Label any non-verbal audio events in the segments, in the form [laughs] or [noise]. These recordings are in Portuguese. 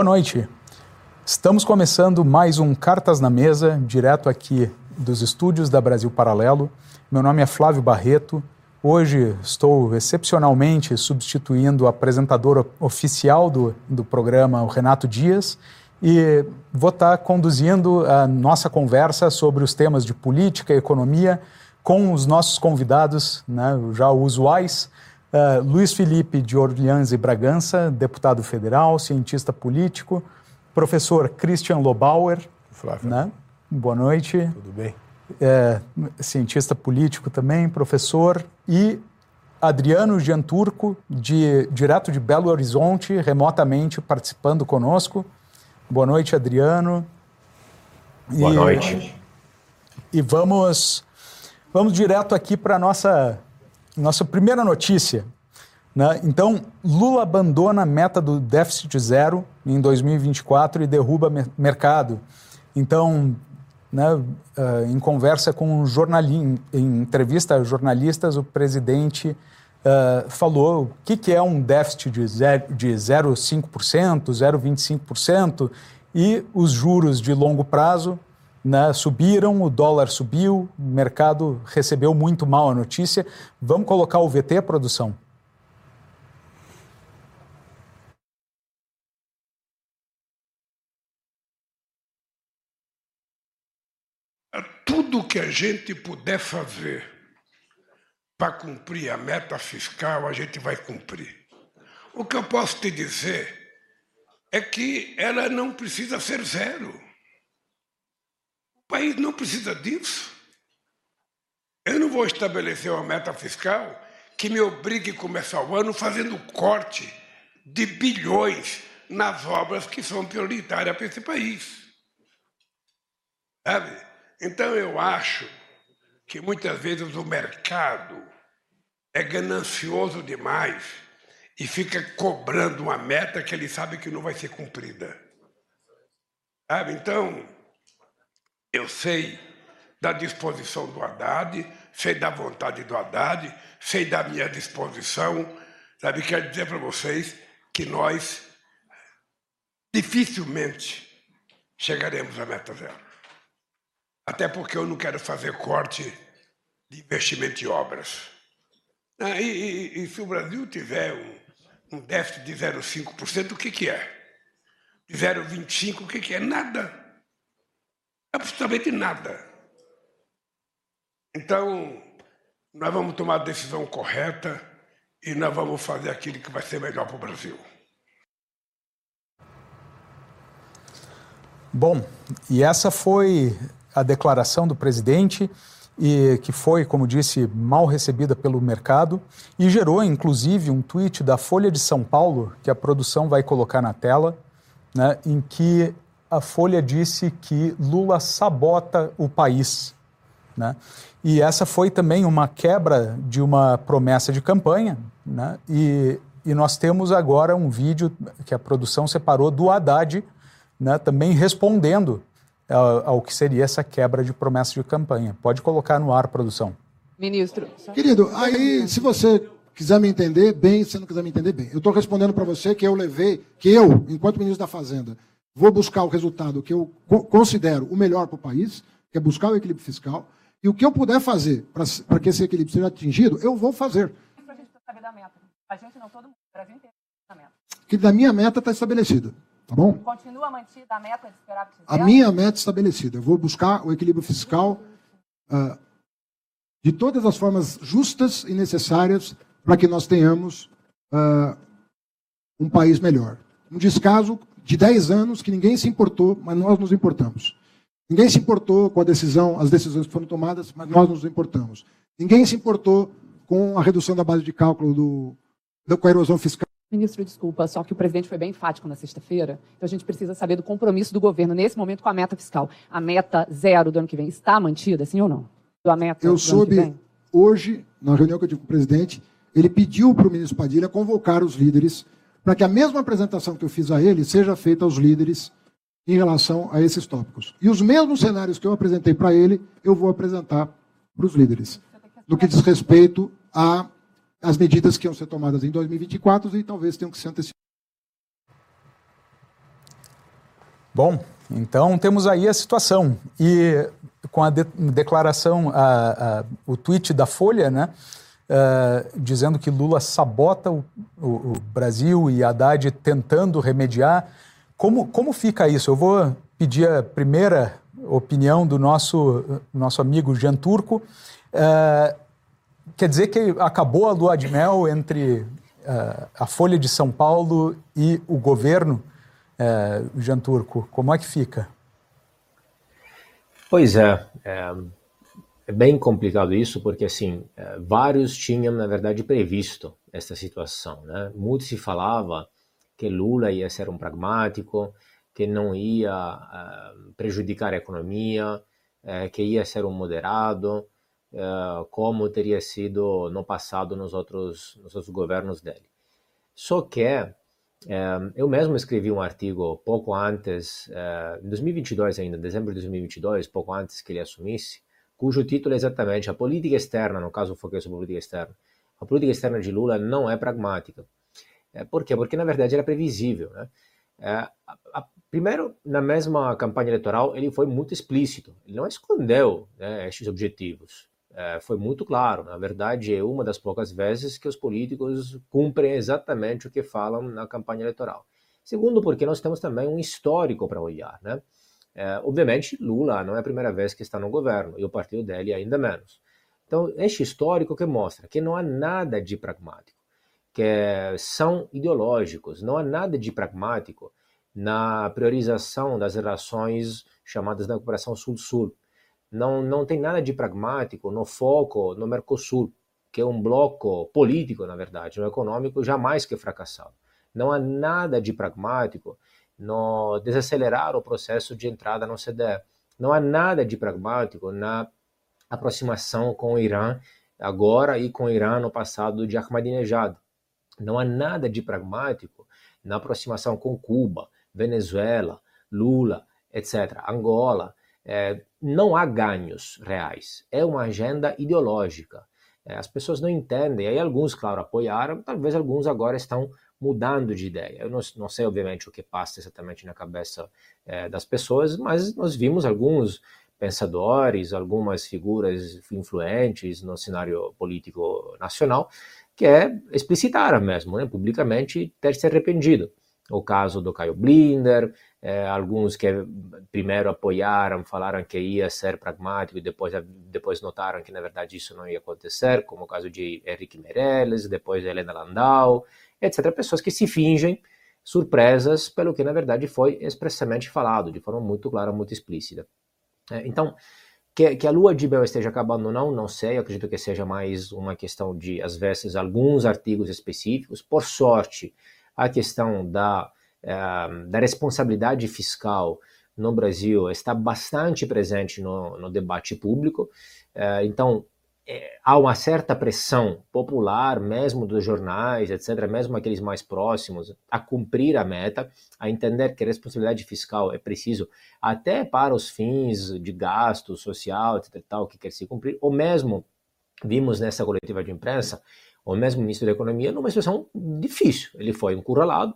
Boa noite. Estamos começando mais um Cartas na Mesa, direto aqui dos estúdios da Brasil Paralelo. Meu nome é Flávio Barreto. Hoje estou excepcionalmente substituindo o apresentador oficial do, do programa, o Renato Dias, e vou estar conduzindo a nossa conversa sobre os temas de política e economia com os nossos convidados, né, já usuais, Uh, Luiz Felipe de Orleans e Bragança, deputado federal, cientista político. Professor Christian Lobauer. Flávio. Né? Boa noite. Tudo bem. É, cientista político também, professor. E Adriano Gianturco, de, direto de Belo Horizonte, remotamente participando conosco. Boa noite, Adriano. Boa e, noite. E vamos, vamos direto aqui para a nossa nossa primeira notícia. Né? Então, Lula abandona a meta do déficit zero em 2024 e derruba mercado. Então, né, uh, em conversa com um jornalista, em entrevista a jornalistas, o presidente uh, falou o que, que é um déficit de 0,5%, 0,25% e os juros de longo prazo né, subiram, o dólar subiu, o mercado recebeu muito mal a notícia. Vamos colocar o VT, produção? Tudo que a gente puder fazer para cumprir a meta fiscal, a gente vai cumprir. O que eu posso te dizer é que ela não precisa ser zero país não precisa disso. Eu não vou estabelecer uma meta fiscal que me obrigue a começar o ano fazendo corte de bilhões nas obras que são prioritárias para esse país. Sabe? Então eu acho que muitas vezes o mercado é ganancioso demais e fica cobrando uma meta que ele sabe que não vai ser cumprida. Sabe? Então, eu sei da disposição do Haddad, sei da vontade do Haddad, sei da minha disposição. Sabe, quero dizer para vocês que nós dificilmente chegaremos à meta zero. Até porque eu não quero fazer corte de investimento em obras. Ah, e, e, e, se o Brasil tiver um, um déficit de 0,5%, o que, que é? De 0,25%, o que, que é? Nada absolutamente nada. Então, nós vamos tomar a decisão correta e nós vamos fazer aquilo que vai ser melhor para o Brasil. Bom, e essa foi a declaração do presidente e que foi, como disse, mal recebida pelo mercado e gerou, inclusive, um tweet da Folha de São Paulo que a produção vai colocar na tela, né, em que a Folha disse que Lula sabota o país. Né? E essa foi também uma quebra de uma promessa de campanha. Né? E, e nós temos agora um vídeo que a produção separou do Haddad, né, também respondendo ao, ao que seria essa quebra de promessa de campanha. Pode colocar no ar, produção. Ministro. Querido, aí se você quiser me entender bem, se não quiser me entender bem, eu estou respondendo para você que eu levei, que eu, enquanto ministro da Fazenda, vou buscar o resultado que eu considero o melhor para o país, que é buscar o equilíbrio fiscal, e o que eu puder fazer para que esse equilíbrio seja atingido, eu vou fazer. A gente precisa saber da meta. A gente não, todo mundo, o Brasil inteiro a meta. Que da minha meta está estabelecida. Tá bom? Continua mantida a meta de superávit A minha meta estabelecida. Eu vou buscar o equilíbrio fiscal uh, de todas as formas justas e necessárias para que nós tenhamos uh, um país melhor. Um descaso de 10 anos que ninguém se importou, mas nós nos importamos. Ninguém se importou com a decisão, as decisões que foram tomadas, mas nós nos importamos. Ninguém se importou com a redução da base de cálculo do, da, com a erosão fiscal. Ministro, desculpa, só que o presidente foi bem enfático na sexta-feira, então a gente precisa saber do compromisso do governo nesse momento com a meta fiscal. A meta zero do ano que vem está mantida, sim ou não? A meta eu soube hoje, na reunião que eu tive com o presidente, ele pediu para o ministro Padilha convocar os líderes para que a mesma apresentação que eu fiz a ele seja feita aos líderes em relação a esses tópicos. E os mesmos cenários que eu apresentei para ele, eu vou apresentar para os líderes, no que diz respeito às medidas que iam ser tomadas em 2024 e talvez tenham que ser antecipadas. Bom, então temos aí a situação. E com a de declaração, a, a, o tweet da Folha, né? Uh, dizendo que Lula sabota o, o, o, Brasil e Haddad tentando remediar. Como, como fica isso? Eu vou pedir a primeira opinião do nosso, nosso amigo Jean Turco. Uh, quer dizer que acabou a lua de mel entre uh, a Folha de São Paulo e o governo, Jean Turco? Como é que fica? Pois é é bem complicado isso, porque assim, é, vários tinham, na verdade, previsto essa situação. Né? Muito se falava que Lula ia ser um pragmático, que não ia uh, prejudicar a economia, uh, que ia ser um moderado, uh, como teria sido no passado nos outros, nos outros governos dele. Só que eu mesmo escrevi um artigo pouco antes, em 2022 ainda, dezembro de 2022, pouco antes que ele assumisse, cujo título é exatamente a política externa, no caso foquei sobre política externa. A política externa de Lula não é pragmática. É, por quê? Porque, na verdade, era previsível. Né? A, primeiro, na mesma campanha eleitoral, ele foi muito explícito. Ele não escondeu né, estes objetivos. É, foi muito claro. Na verdade, é uma das poucas vezes que os políticos cumprem exatamente o que falam na campanha eleitoral. Segundo, porque nós temos também um histórico para olhar. Né? É, obviamente, Lula não é a primeira vez que está no governo e o partido dele ainda menos. Então, este histórico que mostra que não há nada de pragmático, que são ideológicos, não há nada de pragmático na priorização das relações chamadas da cooperação Sul-Sul. Não, não tem nada de pragmático no foco no Mercosul, que é um bloco político, na verdade, no econômico, jamais que fracassado. Não há nada de pragmático no desacelerar o processo de entrada no CDE. Não há nada de pragmático na aproximação com o Irã agora e com o Irã no passado de Ahmadinejad. Não há nada de pragmático na aproximação com Cuba, Venezuela, Lula, etc., Angola. É, não há ganhos reais. É uma agenda ideológica. É, as pessoas não entendem. Aí alguns, claro, apoiaram, talvez alguns agora estão mudando de ideia. Eu não, não sei, obviamente, o que passa exatamente na cabeça é, das pessoas, mas nós vimos alguns pensadores, algumas figuras influentes no cenário político nacional que é, explicitaram mesmo, né, publicamente, ter se arrependido. O caso do Caio Blinder, é, alguns que primeiro apoiaram, falaram que ia ser pragmático e depois, depois notaram que na verdade isso não ia acontecer, como o caso de Henrique Meirelles, depois de Helena Landau, etc. Pessoas que se fingem surpresas pelo que na verdade foi expressamente falado, de forma muito clara, muito explícita. É, então, que, que, a lua de Bel esteja acabando ou não, não sei, acredito que seja mais uma questão de, às vezes, alguns artigos específicos. Por sorte, a questão da, é, da responsabilidade fiscal no Brasil está bastante presente no, no debate público. É, então, há uma certa pressão popular, mesmo dos jornais, etc., mesmo aqueles mais próximos, a cumprir a meta, a entender que responsabilidade fiscal é preciso até para os fins de gasto social, etc., tal, que quer se cumprir, ou mesmo vimos nessa coletiva de imprensa, o mesmo ministro da Economia numa situação difícil. Ele foi encurralado,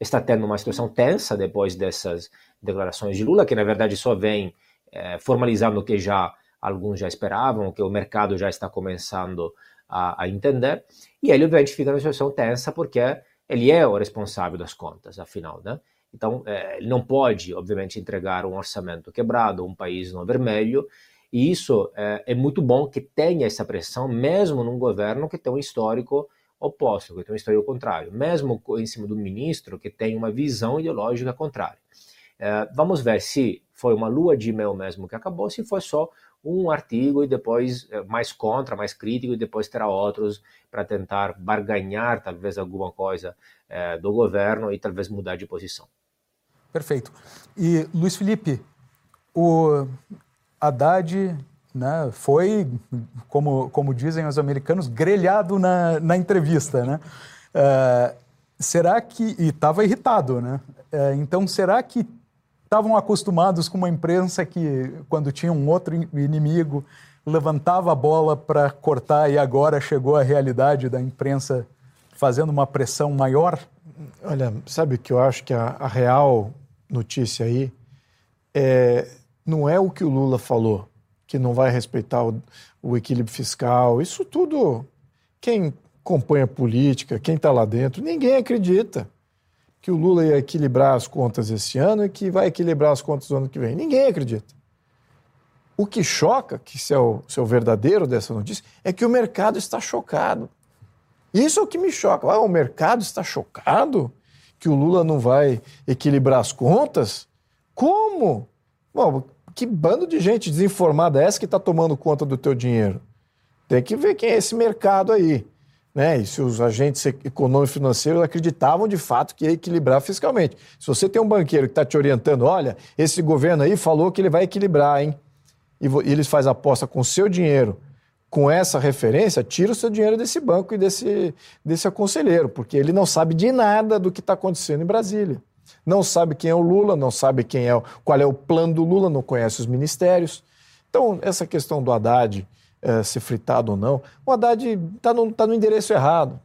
está tendo uma situação tensa depois dessas declarações de Lula, que na verdade só vem é, formalizando o que já alguns já esperavam, que o mercado já está começando a, a entender, e ele obviamente fica numa situação tensa porque ele é o responsável das contas, afinal, né? Então, é, ele não pode, obviamente, entregar um orçamento quebrado, um país no vermelho, e isso é, é, muito bom que tenha essa pressão, mesmo num governo que tem um histórico oposto, que tem um histórico contrário, mesmo em cima do ministro que tem uma visão ideológica contrária. É, vamos ver se foi uma lua de mel mesmo que acabou, se foi só um artigo e depois eh, mais contra, mais crítico, e depois terá outros para tentar barganhar talvez alguma coisa é, do governo e talvez mudar de posição. Perfeito. E Luiz Felipe, o Haddad né, foi, como, como dizem os americanos, grelhado na, na entrevista, né? Uh, será que... E estava irritado, né? Uh, então, será que estavam acostumados com uma imprensa que, quando tinha um outro inimigo, levantava a bola para cortar e agora chegou a realidade da imprensa fazendo uma pressão maior? Olha, sabe que eu acho que a, a real notícia aí é, não é o que o Lula falou, que não vai respeitar o, o equilíbrio fiscal. Isso tudo, quem acompanha política, quem está lá dentro, ninguém acredita que o Lula ia equilibrar as contas esse ano e que vai equilibrar as contas do ano que vem. Ninguém acredita. O que choca, que isso é o, isso é o verdadeiro dessa notícia, é que o mercado está chocado. Isso é o que me choca. Ah, o mercado está chocado que o Lula não vai equilibrar as contas? Como? Bom, que bando de gente desinformada é essa que está tomando conta do teu dinheiro? Tem que ver quem é esse mercado aí. Né? E se os agentes econômicos financeiros acreditavam de fato que ia equilibrar fiscalmente. Se você tem um banqueiro que está te orientando, olha, esse governo aí falou que ele vai equilibrar, hein? E eles fazem aposta com seu dinheiro, com essa referência, tira o seu dinheiro desse banco e desse, desse aconselheiro, porque ele não sabe de nada do que está acontecendo em Brasília. Não sabe quem é o Lula, não sabe quem é, qual é o plano do Lula, não conhece os ministérios. Então, essa questão do Haddad é, ser fritado ou não, o Haddad está no, tá no endereço errado.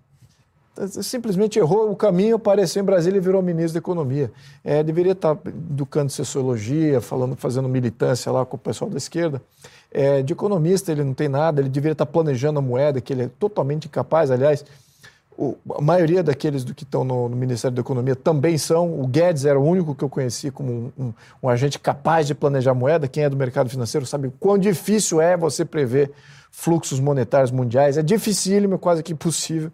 Simplesmente errou o caminho, apareceu em Brasília e virou ministro da Economia. É, deveria estar tá educando sociologia, falando, fazendo militância lá com o pessoal da esquerda. É, de economista ele não tem nada, ele deveria estar tá planejando a moeda, que ele é totalmente incapaz. Aliás, o, a maioria daqueles do que estão no, no, Ministério da Economia também são. O Guedes era o único que eu conheci como um, um, um, agente capaz de planejar moeda. Quem é do mercado financeiro sabe o quão difícil é você prever fluxos monetários mundiais. É dificílimo, é quase que impossível.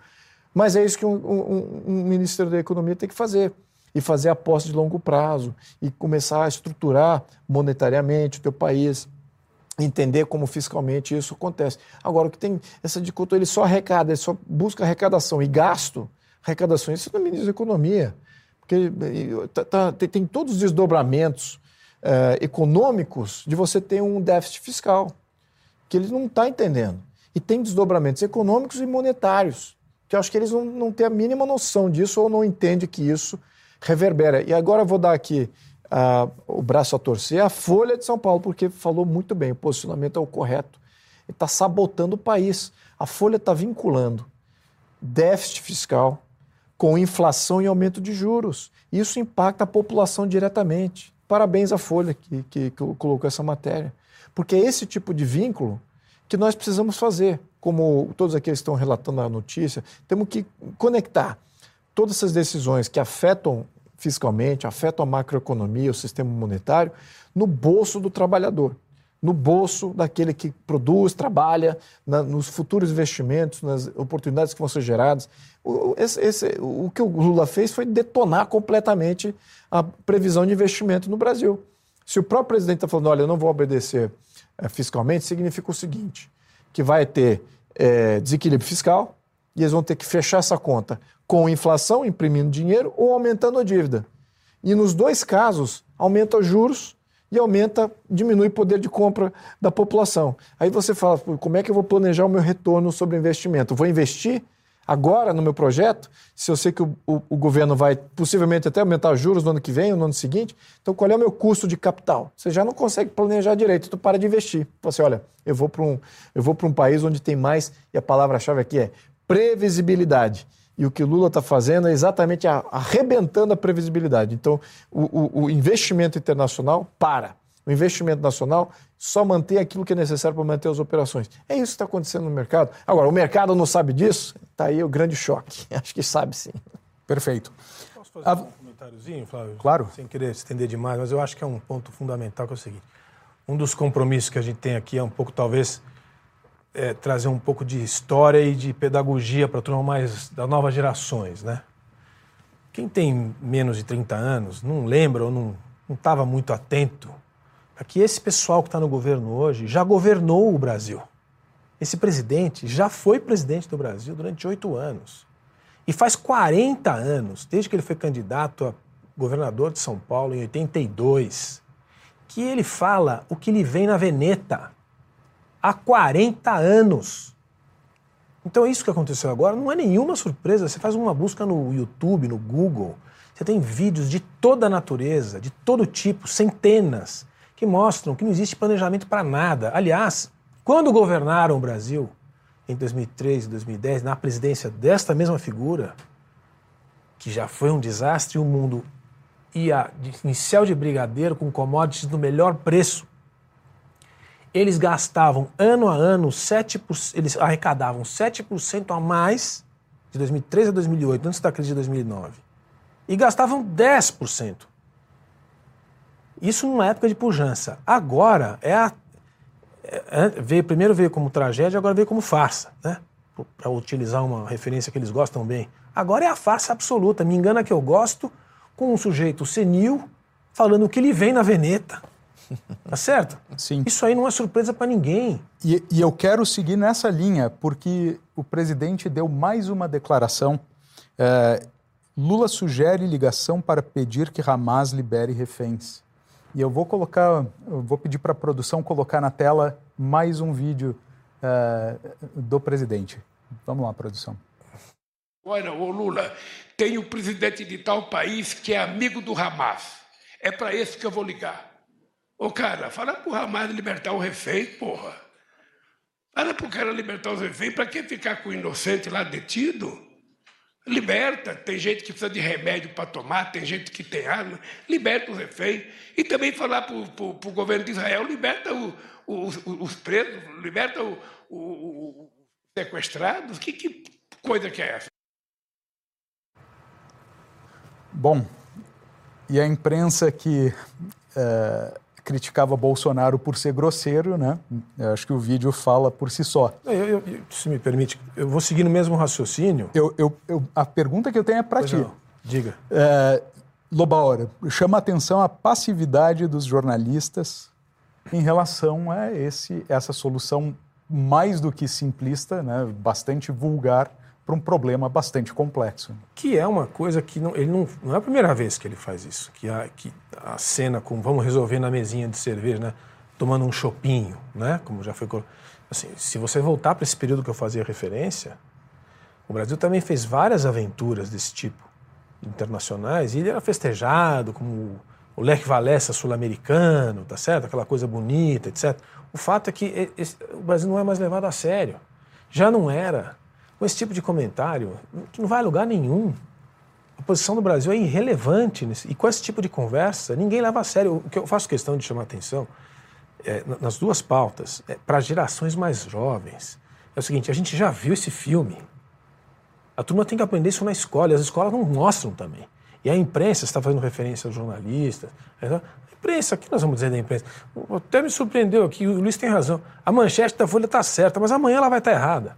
Mas é isso que um, um Ministério da Economia tem que fazer. E fazer aposta de longo prazo. E começar a estruturar monetariamente o teu país entender como fiscalmente isso acontece. Agora, o que tem essa dicotomia, ele só arrecada, ele só busca arrecadação e gasto, arrecadação, isso do ministro da Economia, porque tá, tá, tem, tem, todos os desdobramentos é, econômicos de você ter um déficit fiscal, que ele não está entendendo. E tem desdobramentos econômicos e monetários, que eu acho que eles não, não têm a mínima noção disso ou não entendem que isso reverbera. E agora eu vou dar aqui o braço a torcer a Folha de São Paulo, porque falou muito bem, o posicionamento é o correto. Ele está sabotando o país. A Folha está vinculando déficit fiscal com inflação e aumento de juros. Isso impacta a população diretamente. Parabéns à Folha que, que, que colocou essa matéria. Porque é esse tipo de vínculo que nós precisamos fazer. Como todos aqueles que estão relatando a notícia, temos que conectar todas essas decisões que afetam fiscalmente, afetam a macroeconomia, o sistema monetário, no bolso do trabalhador, no bolso daquele que produz, trabalha, na, nos futuros investimentos, nas oportunidades que vão ser geradas. O, esse, esse, o que o Lula fez foi detonar completamente a previsão de investimento no Brasil. Se o próprio presidente está falando, olha, eu não vou obedecer é, fiscalmente, significa o seguinte, que vai ter é, desequilíbrio fiscal e eles vão ter que fechar essa conta com inflação, imprimindo dinheiro, ou aumentando a dívida. E nos dois casos, aumenta juros e aumenta, diminui o poder de compra da população. Aí você fala, como é que eu vou planejar o meu retorno sobre investimento? Vou investir agora no meu projeto, se eu sei que o, o, o, governo vai possivelmente até aumentar os juros no ano que vem ou no ano seguinte, então qual é o meu custo de capital? Você já não consegue planejar direito, tu para de investir. Você, olha, eu vou para um, eu vou um país onde tem mais, e a palavra-chave aqui é previsibilidade. E o que o Lula está fazendo é exatamente arrebentando a previsibilidade. Então, o, o, o, investimento internacional para. O investimento nacional só mantém aquilo que é necessário para manter as operações. É isso que está acontecendo no mercado. Agora, o mercado não sabe disso? Está aí o grande choque. [laughs] Acho que sabe sim. Perfeito. Posso fazer a... um comentáriozinho, Flávio? Claro. Sem querer estender demais, mas eu acho que é um ponto fundamental que é o seguinte. Um dos compromissos que a gente tem aqui é um pouco, talvez, é, trazer um pouco de história e de pedagogia para a turma mais das novas gerações, né? Quem tem menos de 30 anos não lembra ou não estava muito atento a que esse pessoal que está no governo hoje já governou o Brasil. Esse presidente já foi presidente do Brasil durante oito anos. E faz 40 anos, desde que ele foi candidato a governador de São Paulo em 82, que ele fala o que lhe vem na veneta há 40 anos. Então isso que aconteceu agora não é nenhuma surpresa. Você faz uma busca no YouTube, no Google, você tem vídeos de toda a natureza, de todo tipo, centenas, que mostram que não existe planejamento para nada. Aliás, quando governaram o Brasil, em 2003 e 2010, na presidência desta mesma figura, que já foi um desastre, o mundo ia em céu de brigadeiro com commodities no melhor preço. Eles gastavam ano a ano 7%, eles arrecadavam 7% a mais de 2003 a 2008, antes da crise de 2009. E gastavam 10%. Isso numa época de pujança. Agora é a é, é, veio, primeiro veio como tragédia, agora veio como farsa, né? Para utilizar uma referência que eles gostam bem. Agora é a farsa absoluta. Me engana que eu gosto com um sujeito senil falando o que lhe vem na veneta. Tá certo? Sim. Isso aí não é surpresa para ninguém. E, e, eu quero seguir nessa linha, porque o presidente deu mais uma declaração. É, Lula sugere ligação para pedir que Hamas libere reféns. E eu vou colocar, eu vou pedir para a produção colocar na tela mais um vídeo é, do presidente. Vamos lá, produção. Olha, ô Lula, tem o presidente de tal país que é amigo do Hamas. É para esse que eu vou ligar. Ô cara, fala pro Hamas libertar o refém, porra. Fala pro cara libertar os reféns, para que ficar com o inocente lá detido? Liberta, tem gente que precisa de remédio para tomar, tem gente que tem arma, liberta os reféns. E também falar para o governo de Israel, liberta o, o, os, os, presos, liberta os sequestrados. Que, que coisa que é essa? Bom, e a imprensa que uh, criticava Bolsonaro por ser grosseiro, né? Eu acho que o vídeo fala por si só. Eu, eu, se me permite, eu vou seguir no mesmo raciocínio. Eu, a pergunta que eu tenho é para ti. Não. Diga. É, Lobaora, chama atenção a passividade dos jornalistas em relação a esse, essa solução mais do que simplista, né? bastante vulgar, para um problema bastante complexo. Que é uma coisa que não, ele não, não é a primeira vez que ele faz isso. Que a, que a cena com vamos resolver na mesinha de cerveja, né? tomando um chopinho, né? como já foi. Assim, se você voltar para esse período que eu fazia referência, o Brasil também fez várias aventuras desse tipo internacionais e ele era festejado como o Lech Walesa sul-americano, tá certo? Aquela coisa bonita, etc. O fato é que esse, o Brasil não é mais levado a sério. Já não era com esse tipo de comentário, não vai a lugar nenhum. A posição do Brasil é irrelevante. Nesse, e com esse tipo de conversa, ninguém leva a sério. O que eu faço questão de chamar atenção é, nas duas pautas, é, para gerações mais jovens, é o seguinte: a gente já viu esse filme. A turma tem que aprender isso na escola, e as escolas não mostram também. E a imprensa está fazendo referência aos jornalistas. A imprensa, o que nós vamos dizer da imprensa? Até me surpreendeu aqui, o Luiz tem razão. A manchete da Folha está certa, mas amanhã ela vai estar errada.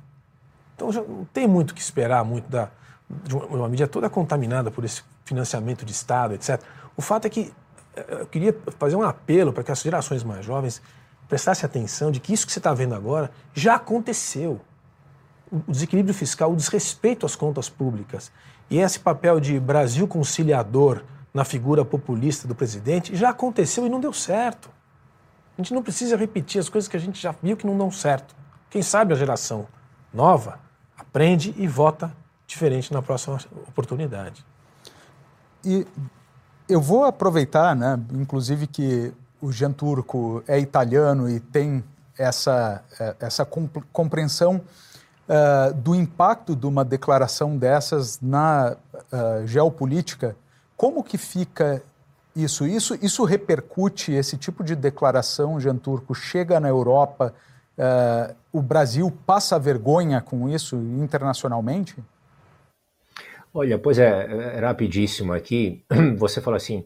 Então já não tem muito que esperar muito da de uma mídia toda contaminada por esse financiamento de Estado, etc. O fato é que eh, eu queria fazer um apelo para que as gerações mais jovens prestassem atenção de que isso que você está vendo agora já aconteceu. O desequilíbrio fiscal, o desrespeito às contas públicas e esse papel de Brasil conciliador na figura populista do presidente já aconteceu e não deu certo. A gente não precisa repetir as coisas que a gente já viu que não dão certo. Quem sabe a geração nova aprende e vota diferente na próxima oportunidade. E eu vou aproveitar, né, inclusive que o Jean Turco é italiano e tem essa, é, essa compreensão uh, do impacto de uma declaração dessas na uh, geopolítica. Como que fica isso? Isso, isso repercute, esse tipo de declaração, Jean Turco, chega na Europa Uh, o Brasil passa vergonha com isso internacionalmente? Olha, pois é, é, rapidíssimo aqui. [clears throat] Você falou assim,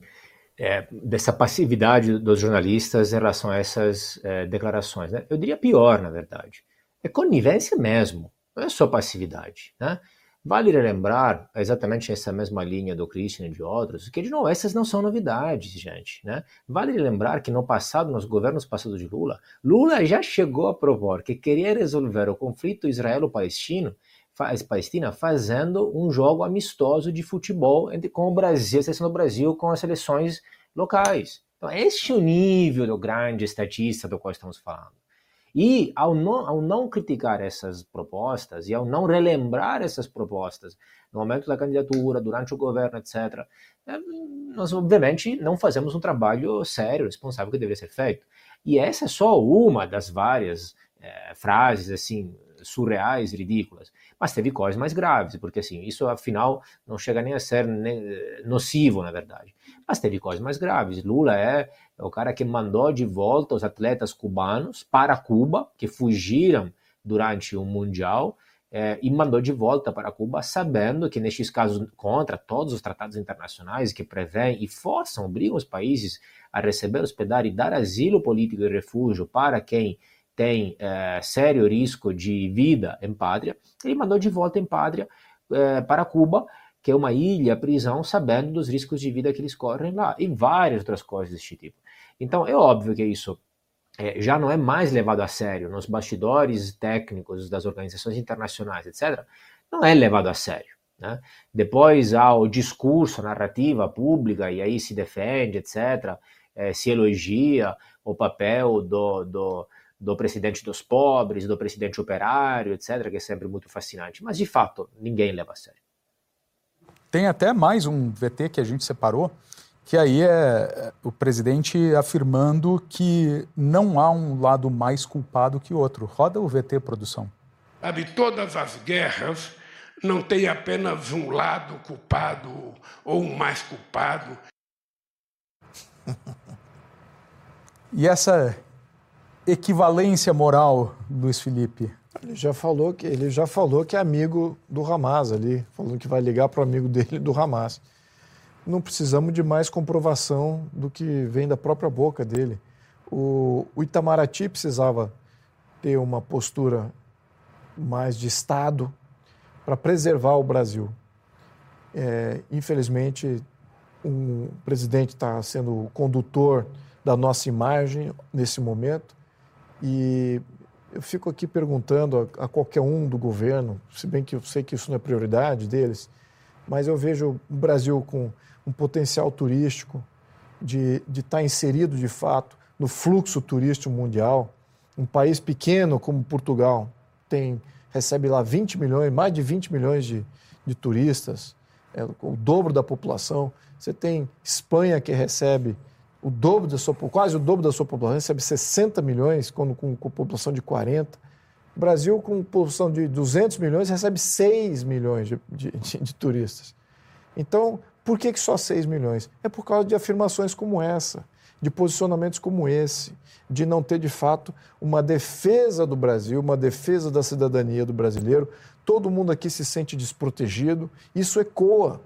é, dessa passividade dos jornalistas em relação a essas é, declarações. Né? Eu diria pior, na verdade. É conivência mesmo, não é só passividade. Né? Vale lembrar, exatamente essa mesma linha do Christian e de outros, que, de novo, essas não são novidades, gente. Né? Vale lembrar que no passado, nos governos passados de Lula, Lula já chegou a provar que queria resolver o conflito israelo-palestino Palestina fazendo um jogo amistoso de futebol entre, com o Brasil, a seleção do Brasil com as seleções locais. Então, este é o nível do grande estatista do qual estamos falando. E ao não, ao não criticar essas propostas e ao não relembrar essas propostas no momento da candidatura, durante o governo, etc., é, nós obviamente não fazemos um trabalho sério, responsável que deveria ser feito. E essa é só uma das várias é, frases assim surreais, ridículas. Mas teve coisas mais graves, porque assim, isso afinal não chega nem a ser nocivo, na verdade. Mas teve coisas mais graves. Lula é o cara que mandou de volta os atletas cubanos para Cuba, que fugiram durante o Mundial, é, e mandou de volta para Cuba, sabendo que nestes casos contra todos os tratados internacionais que prevêem e forçam, obrigam os países a receber, hospedar e dar asilo político e refúgio para quem tem é, sério risco de vida em pátria, ele mandou de volta em pátria é, para Cuba, que é uma ilha, prisão, sabendo dos riscos de vida que eles correm lá, e várias outras coisas desse tipo. Então, é óbvio que isso é, já não é mais levado a sério nos bastidores técnicos das organizações internacionais, etc., não é levado a sério. Né? Depois há o discurso, a narrativa pública, e aí se defende, etc., é, se elogia o papel do, do, do presidente dos pobres, do presidente operário, etc., que é sempre muito fascinante. Mas, de fato, ninguém leva a sério. Tem até mais um VT que a gente separou, que aí é, é o presidente afirmando que não há um lado mais culpado que outro. Roda o VT, produção. Sabe, todas as guerras não tem apenas um lado culpado ou um mais culpado. e essa equivalência moral, Luiz Felipe? Ele já falou que ele já falou que é amigo do Hamas ali, falando que vai ligar para o amigo dele do Hamas não precisamos de mais comprovação do que vem da própria boca dele. O, o Itamaraty precisava ter uma postura mais de Estado para preservar o Brasil. É, infelizmente, um presidente está sendo o condutor da nossa imagem nesse momento e eu fico aqui perguntando a, a, qualquer um do governo, se bem que eu sei que isso não é prioridade deles, mas eu vejo o Brasil com um potencial turístico, de estar tá inserido de fato no fluxo turístico mundial. Um país pequeno como Portugal tem recebe lá 20 milhões, mais de 20 milhões de, de turistas, é o dobro da população. Você tem Espanha que recebe o dobro da sua, quase o dobro da sua população, recebe 60 milhões, quando, com, com população de 40. O Brasil, com população de 200 milhões, recebe 6 milhões de, de, de, de turistas. Então, por que, que só 6 milhões? É por causa de afirmações como essa, de posicionamentos como esse, de não ter de fato uma defesa do Brasil, uma defesa da cidadania do brasileiro. Todo mundo aqui se sente desprotegido, isso ecoa.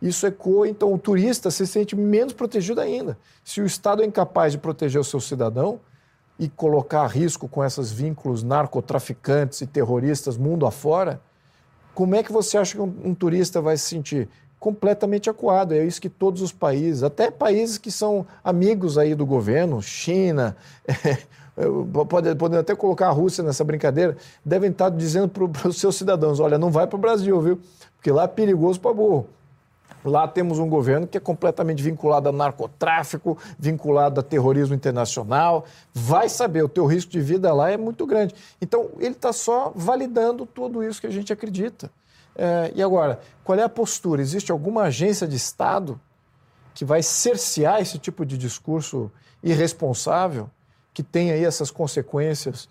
Isso ecoa, então o turista se sente menos protegido ainda. Se o Estado é incapaz de proteger o seu cidadão e colocar a risco com esses vínculos narcotraficantes e terroristas mundo afora, como é que você acha que um, um turista vai se sentir? completamente acuado. É isso que todos os países, até países que são amigos aí do governo, China, [laughs] é, pode, podendo até colocar a Rússia nessa brincadeira, devem estar dizendo para [laughs] os seus cidadãos: olha, não vai para o Brasil, viu? Porque lá é perigoso para burro. Lá temos um governo que é completamente vinculado a narcotráfico, vinculado a terrorismo internacional. Vai saber, o teu risco de vida lá é muito grande. Então, ele está só validando tudo isso que a gente acredita. É, e agora, qual é a postura? Existe alguma agência de Estado que vai cercear esse tipo de discurso irresponsável, que tem aí essas consequências?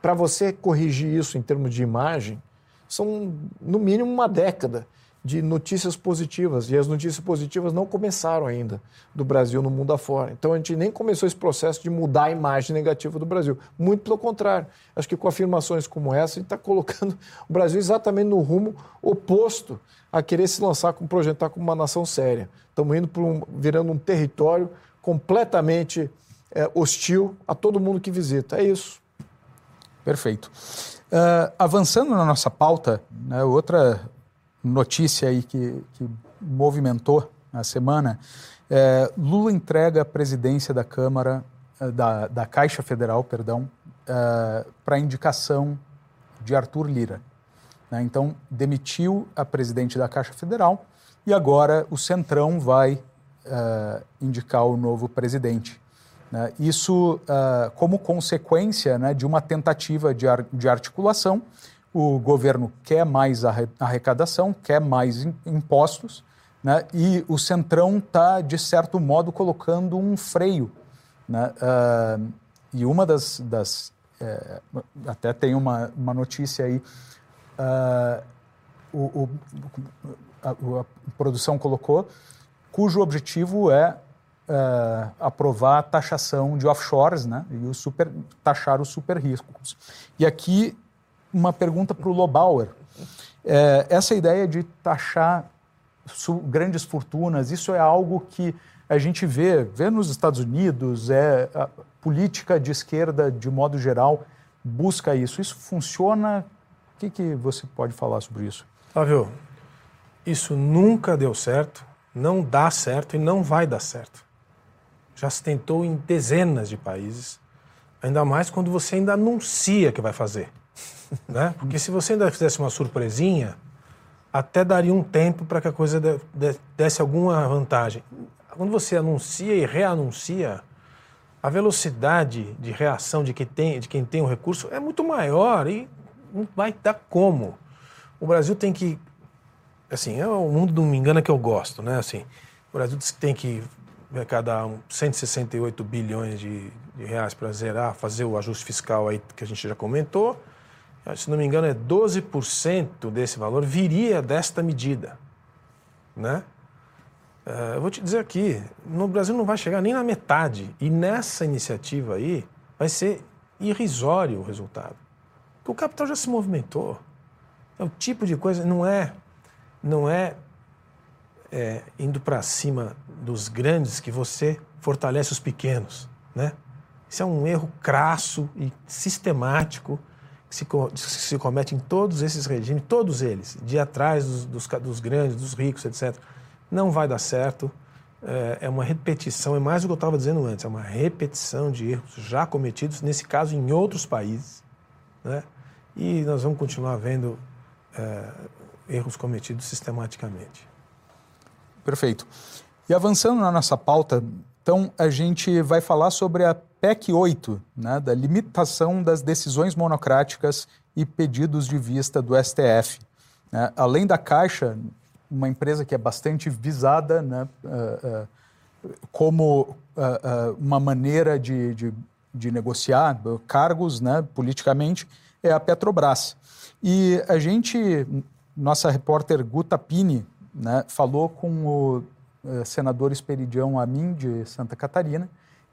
Para você corrigir isso em termos de imagem, são no mínimo uma década de notícias positivas. E as notícias positivas não começaram ainda do Brasil no mundo afora. Então a gente nem começou esse processo de mudar a imagem negativa do Brasil. Muito pelo contrário. Acho que com afirmações como essa, a gente está colocando o Brasil exatamente no rumo oposto a querer se lançar, como projetar como uma nação séria. Estamos indo para um, virando um território completamente é, hostil a todo mundo que visita. É isso. Perfeito. Uh, avançando na nossa pauta, né, outra notícia aí que, que movimentou a semana, é, Lula entrega a presidência da Câmara, é, da, da Caixa Federal, perdão, é, para indicação de Arthur Lira. Né? Então, demitiu a presidente da Caixa Federal e agora o Centrão vai é, indicar o novo presidente. Né? Isso é, como consequência né, de uma tentativa de, ar, de articulação o governo quer mais arrecadação, quer mais impostos, né? e o Centrão está, de certo modo, colocando um freio. Né? Uh, e uma das, das é, até tem uma, uma notícia aí, uh, o, o, a, a, produção colocou, cujo objetivo é uh, aprovar a taxação de offshores né, e o super, taxar os super riscos. E aqui uma pergunta para o Lobauer. É, essa ideia de taxar grandes fortunas, isso é algo que a gente vê, vê nos Estados Unidos, é a política de esquerda, de modo geral, busca isso. Isso funciona? O que, que você pode falar sobre isso? Flávio, isso nunca deu certo, não dá certo e não vai dar certo. Já se tentou em dezenas de países, ainda mais quando você ainda anuncia que vai fazer. Né? Porque se você ainda fizesse uma surpresinha, até daria um tempo para que a coisa desse alguma vantagem. Quando você anuncia e reanuncia, a velocidade de reação de quem tem, de quem tem o recurso é muito maior e não vai dar como. O Brasil tem que. Assim, é o mundo do me engana que eu gosto, né? Assim, o Brasil tem que arrecadar 168 bilhões de, de reais para zerar, fazer o ajuste fiscal aí que a gente já comentou se não me engano, é 12% desse valor viria desta medida. Né? Uh, eu vou te dizer aqui, no Brasil não vai chegar nem na metade. E nessa iniciativa aí vai ser irrisório o resultado. Porque o capital já se movimentou. É o tipo de coisa, não é, não é, é indo para cima dos grandes que você fortalece os pequenos. Né? Isso é um erro crasso e sistemático que se, se comete em todos esses regimes, todos eles, de atrás dos, dos, dos grandes, dos ricos, etc., não vai dar certo. É, é uma repetição, é mais do que eu estava dizendo antes, é uma repetição de erros já cometidos, nesse caso em outros países. Né? E nós vamos continuar vendo é, erros cometidos sistematicamente. Perfeito. E avançando na nossa pauta, então a gente vai falar sobre a PEC 8, né, da limitação das decisões monocráticas e pedidos de vista do STF. Né? Além da Caixa, uma empresa que é bastante visada né, uh, uh, como uh, uma maneira de, de, de, negociar cargos né, politicamente, é a Petrobras. E a gente, nossa repórter Guta Pini, né, falou com o senador Esperidião Amin, de Santa Catarina,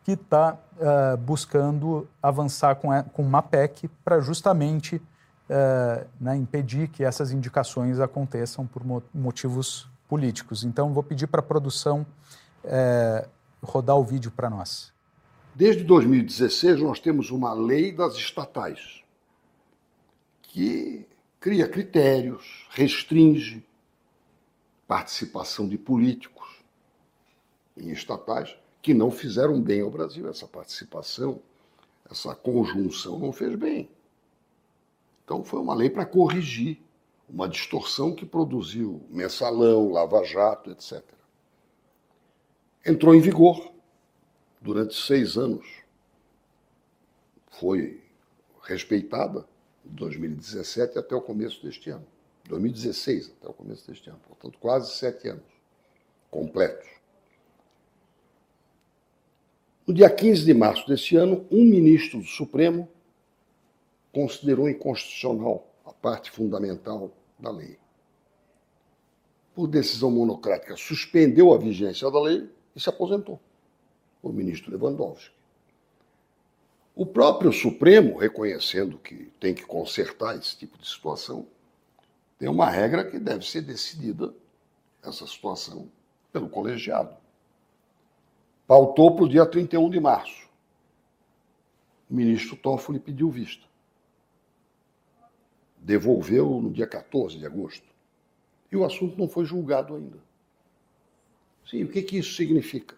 que está uh, buscando avançar com, a, com uma PEC para justamente uh, né, impedir que essas indicações aconteçam por mo motivos políticos. Então, vou pedir para a produção rodar o vídeo para nós. Desde 2016, nós temos uma lei das estatais que cria critérios, restringe participação de políticos em estatais que não fizeram bem ao Brasil. Essa participação, essa conjunção não fez bem. Então foi uma lei para corrigir uma distorção que produziu mensalão, lava-jato, etc. Entrou em vigor durante seis anos. Foi respeitada de 2017 até o começo deste ano. 2016 até o começo deste ano. Portanto, quase sete anos completos. No dia 15 de março deste ano, um ministro do Supremo considerou inconstitucional a parte fundamental da lei. Por decisão monocrática, suspendeu a vigência da lei e se aposentou, o ministro Lewandowski. O próprio Supremo, reconhecendo que tem que consertar esse tipo de situação, tem uma regra que deve ser decidida, essa situação, pelo colegiado pautou para o dia 31 de março. O ministro Toffoli pediu vista. Devolveu no dia 14 de agosto. E o assunto não foi julgado ainda. Sim, o que, que isso significa?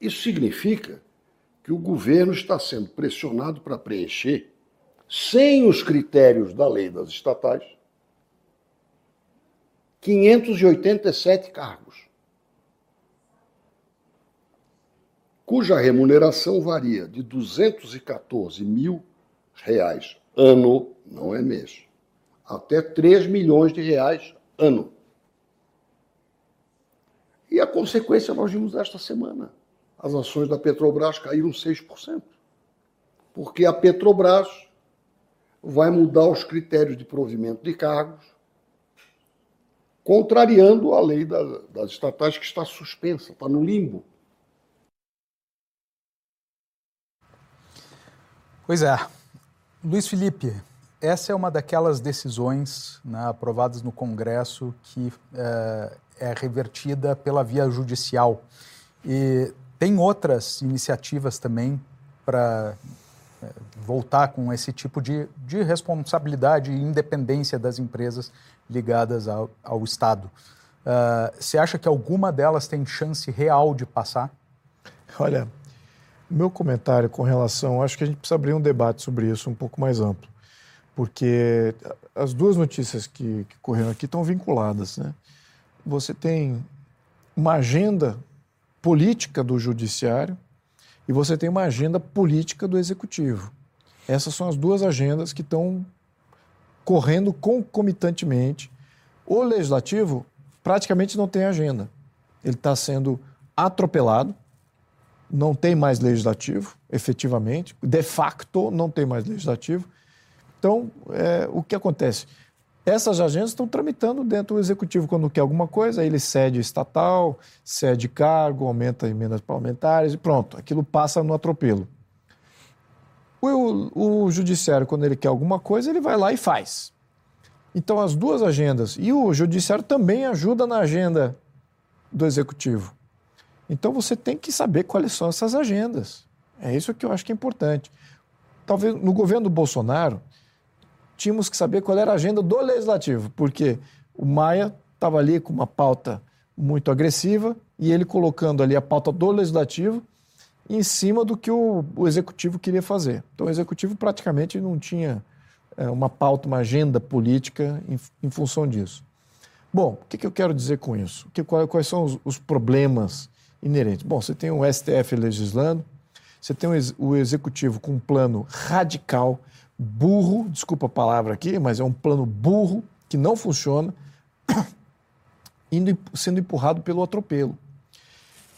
Isso significa que o governo está sendo pressionado para preencher, sem os critérios da lei das estatais, 587 cargos. Cuja remuneração varia de 214 mil reais ano, não é mês, até 3 milhões de reais ano. E a consequência nós vimos esta semana. As ações da Petrobras caíram 6%. porque a Petrobras vai mudar os critérios de provimento de cargos, contrariando a lei das estatais que está suspensa, está no limbo. Pois é. Luiz Felipe, essa é uma daquelas decisões né, aprovadas no Congresso que é, é revertida pela via judicial. E tem outras iniciativas também para é, voltar com esse tipo de, de responsabilidade e independência das empresas ligadas ao, ao Estado. Uh, você acha que alguma delas tem chance real de passar? Olha, meu comentário com relação, acho que a gente precisa abrir um debate sobre isso um pouco mais amplo, porque as duas notícias que, que correram aqui estão vinculadas. Né? Você tem uma agenda política do judiciário e você tem uma agenda política do executivo. Essas são as duas agendas que estão correndo concomitantemente. O legislativo praticamente não tem agenda. Ele está sendo atropelado não tem mais legislativo, efetivamente, de facto não tem mais legislativo. Então, é, o que acontece? Essas agências estão tramitando dentro do executivo quando quer alguma coisa, ele cede estatal, cede cargo, aumenta emendas parlamentares e pronto, aquilo passa no atropelo. O, o judiciário, quando ele quer alguma coisa, ele vai lá e faz. Então, as duas agendas, e o judiciário também ajuda na agenda do executivo. Então você tem que saber quais são essas agendas. É isso que eu acho que é importante. Talvez no governo do Bolsonaro, tínhamos que saber qual era a agenda do legislativo, porque o Maia estava ali com uma pauta muito agressiva e ele colocando ali a pauta do legislativo em cima do que o, o executivo queria fazer. Então o executivo praticamente não tinha é, uma pauta, uma agenda política em, em função disso. Bom, o que, que, eu quero dizer com isso? Que, quais são os, os problemas inerente. Bom, você tem o STF legislando, você tem o executivo com um plano radical, burro, desculpa a palavra aqui, mas é um plano burro que não funciona, [coughs] indo, sendo empurrado pelo atropelo.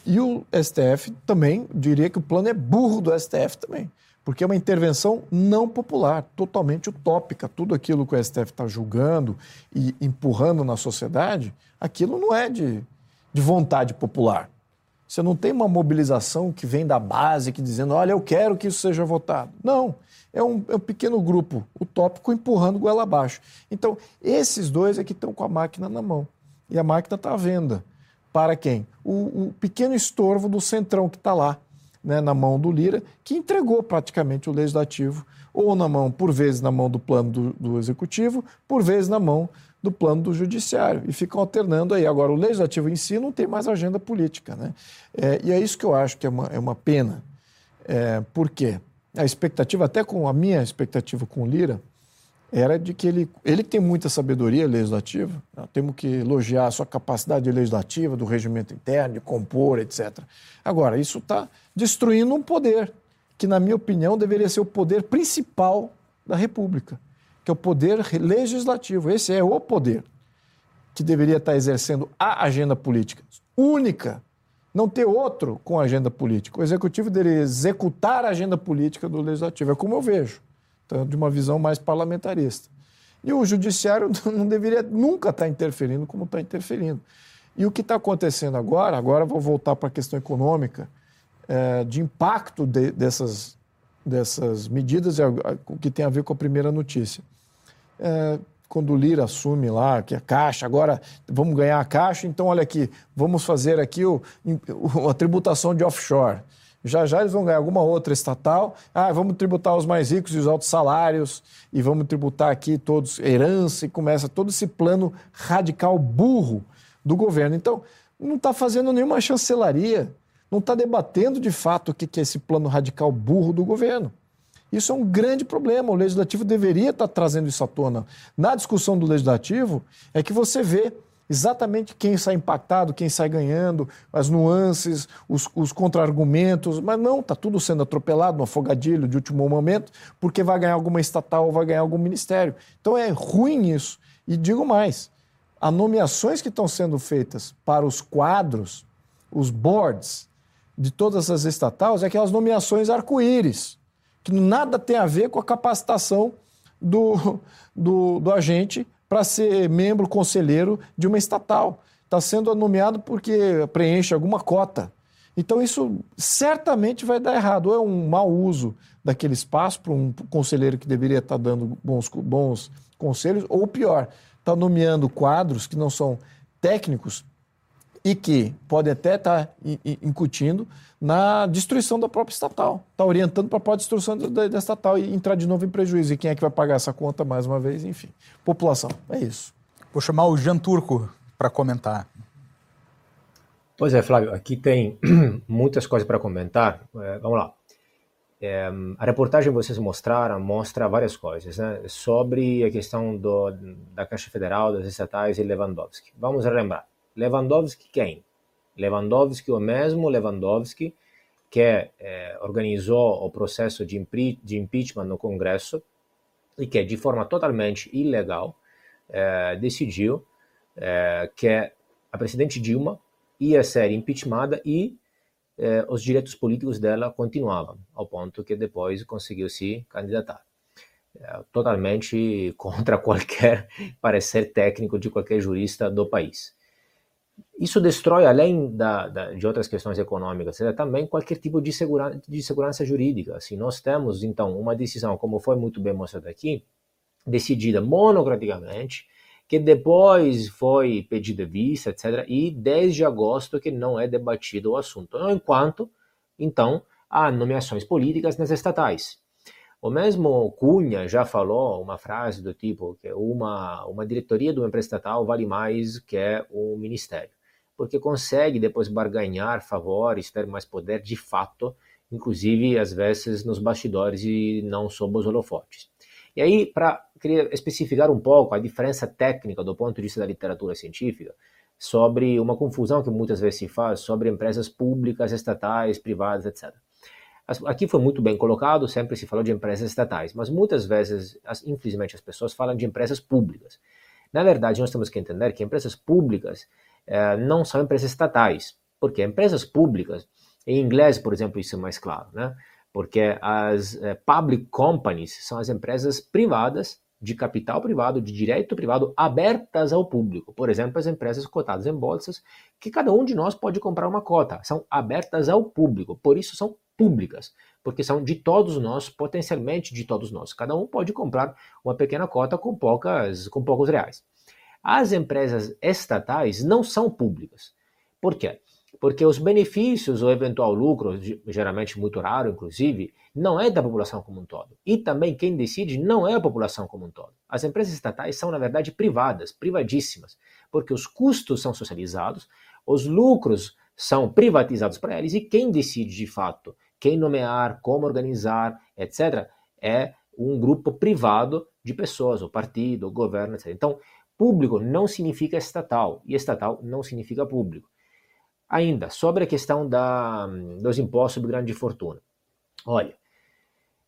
E o STF também, diria que o plano é burro do STF também, porque é uma intervenção não popular, totalmente utópica. Tudo aquilo que o STF está julgando e empurrando na sociedade, aquilo não é de, de vontade popular. Você não tem uma mobilização que vem da base, que dizendo, olha, eu quero que isso seja votado. Não. É um, é um pequeno grupo utópico empurrando goela abaixo. Então, esses dois é que estão com a máquina na mão. E a máquina está à venda. Para quem? O, o pequeno estorvo do centrão que está lá, né, na mão do Lira, que entregou praticamente o legislativo, ou na mão, por vezes, na mão do plano do, do executivo, por vezes na mão do plano do judiciário e ficam alternando aí. Agora, o legislativo em si não tem mais agenda política. Né? É, e é isso que eu acho que é uma, é uma pena. É, por quê? A expectativa, até com a minha expectativa com o Lira, era de que ele, ele tem muita sabedoria legislativa, né? temos que elogiar a sua capacidade legislativa, do regimento interno, de compor, etc. Agora, isso está destruindo um poder, que, na minha opinião, deveria ser o poder principal da República que é o poder legislativo. Esse é o poder que deveria estar exercendo a agenda política única, não ter outro com a agenda política. O executivo deveria executar a agenda política do legislativo. É como eu vejo, então, de uma visão mais parlamentarista. E o judiciário [laughs] não deveria nunca estar interferindo como está interferindo. E o que está acontecendo agora, agora vou voltar para a questão econômica, é, de impacto de, dessas, dessas medidas, o que tem a ver com a primeira notícia é, quando o Lira assume lá, que a Caixa, agora vamos ganhar a Caixa, então olha aqui, vamos fazer aqui o, o, a tributação de offshore. Já já eles vão ganhar alguma outra estatal. Ah, vamos tributar os mais ricos e os altos salários, e vamos tributar aqui todos, herança, e começa todo esse plano radical burro do governo. Então, não está fazendo nenhuma chancelaria, não está debatendo de fato o que é esse plano radical burro do governo. Isso é um grande problema. O legislativo deveria estar trazendo isso à tona. Na discussão do legislativo, é que você vê exatamente quem sai impactado, quem sai ganhando, as nuances, os, os contra-argumentos, mas não, está tudo sendo atropelado no afogadilho de último momento, porque vai ganhar alguma estatal ou vai ganhar algum ministério. Então é ruim isso. E digo mais: as nomeações que estão sendo feitas para os quadros, os boards de todas as estatais, é aquelas nomeações arco-íris que nada tem a ver com a capacitação do, do, do agente para ser membro conselheiro de uma estatal. Está sendo nomeado porque preenche alguma cota. Então, isso certamente vai dar errado. Ou é um mau uso daquele espaço para um conselheiro que deveria estar tá dando bons, bons conselhos, ou pior, está nomeando quadros que não são técnicos e que podem até estar tá incutindo na destruição da própria estatal. Está orientando para a própria destruição da, da, estatal e entrar de novo em prejuízo. E quem é que vai pagar essa conta mais uma vez? Enfim, população. É isso. Vou chamar o Jean Turco para comentar. Pois é, Flávio, aqui tem [clears throat] muitas coisas para comentar. É, vamos lá. É, a reportagem que vocês mostraram mostra várias coisas né, sobre a questão do, da Caixa Federal, das estatais e Lewandowski. Vamos relembrar. Lewandowski quem? Lewandowski, o mesmo Lewandowski que é, organizou o processo de, de, impeachment no Congresso e que, de forma totalmente ilegal, é, decidiu é, que a presidente Dilma ia ser impeachmentada e eh, os direitos políticos dela continuavam, ao ponto que depois conseguiu se candidatar. É, totalmente [laughs] contra qualquer parecer técnico de qualquer jurista do país. Isso destrói, além da, da, de outras questões econômicas, também qualquer tipo de, de segurança jurídica. Se nós temos, então, uma decisão, como foi muito bem mostrado aqui, decidida monocraticamente, que depois foi pedido vista, etc. E desde agosto que não é debatido o assunto. Enquanto, então, há nomeações políticas nas estatais. O mesmo Cunha já falou uma frase do tipo que uma, uma diretoria de uma empresa estatal vale mais que um ministério, porque consegue depois barganhar favores, ter mais poder de fato, inclusive às vezes nos bastidores e não sob os holofotes. E aí, para especificar um pouco a diferença técnica do ponto de vista da literatura científica, sobre uma confusão que muitas vezes se faz sobre empresas públicas, estatais, privadas, etc. Aqui foi muito bem colocado, sempre se falou de empresas estatais, mas muitas vezes, infelizmente, as pessoas falam de empresas públicas. Na verdade, nós temos que entender que empresas públicas eh, não são empresas estatais, porque empresas públicas, em inglês, por exemplo, isso é mais claro, né? porque as eh, public companies são as empresas privadas de capital privado, de direito privado, abertas ao público. Por exemplo, as empresas cotadas em bolsas, que cada um de nós pode comprar uma cota, são abertas ao público, por isso são públicas, porque são de todos nós, potencialmente de todos nós. Cada um pode comprar uma pequena cota com, poucas, com poucos reais. As empresas estatais não são públicas. Por quê? porque os benefícios ou eventual lucro, geralmente muito raro, inclusive, não é da população como um todo. E também quem decide não é a população como um todo. As empresas estatais são, na verdade, privadas, privadíssimas, porque os custos são socializados, os lucros são privatizados para eles e quem decide de fato quem nomear, como organizar, etc., é um grupo privado de pessoas, o partido, o governo, etc. Então, público não significa estatal e estatal não significa público. Ainda, sobre a questão da, dos impostos sobre grande fortuna. Olha,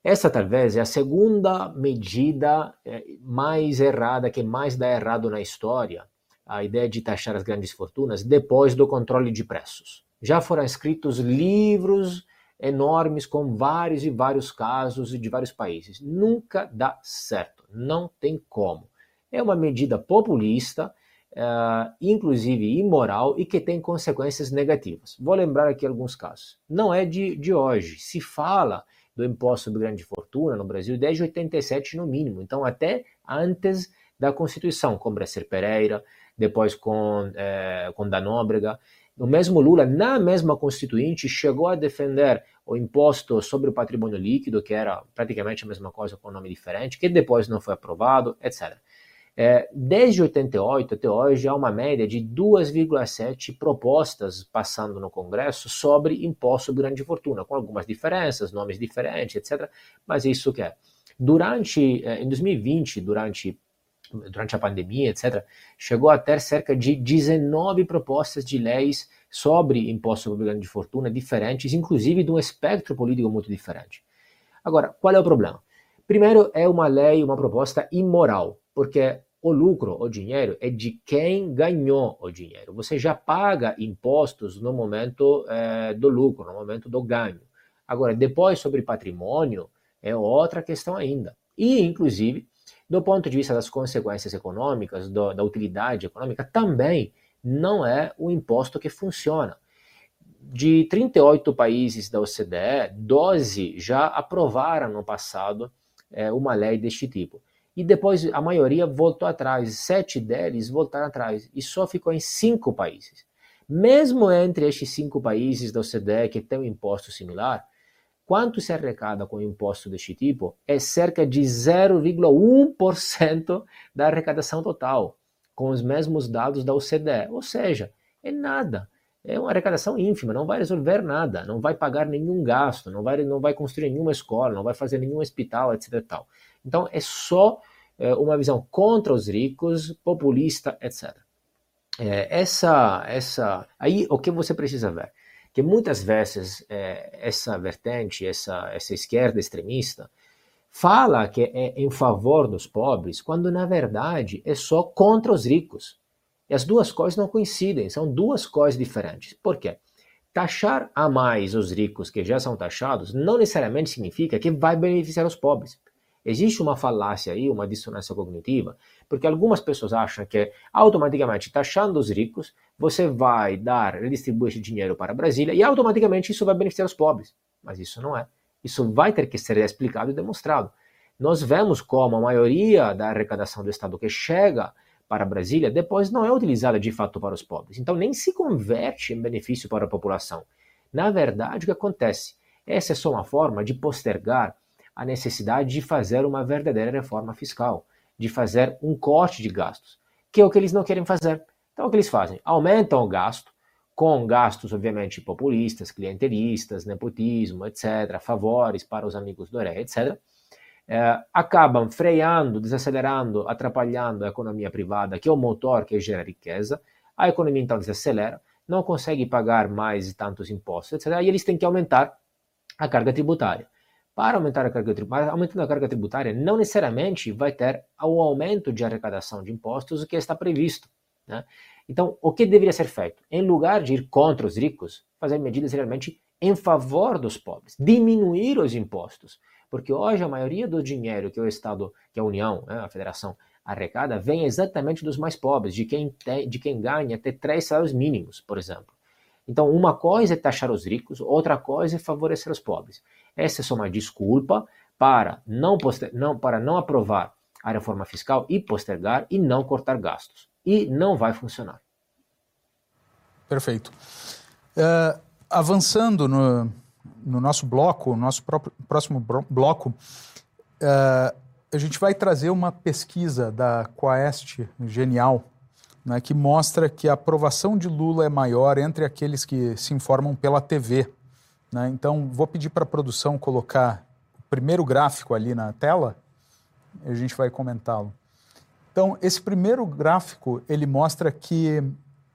essa talvez é a segunda medida é, mais errada, que mais dá errado na história, a ideia de taxar as grandes fortunas, depois do controle de preços. Já foram escritos livros enormes com vários e vários casos de vários países. Nunca dá certo, não tem como. É uma medida populista uh, inclusive imoral, e que tem consequências negativas. Vou lembrar aqui alguns casos. Não é de, de hoje. Se fala do imposto sobre grande fortuna no Brasil desde 87 no mínimo, então até antes da Constituição, com Bresser Pereira, depois com, eh, com Danóbrega. O mesmo Lula, na mesma Constituinte, chegou a defender o imposto sobre o patrimônio líquido, que era praticamente a mesma coisa com nome diferente, que depois não foi aprovado, etc. É, desde 88 até hoje há uma média de 2,7 propostas passando no Congresso sobre imposto sobre grande fortuna, com algumas diferenças, nomes diferentes, etc. Mas isso que é. Durante, é, em 2020, durante durante a pandemia, etc., chegou a ter cerca de 19 propostas de leis sobre imposto sobre grande fortuna diferentes, inclusive de um espectro político muito diferente. Agora, qual é o problema? Primeiro, é uma lei, uma proposta imoral, porque o lucro, o dinheiro, é de quem ganhou o dinheiro. Você já paga impostos no momento é, do lucro, no momento do ganho. Agora, depois sobre patrimônio, é outra questão ainda. E, inclusive, do ponto de vista das consequências econômicas, do, da utilidade econômica, também não é o imposto que funciona. De 38 países da OCDE, 12 já aprovaram no passado é, uma lei deste tipo. E depois a maioria voltou atrás, sete deles voltaram atrás, e só ficou em cinco países. Mesmo entre estes cinco países da OCDE que têm um imposto similar, quanto se arrecada com imposto deste tipo é cerca de 0,1% da arrecadação total, com os mesmos dados da OCDE. Ou seja, é nada. É uma arrecadação ínfima, não vai resolver nada, não vai pagar nenhum gasto, não vai, não vai construir nenhuma escola, não vai fazer nenhum hospital, etc. Tal. Então é só é, uma visão contra os ricos, populista, etc. É, essa, essa, aí o que você precisa ver? Que muitas vezes é, essa vertente, essa, essa esquerda extremista, fala que é em favor dos pobres, quando na verdade é só contra os ricos. E as duas coisas não coincidem, são duas coisas diferentes. Por quê? Taxar a mais os ricos que já são taxados não necessariamente significa que vai beneficiar os pobres. Existe uma falácia aí, uma dissonância cognitiva, porque algumas pessoas acham que automaticamente taxando os ricos, você vai dar, redistribuir esse dinheiro para Brasília e automaticamente isso vai beneficiar os pobres. Mas isso não é. Isso vai ter que ser explicado e demonstrado. Nós vemos como a maioria da arrecadação do Estado que chega para Brasília depois não é utilizada de fato para os pobres. Então nem se converte em benefício para a população. Na verdade, o que acontece? Essa é só uma forma de postergar a necessidade de fazer uma verdadeira reforma fiscal, de fazer um corte de gastos, que é o que eles não querem fazer. Então, o que eles fazem? Aumentam o gasto, com gastos, obviamente, populistas, clientelistas, nepotismo, etc., favores para os amigos do rei, etc., é, acabam freando, desacelerando, atrapalhando a economia privada, que é o motor que gera riqueza. A economia então desacelera, não consegue pagar mais tantos impostos, etc. E eles têm que aumentar a carga tributária. Para aumentar a carga tributária, aumentando a carga tributária, não necessariamente vai ter o aumento de arrecadação de impostos que está previsto. Né? Então, o que deveria ser feito? Em lugar de ir contra os ricos, fazer medidas realmente em favor dos pobres, diminuir os impostos. Porque hoje a maioria do dinheiro que o Estado, que a União, né, a Federação, arrecada, vem exatamente dos mais pobres, de quem, tem, de quem ganha até três salários mínimos, por exemplo. Então, uma coisa é taxar os ricos, outra coisa é favorecer os pobres. Essa é só uma desculpa para não, não, para não aprovar a reforma fiscal e postergar e não cortar gastos. E não vai funcionar. Perfeito. Uh, avançando no, no, nosso bloco, nosso próprio, próximo bloco, uh, a gente vai trazer uma pesquisa da Quaest Genial, né, que mostra que a aprovação de Lula é maior entre aqueles que se informam pela TV. Né? Então, vou pedir para a produção colocar o primeiro gráfico ali na tela e a gente vai comentá-lo. Então, esse primeiro gráfico, ele mostra que,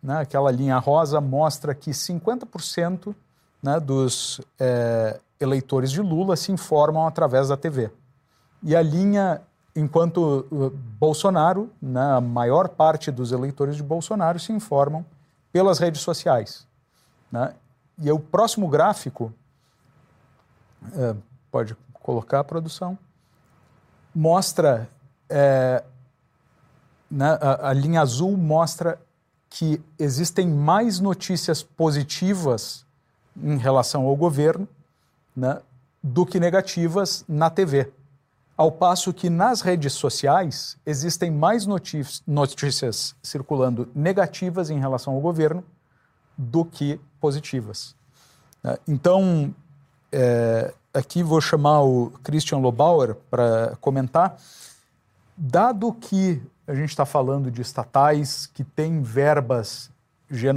né, aquela linha rosa mostra que 50% né, dos é, eleitores de Lula se informam através da TV. E a linha enquanto uh, Bolsonaro, né, a maior parte dos eleitores de Bolsonaro se informam pelas redes sociais. Né? E o próximo gráfico, é, pode colocar a produção, mostra, é, né, a, a linha azul mostra que existem mais notícias positivas em relação ao governo né, do que negativas na TV. Ao passo que nas redes sociais existem mais notícias circulando negativas em relação ao governo do que positivas. Né? Então, é, aqui vou chamar o Christian Lobauer para comentar. Dado que a gente está falando de estatais que têm verbas,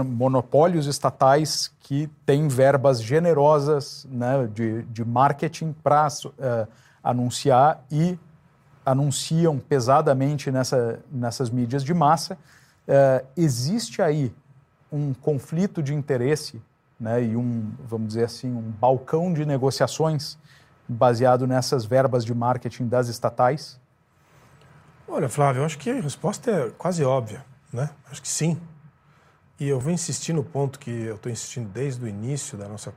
monopólios estatais que têm verbas generosas né, de, de marketing para. Uh, anunciar e anunciam pesadamente nessa, nessas mídias de massa. Uh, existe aí um conflito de interesse né, e um, vamos dizer assim, um balcão de negociações baseado nessas verbas de marketing das estatais? Olha, Flávio, eu acho que a resposta é quase óbvia, né? Acho que sim. E eu vou insistir no ponto que eu estou insistindo desde o início da nossa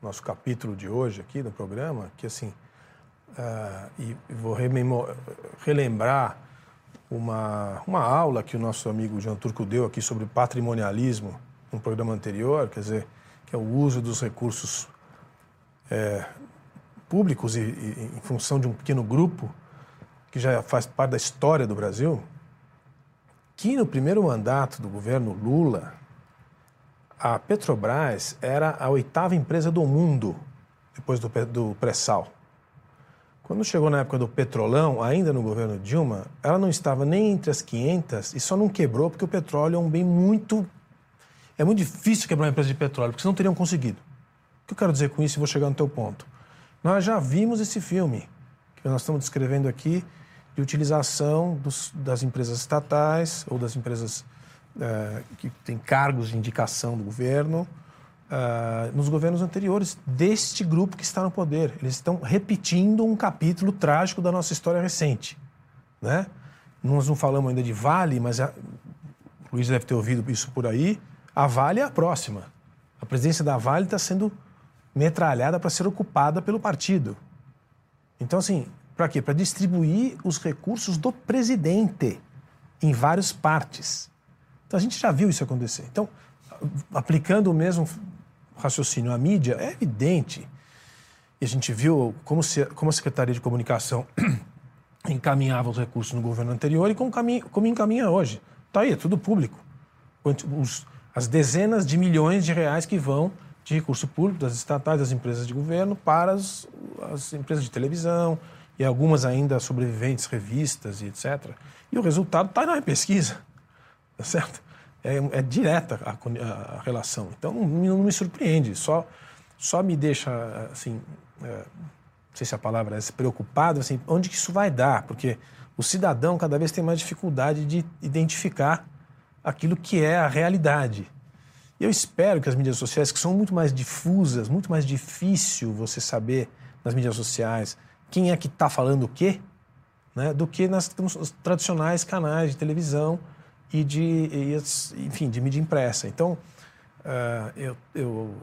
nosso capítulo de hoje aqui do programa, que assim, uh, e vou relembrar uma, uma aula que o nosso amigo Jean Turco deu aqui sobre patrimonialismo no programa anterior, quer dizer, que é o uso dos recursos é, públicos e, e, em função de um pequeno grupo que já faz parte da história do Brasil, que no primeiro mandato do governo Lula, a Petrobras era a oitava empresa do mundo depois do, do pré-sal. Quando chegou na época do petrolão, ainda no governo Dilma, ela não estava nem entre as 500 e só não quebrou porque o petróleo é um bem muito. É muito difícil quebrar uma empresa de petróleo, porque senão teriam conseguido. O que eu quero dizer com isso e vou chegar no teu ponto? Nós já vimos esse filme que nós estamos descrevendo aqui de utilização dos, das empresas estatais ou das empresas uh, que têm cargos de indicação do governo uh, nos governos anteriores deste grupo que está no poder. Eles estão repetindo um capítulo trágico da nossa história recente. Né? Nós não falamos ainda de Vale, mas a... o Luiz deve ter ouvido isso por aí. A Vale é a próxima. A presidência da Vale está sendo metralhada para ser ocupada pelo partido. Então, assim, para quê? Para distribuir os recursos do presidente em várias partes. Então, a gente já viu isso acontecer. Então, aplicando o mesmo raciocínio à mídia, é evidente. E a gente viu como, se, como a Secretaria de Comunicação [clears throat] encaminhava os recursos no governo anterior e como, como encaminha hoje. Está aí, é tudo público. Os, as dezenas de milhões de reais que vão de recurso público das estatais, das empresas de governo para as, as empresas de televisão e algumas ainda sobreviventes revistas e etc. E o resultado está na pesquisa, [laughs] tá certo? É, é direta a, a, relação. Então não, não, me surpreende, só, só me deixa assim, é, não sei se a palavra é preocupado, assim, onde que isso vai dar? Porque o cidadão cada vez tem mais dificuldade de identificar aquilo que é a realidade. Eu espero que as mídias sociais, que são muito mais difusas, muito mais difícil você saber nas mídias sociais quem é que está falando o quê, né, do que nas, nos tradicionais canais de televisão e de, e, enfim, de mídia impressa. Então, uh, eu, eu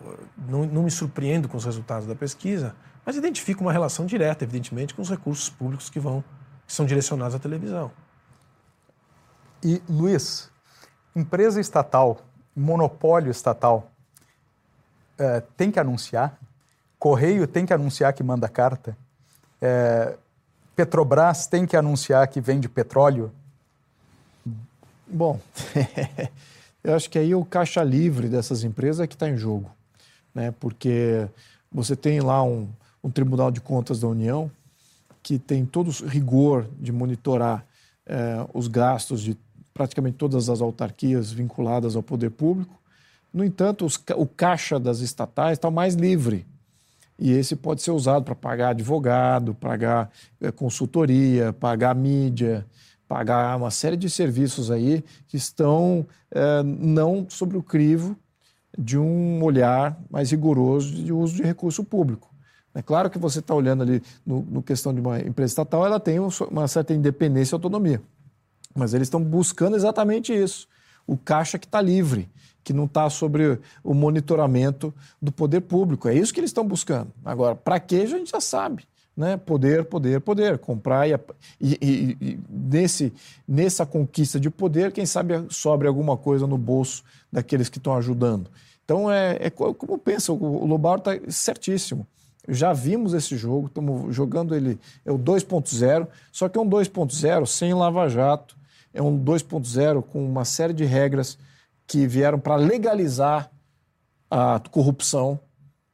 não, não, me surpreendo com os resultados da pesquisa, mas identifico uma relação direta, evidentemente, com os recursos públicos que vão que são direcionados à televisão. E, Luiz, empresa estatal, monopólio estatal, uh, tem que anunciar? Correio tem que anunciar que manda carta? Uh, Petrobras tem que anunciar que vende petróleo? Bom, [laughs] eu acho que aí o caixa livre dessas empresas é que está em jogo, né? porque você tem lá um, um, Tribunal de Contas da União que tem todo o rigor de monitorar eh, os gastos de praticamente todas as autarquias vinculadas ao poder público. No entanto, os, o caixa das estatais está mais livre. E esse pode ser usado para pagar advogado, pagar eh, consultoria, pagar mídia, pagar uma série de serviços aí que estão é, não sobre o crivo de um olhar mais rigoroso de uso de recurso público. É claro que você está olhando ali no, no, questão de uma empresa estatal, ela tem uma certa independência e autonomia. Mas eles estão buscando exatamente isso. O caixa que está livre, que não está sobre o monitoramento do poder público. É isso que eles estão buscando. Agora, para que a gente já sabe né? Poder, poder, poder, comprar e, e, e, e, nesse, nessa conquista de poder, quem sabe sobre alguma coisa no bolso daqueles que estão ajudando. Então é, é como pensa, o Lobato está certíssimo. Já vimos esse jogo, estamos jogando ele, é o 2.0, só que é um 2.0 sem lava-jato, é um 2.0 com uma série de regras que vieram para legalizar a corrupção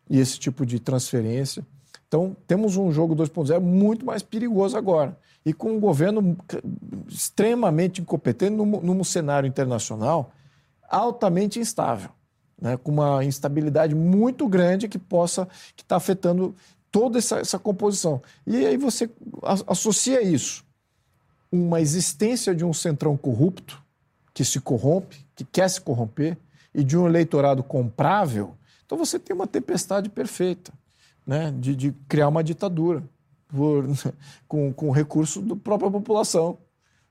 e esse tipo de transferência. Então, temos um jogo 2.0 muito mais perigoso agora. E com um governo extremamente incompetente num, num cenário internacional altamente instável, né? com uma instabilidade muito grande que possa que está afetando toda essa, essa composição. E aí você associa isso uma existência de um centrão corrupto que se corrompe, que quer se corromper, e de um eleitorado comprável, então você tem uma tempestade perfeita né, de, de criar uma ditadura por, [laughs] com, com recurso da própria população.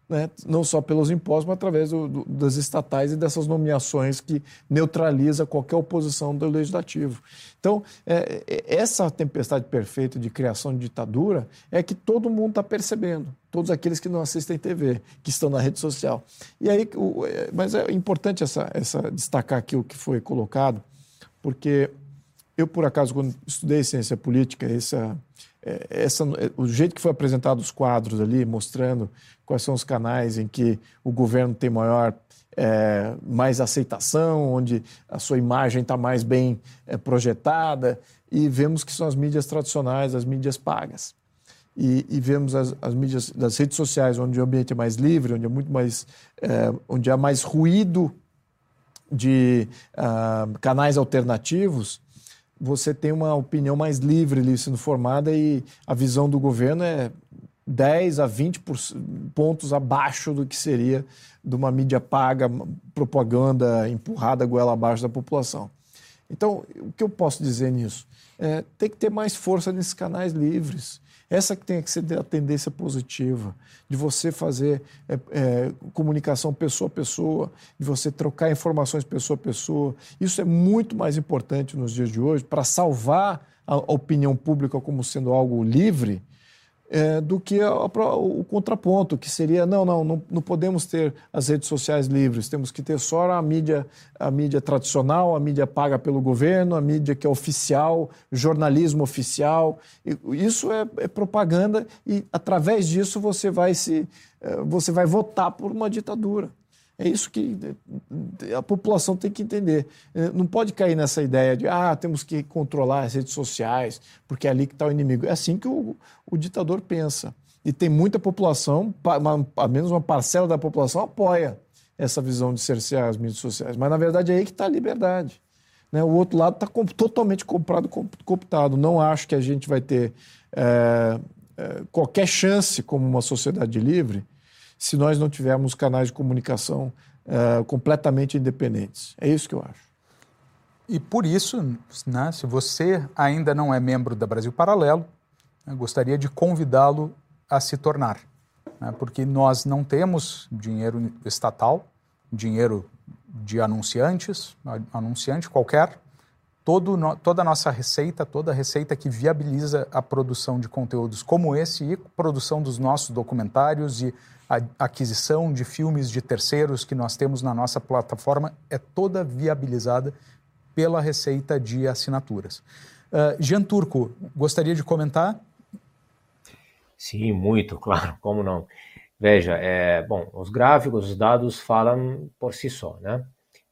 né, não só pelos impostos, mas através do, do, das estatais e dessas nomeações que neutraliza qualquer oposição do legislativo. Então, é, é essa tempestade perfeita de criação de ditadura é que todo mundo está percebendo, todos aqueles que não assistem TV, que estão na rede social. E aí, o, é, mas é importante essa, essa destacar aqui o que foi colocado, porque eu, por acaso, quando estudei ciência política, essa, é, essa, o jeito que foi apresentado os quadros ali, mostrando quais são os canais em que o governo tem maior é, mais aceitação, onde a sua imagem está mais bem é, projetada, e vemos que são as mídias tradicionais, as mídias pagas. E, e vemos as, as, mídias das redes sociais, onde o ambiente é mais livre, onde é muito mais, é, onde há mais ruído de uh, canais alternativos, você tem uma opinião mais livre ali sendo formada e a visão do governo é 10 a 20 pontos abaixo do que seria de uma mídia paga, propaganda empurrada goela abaixo da população. Então, o que eu posso dizer nisso? É, tem que ter mais força nesses canais livres. Essa que tem que ser a tendência positiva, de você fazer é, é, comunicação pessoa a pessoa, de você trocar informações pessoa a pessoa. Isso é muito mais importante nos dias de hoje para salvar a opinião pública como sendo algo livre é, do que a, a, o contraponto, que seria, não, não, não, não, podemos ter as redes sociais livres, temos que ter só a mídia, a mídia tradicional, a mídia paga pelo governo, a mídia que é oficial, jornalismo oficial. Isso é, é propaganda e, através disso, você vai, se, é, você vai votar por uma ditadura. É isso que a população tem que entender. Eh, não pode cair nessa ideia de, ah, temos que controlar as redes sociais, porque é ali que está o inimigo. É assim que o, o ditador pensa. E tem muita população, a menos uma parcela da população apoia essa visão de cercear as mídias sociais. Mas, na verdade, é aí que está a liberdade. Né? O outro lado está totalmente comprado, cooptado. Não acho que a gente vai ter é, é, qualquer chance como uma sociedade livre se nós não tivermos canais de comunicação uh, completamente independentes. É isso que eu acho. E por isso, né, se você ainda não é membro da Brasil Paralelo, eu gostaria de convidá-lo a se tornar. Né, porque nós não temos dinheiro estatal, dinheiro de anunciantes, anunciante qualquer, todo, toda a nossa receita, toda a receita que viabiliza a produção de conteúdos como esse e produção dos nossos documentários e a aquisição de filmes de terceiros que nós temos na nossa plataforma é toda viabilizada pela receita de assinaturas. Uh, Jean Turco, gostaria de comentar? Sim, muito, [laughs] claro, como não. Veja, é, bom, os gráficos, os dados falam por si só, né?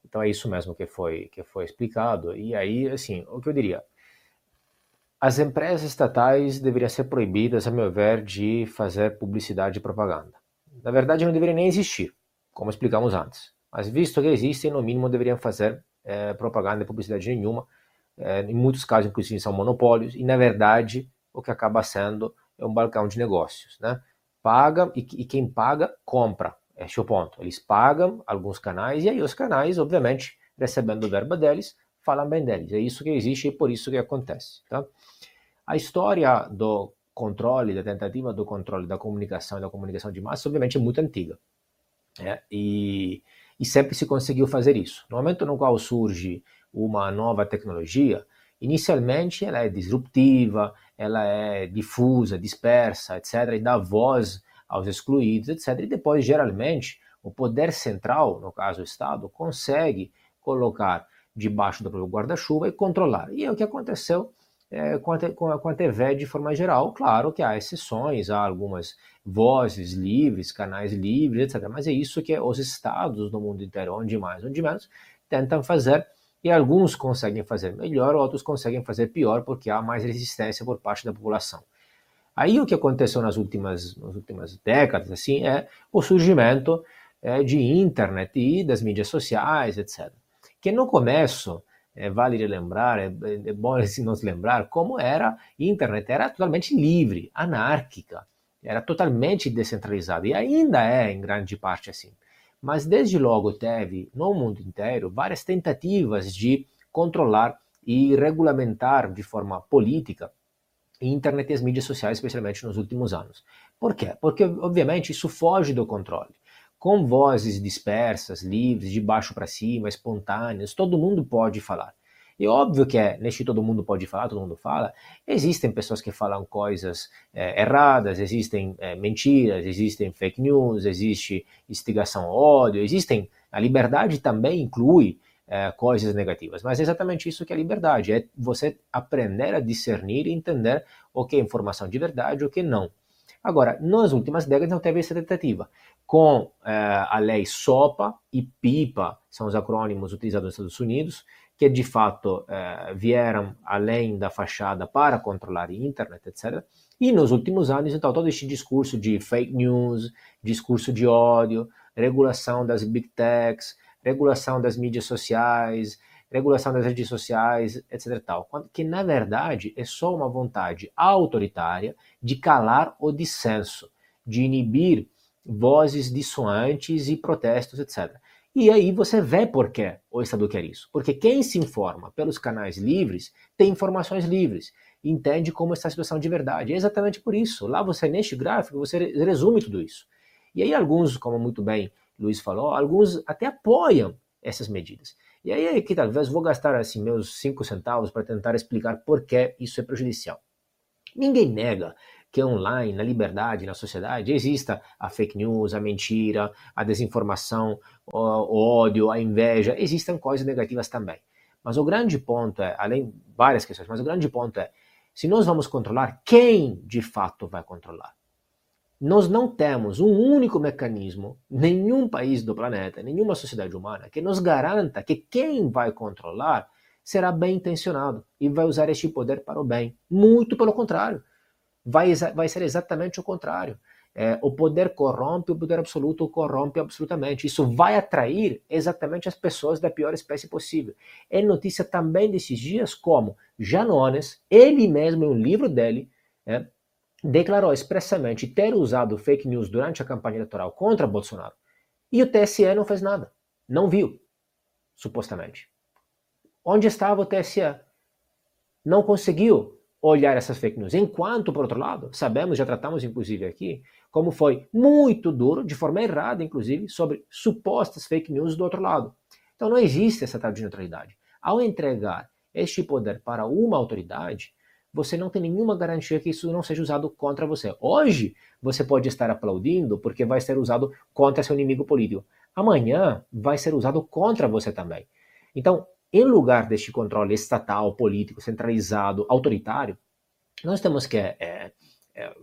Então é isso mesmo que foi que foi explicado. E aí, assim, o que eu diria? As empresas estatais deveriam ser proibidas, a meu ver, de fazer publicidade e propaganda na verdade não deveria nem existir, como explicamos antes. Mas visto que existem, no mínimo deveriam fazer é, propaganda e publicidade nenhuma. É, em muitos casos, inclusive, são monopólios. E, na verdade, o que acaba sendo é um balcão de negócios. Né? Paga e, e quem paga, compra. Este é o ponto. Eles pagam alguns canais e aí os canais, obviamente, recebendo verba deles, falam bem deles. É isso que existe e por isso que acontece. Tá? A história do controle, da tentativa do controle da comunicação e da comunicação de massa, obviamente é muito antiga. É, e, e sempre se conseguiu fazer isso. No momento no qual surge uma nova tecnologia, inicialmente ela é disruptiva, ela é difusa, dispersa, etc., e dá voz aos excluídos, etc. E depois, geralmente, o poder central, no caso o Estado, consegue colocar debaixo do próprio guarda-chuva e controlar. E é o que aconteceu é, com, a, com, a, TV de forma geral. Claro que há exceções, há algumas vozes livres, canais livres, etc. Mas é isso que os estados do mundo inteiro, onde mais, onde menos, tentam fazer. E alguns conseguem fazer melhor, outros conseguem fazer pior, porque há mais resistência por parte da população. Aí o que aconteceu nas últimas, nas últimas décadas assim é o surgimento é, de internet e das mídias sociais, etc. Que no começo é, vale lembrar, é, é bom [laughs] assim, nos lembrar como era a internet, era totalmente livre, anárquica, era totalmente descentralizada e ainda é em grande parte assim. Mas desde logo teve no mundo inteiro várias tentativas de controlar e regulamentar de forma política a internet e as mídias sociais, especialmente nos últimos anos. Por quê? Porque, obviamente, isso foge do controle. Com vozes dispersas, livres, de baixo para cima, espontâneas, todo mundo pode falar. E óbvio que é, neste todo mundo pode falar, todo mundo fala, existem pessoas que falam coisas é, erradas, existem é, mentiras, existem fake news, existe instigação ao ódio, existem. A liberdade também inclui é, coisas negativas, mas é exatamente isso que é liberdade: é você aprender a discernir e entender o que é informação de verdade e o que não. Agora, nas últimas décadas não teve essa tentativa. Com é, a lei SOPA e PIPA, são os acrônimos utilizados nos Estados Unidos, que de fato eh, vieram além da fachada para controlar a internet, etc. E nos últimos anos, então, todo este discurso de fake news, discurso de ódio, regulação das big techs, regulação das mídias sociais, regulação das redes sociais, etc. Tal, que na verdade é só uma vontade autoritária de calar o dissenso, de inibir vozes dissoantes e protestos, etc. E aí você vê por que o Estado quer isso. Porque quem se informa pelos canais livres tem informações livres, entende como está a situação de verdade. É exatamente por isso. Lá você, neste gráfico, você resume tudo isso. E aí alguns, como muito bem Luiz falou, alguns até apoiam essas medidas. E aí que talvez vou gastar assim meus cinco centavos para tentar explicar por que isso é prejudicial. Ninguém nega que online, na liberdade, na sociedade, exista a fake news, a mentira, a desinformação, o, ódio, a inveja, existem coisas negativas também. Mas o grande ponto é, além várias questões, mas o grande ponto é, se nós vamos controlar, quem de fato vai controlar? Nós não temos um único mecanismo, nenhum país do planeta, nenhuma sociedade humana, que nos garanta que quem vai controlar será bem intencionado e vai usar este poder para o bem. Muito pelo contrário vai, vai ser exatamente o contrário. É, o poder corrompe, o poder absoluto corrompe absolutamente. Isso vai atrair exatamente as pessoas da pior espécie possível. É notícia também desses dias como Janones, ele mesmo, em um livro dele, é, declarou expressamente ter usado fake news durante a campanha eleitoral contra Bolsonaro. E o TSE não fez nada. Não viu, supostamente. Onde estava o TSE? Não conseguiu olhar essas fake news. Enquanto, por outro lado, sabemos, já tratamos inclusive aqui, como foi muito duro, de forma errada, inclusive, sobre supostas fake news do outro lado. Então não existe essa tal de neutralidade. Ao entregar este poder para uma autoridade, você não tem nenhuma garantia que isso não seja usado contra você. Hoje, você pode estar aplaudindo porque vai ser usado contra seu inimigo político. Amanhã, vai ser usado contra você também. Então, em lugar deste controle estatal, político, centralizado, autoritário, nós temos que, é, é,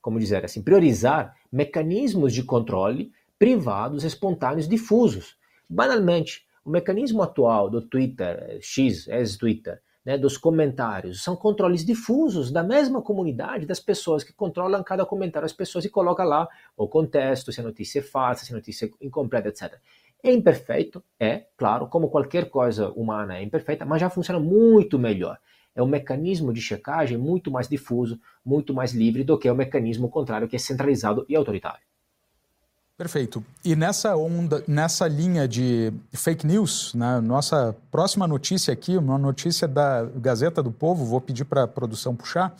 como dizer assim, priorizar mecanismos de controle privados, espontâneos, difusos. Banalmente, o mecanismo atual do Twitter, X, ex-Twitter, né, dos comentários, são controles difusos da mesma comunidade, das pessoas que controlam cada comentário, as pessoas e colocam lá o contexto, se a notícia é falsa, se a notícia é incompleta, etc. É imperfeito, é, claro, como qualquer coisa humana é imperfeita, mas já funciona muito melhor. É um mecanismo de checagem muito mais difuso, muito mais livre do que o mecanismo contrário, que é centralizado e autoritário. Perfeito. E nessa onda, nessa linha de fake news, né, nossa próxima notícia aqui, uma notícia da Gazeta do Povo, vou pedir para a produção puxar.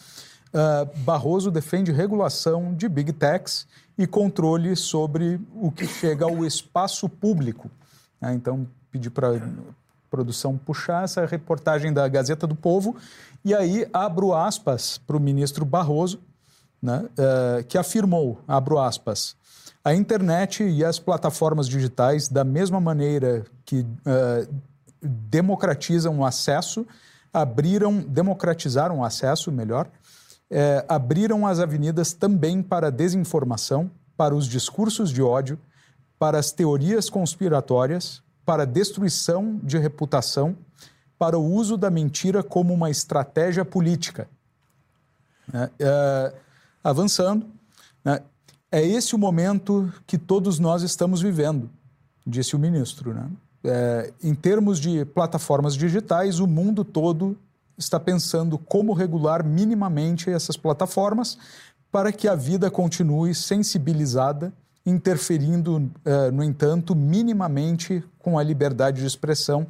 Uh, Barroso defende regulação de big techs e controle sobre o que chega ao espaço público. Né? Então, pedi para produção puxar essa reportagem da Gazeta do Povo e aí abro aspas para o ministro Barroso, né? uh, que afirmou, abro aspas, a internet e as plataformas digitais, da mesma maneira que uh, democratizam o acesso, abriram, democratizaram o acesso, melhor, é, abriram as avenidas também para a desinformação, para os discursos de ódio, para as teorias conspiratórias, para a destruição de reputação, para o uso da mentira como uma estratégia política. É, é, avançando, né, é esse o momento que todos nós estamos vivendo, disse o ministro. Né? É, em termos de plataformas digitais, o mundo todo está pensando como regular minimamente essas plataformas para que a vida continue sensibilizada, interferindo, eh, no entanto, minimamente com a liberdade de expressão,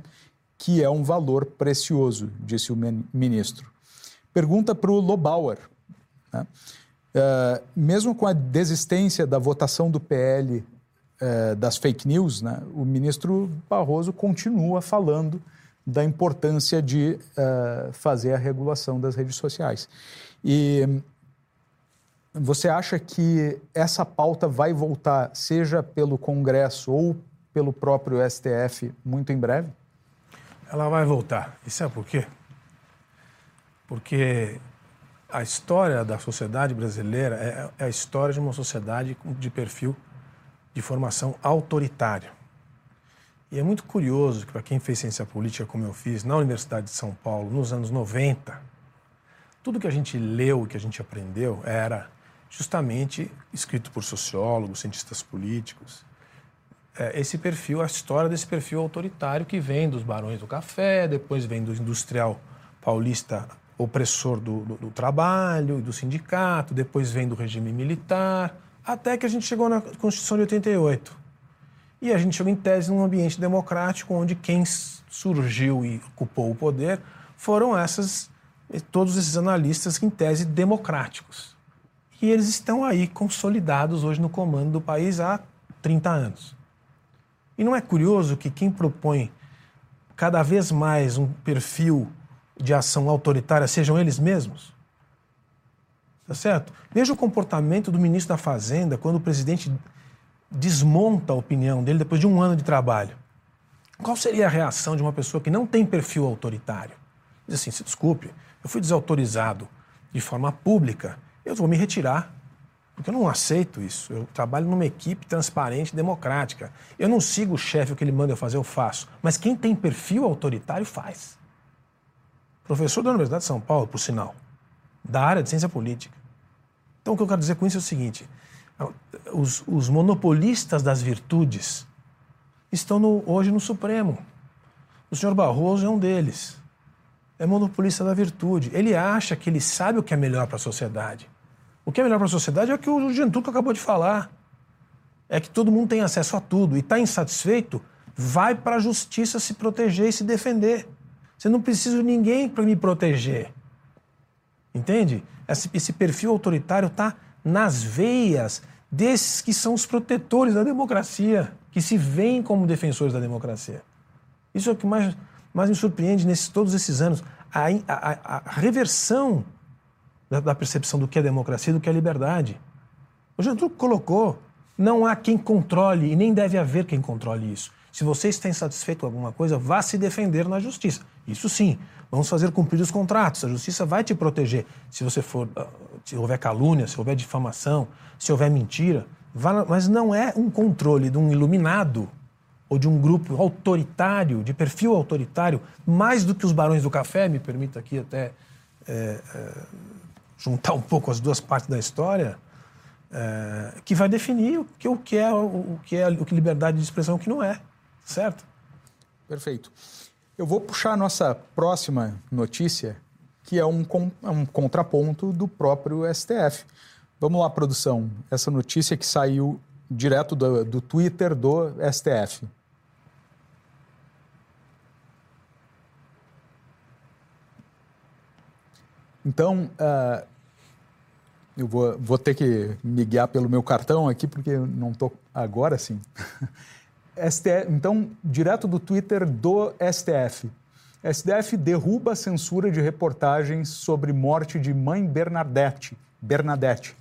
que é um valor precioso, disse o ministro. Pergunta para o Lobauer. Né? Uh, mesmo com a desistência da votação do PL uh, das fake news, né, o ministro Barroso continua falando da importância de uh, fazer a regulação das redes sociais. E você acha que essa pauta vai voltar, seja pelo Congresso ou pelo próprio STF, muito em breve? Ela vai voltar. E sabe por quê? Porque a história da sociedade brasileira é, é a história de uma sociedade de perfil de formação autoritária. E é muito curioso que, para quem fez ciência política, como eu fiz, na Universidade de São Paulo, nos anos 90, tudo que a gente leu que a gente aprendeu era justamente escrito por sociólogos, cientistas políticos. É, esse perfil, a história desse perfil autoritário que vem dos barões do café, depois vem do industrial paulista opressor do, do, do trabalho e do sindicato, depois vem do regime militar, até que a gente chegou na Constituição de 88. E a gente chegou em tese num ambiente democrático onde quem surgiu e ocupou o poder foram essas todos esses analistas em tese democráticos. E eles estão aí consolidados hoje no comando do país há 30 anos. E não é curioso que quem propõe cada vez mais um perfil de ação autoritária sejam eles mesmos? Tá certo? Veja o comportamento do ministro da Fazenda quando o presidente desmonta a opinião dele depois de um ano de trabalho. Qual seria a reação de uma pessoa que não tem perfil autoritário? Diz assim: se desculpe, eu fui desautorizado de forma pública, eu vou me retirar. Porque eu não aceito isso. Eu trabalho numa equipe transparente, democrática. Eu não sigo o chefe, o que ele manda eu fazer, eu faço. Mas quem tem perfil autoritário faz. Professor da Universidade de São Paulo, por sinal, da área de ciência política. Então, o que eu quero dizer com isso é o seguinte: os, os monopolistas das virtudes estão no, hoje no Supremo. O senhor Barroso é um deles é monopolista da virtude. Ele acha que ele sabe o que é melhor para a sociedade. O que é melhor para a sociedade é o que o Gentuco acabou de falar. É que todo mundo tem acesso a tudo e está insatisfeito, vai para a justiça se proteger e se defender. Você não precisa de ninguém para me proteger. Entende? Esse, esse perfil autoritário está nas veias desses que são os protetores da democracia, que se veem como defensores da democracia. Isso é o que mais mas me surpreende nesses todos esses anos a, a, a reversão da, da, percepção do que é democracia e do que é liberdade. O Getúlio colocou, não há quem controle e nem deve haver quem controle isso. Se você está insatisfeito com alguma coisa, vá se defender na justiça. Isso sim, vamos fazer cumprir os contratos. A justiça vai te proteger. Se você for, ah, se houver calúnia, se houver difamação, se houver mentira, mas não é um controle de um iluminado ou de um grupo autoritário, de perfil autoritário, mais do que os barões do café, me permita aqui até é, é, juntar um pouco as duas partes da história, é, que vai definir o que, o que é o que é o que liberdade de expressão e o que não é, certo? Perfeito. Eu vou puxar a nossa próxima notícia, que é um, um contraponto do próprio STF. Vamos lá, produção. Essa notícia que saiu direto do, do Twitter do STF. Então, uh, eu vou, vou, ter que me guiar pelo meu cartão aqui, porque não estou agora sim. [laughs] STF, então, direto do Twitter do STF. STF derruba a censura de reportagens sobre morte de mãe Bernadette, Bernadette.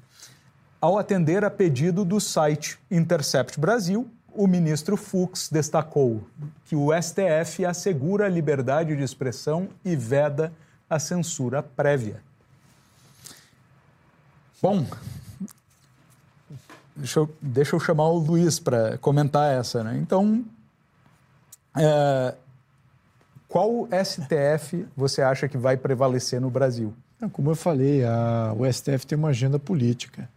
Ao atender a pedido do site Intercept Brasil, o ministro Fux destacou que o STF assegura a liberdade de expressão e veda a censura prévia. Bom, deixa eu, deixa eu chamar o Luiz para comentar essa. Né? Então, é, qual STF você acha que vai prevalecer no Brasil? Como eu falei, a, o STF tem uma agenda política.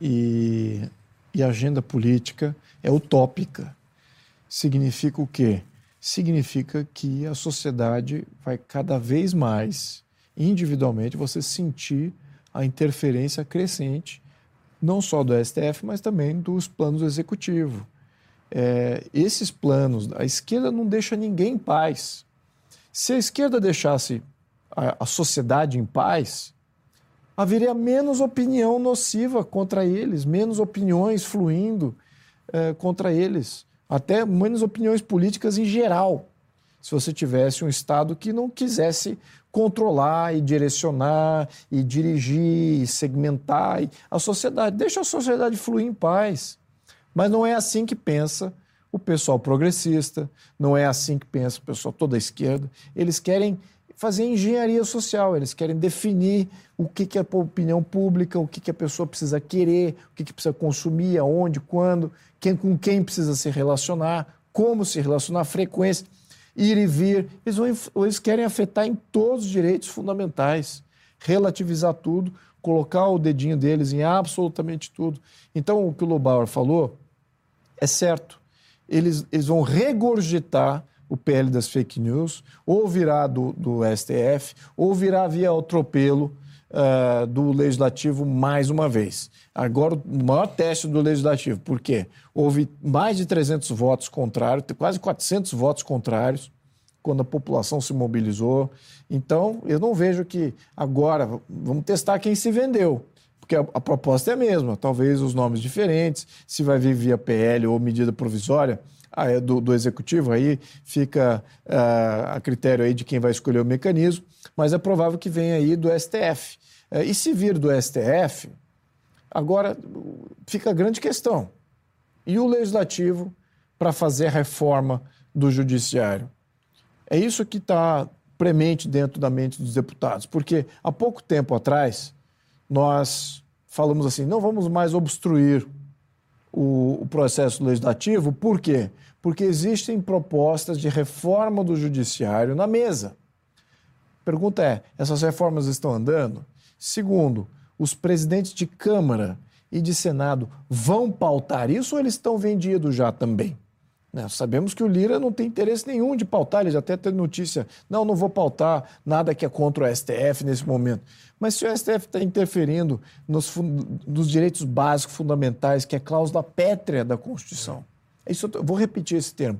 E, e a agenda política é utópica. Significa o quê? significa que a sociedade vai cada vez mais, individualmente, você sentir a interferência crescente, não só do STF, mas também dos planos executivos. É, esses planos, a esquerda não deixa ninguém em paz. Se a esquerda deixasse a, a sociedade em paz, haveria menos opinião nociva contra eles, menos opiniões fluindo eh, contra eles, até menos opiniões políticas em geral. Se você tivesse um Estado que não quisesse controlar e direcionar e dirigir e segmentar a sociedade. Deixa a sociedade fluir em paz. Mas não é assim que pensa o pessoal progressista, não é assim que pensa o pessoal toda a esquerda. Eles querem fazer engenharia social, eles querem definir o que, que é a opinião pública, o que, que a pessoa precisa querer, o que, que precisa consumir, aonde, quando, quem, com quem precisa se relacionar, como se relacionar, frequência ir e vir. Eles, vão, eles querem afetar em todos os direitos fundamentais, relativizar tudo, colocar o dedinho deles em absolutamente tudo. Então, o que o Lobauer falou é certo. Eles, eles vão regurgitar o PL das fake news, ou virá do, do STF, ou virá via atropelo uh, do Legislativo mais uma vez. Agora, o maior teste do Legislativo, por quê? Houve mais de 300 votos contrários, quase 400 votos contrários, quando a população se mobilizou. Então, eu não vejo que agora vamos testar quem se vendeu porque a, a, proposta é a mesma, talvez os nomes diferentes, se vai vir via PL ou medida provisória é do, do, executivo, aí fica uh, a critério aí de quem vai escolher o mecanismo, mas é provável que venha aí do STF. Uh, e se vir do STF, agora fica a grande questão. E o legislativo para fazer a reforma do judiciário? É isso que está premente dentro da mente dos deputados, porque há pouco tempo atrás nós falamos assim: não vamos mais obstruir o, o processo legislativo, por quê? Porque existem propostas de reforma do judiciário na mesa. Pergunta é: essas reformas estão andando? Segundo, os presidentes de Câmara e de Senado vão pautar isso ou eles estão vendidos já também? Né? Sabemos que o Lira não tem interesse nenhum de pautar, ele já até tem notícia, não, não vou pautar nada que é contra o STF nesse momento. Mas se o STF está interferindo nos, nos, direitos básicos fundamentais, que é a cláusula pétrea da Constituição, isso eu vou repetir esse termo,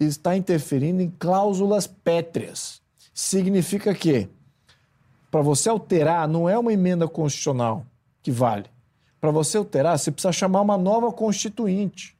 está interferindo em cláusulas pétreas. Significa que, para você alterar, não é uma emenda constitucional que vale. Para você alterar, você precisa chamar uma nova constituinte.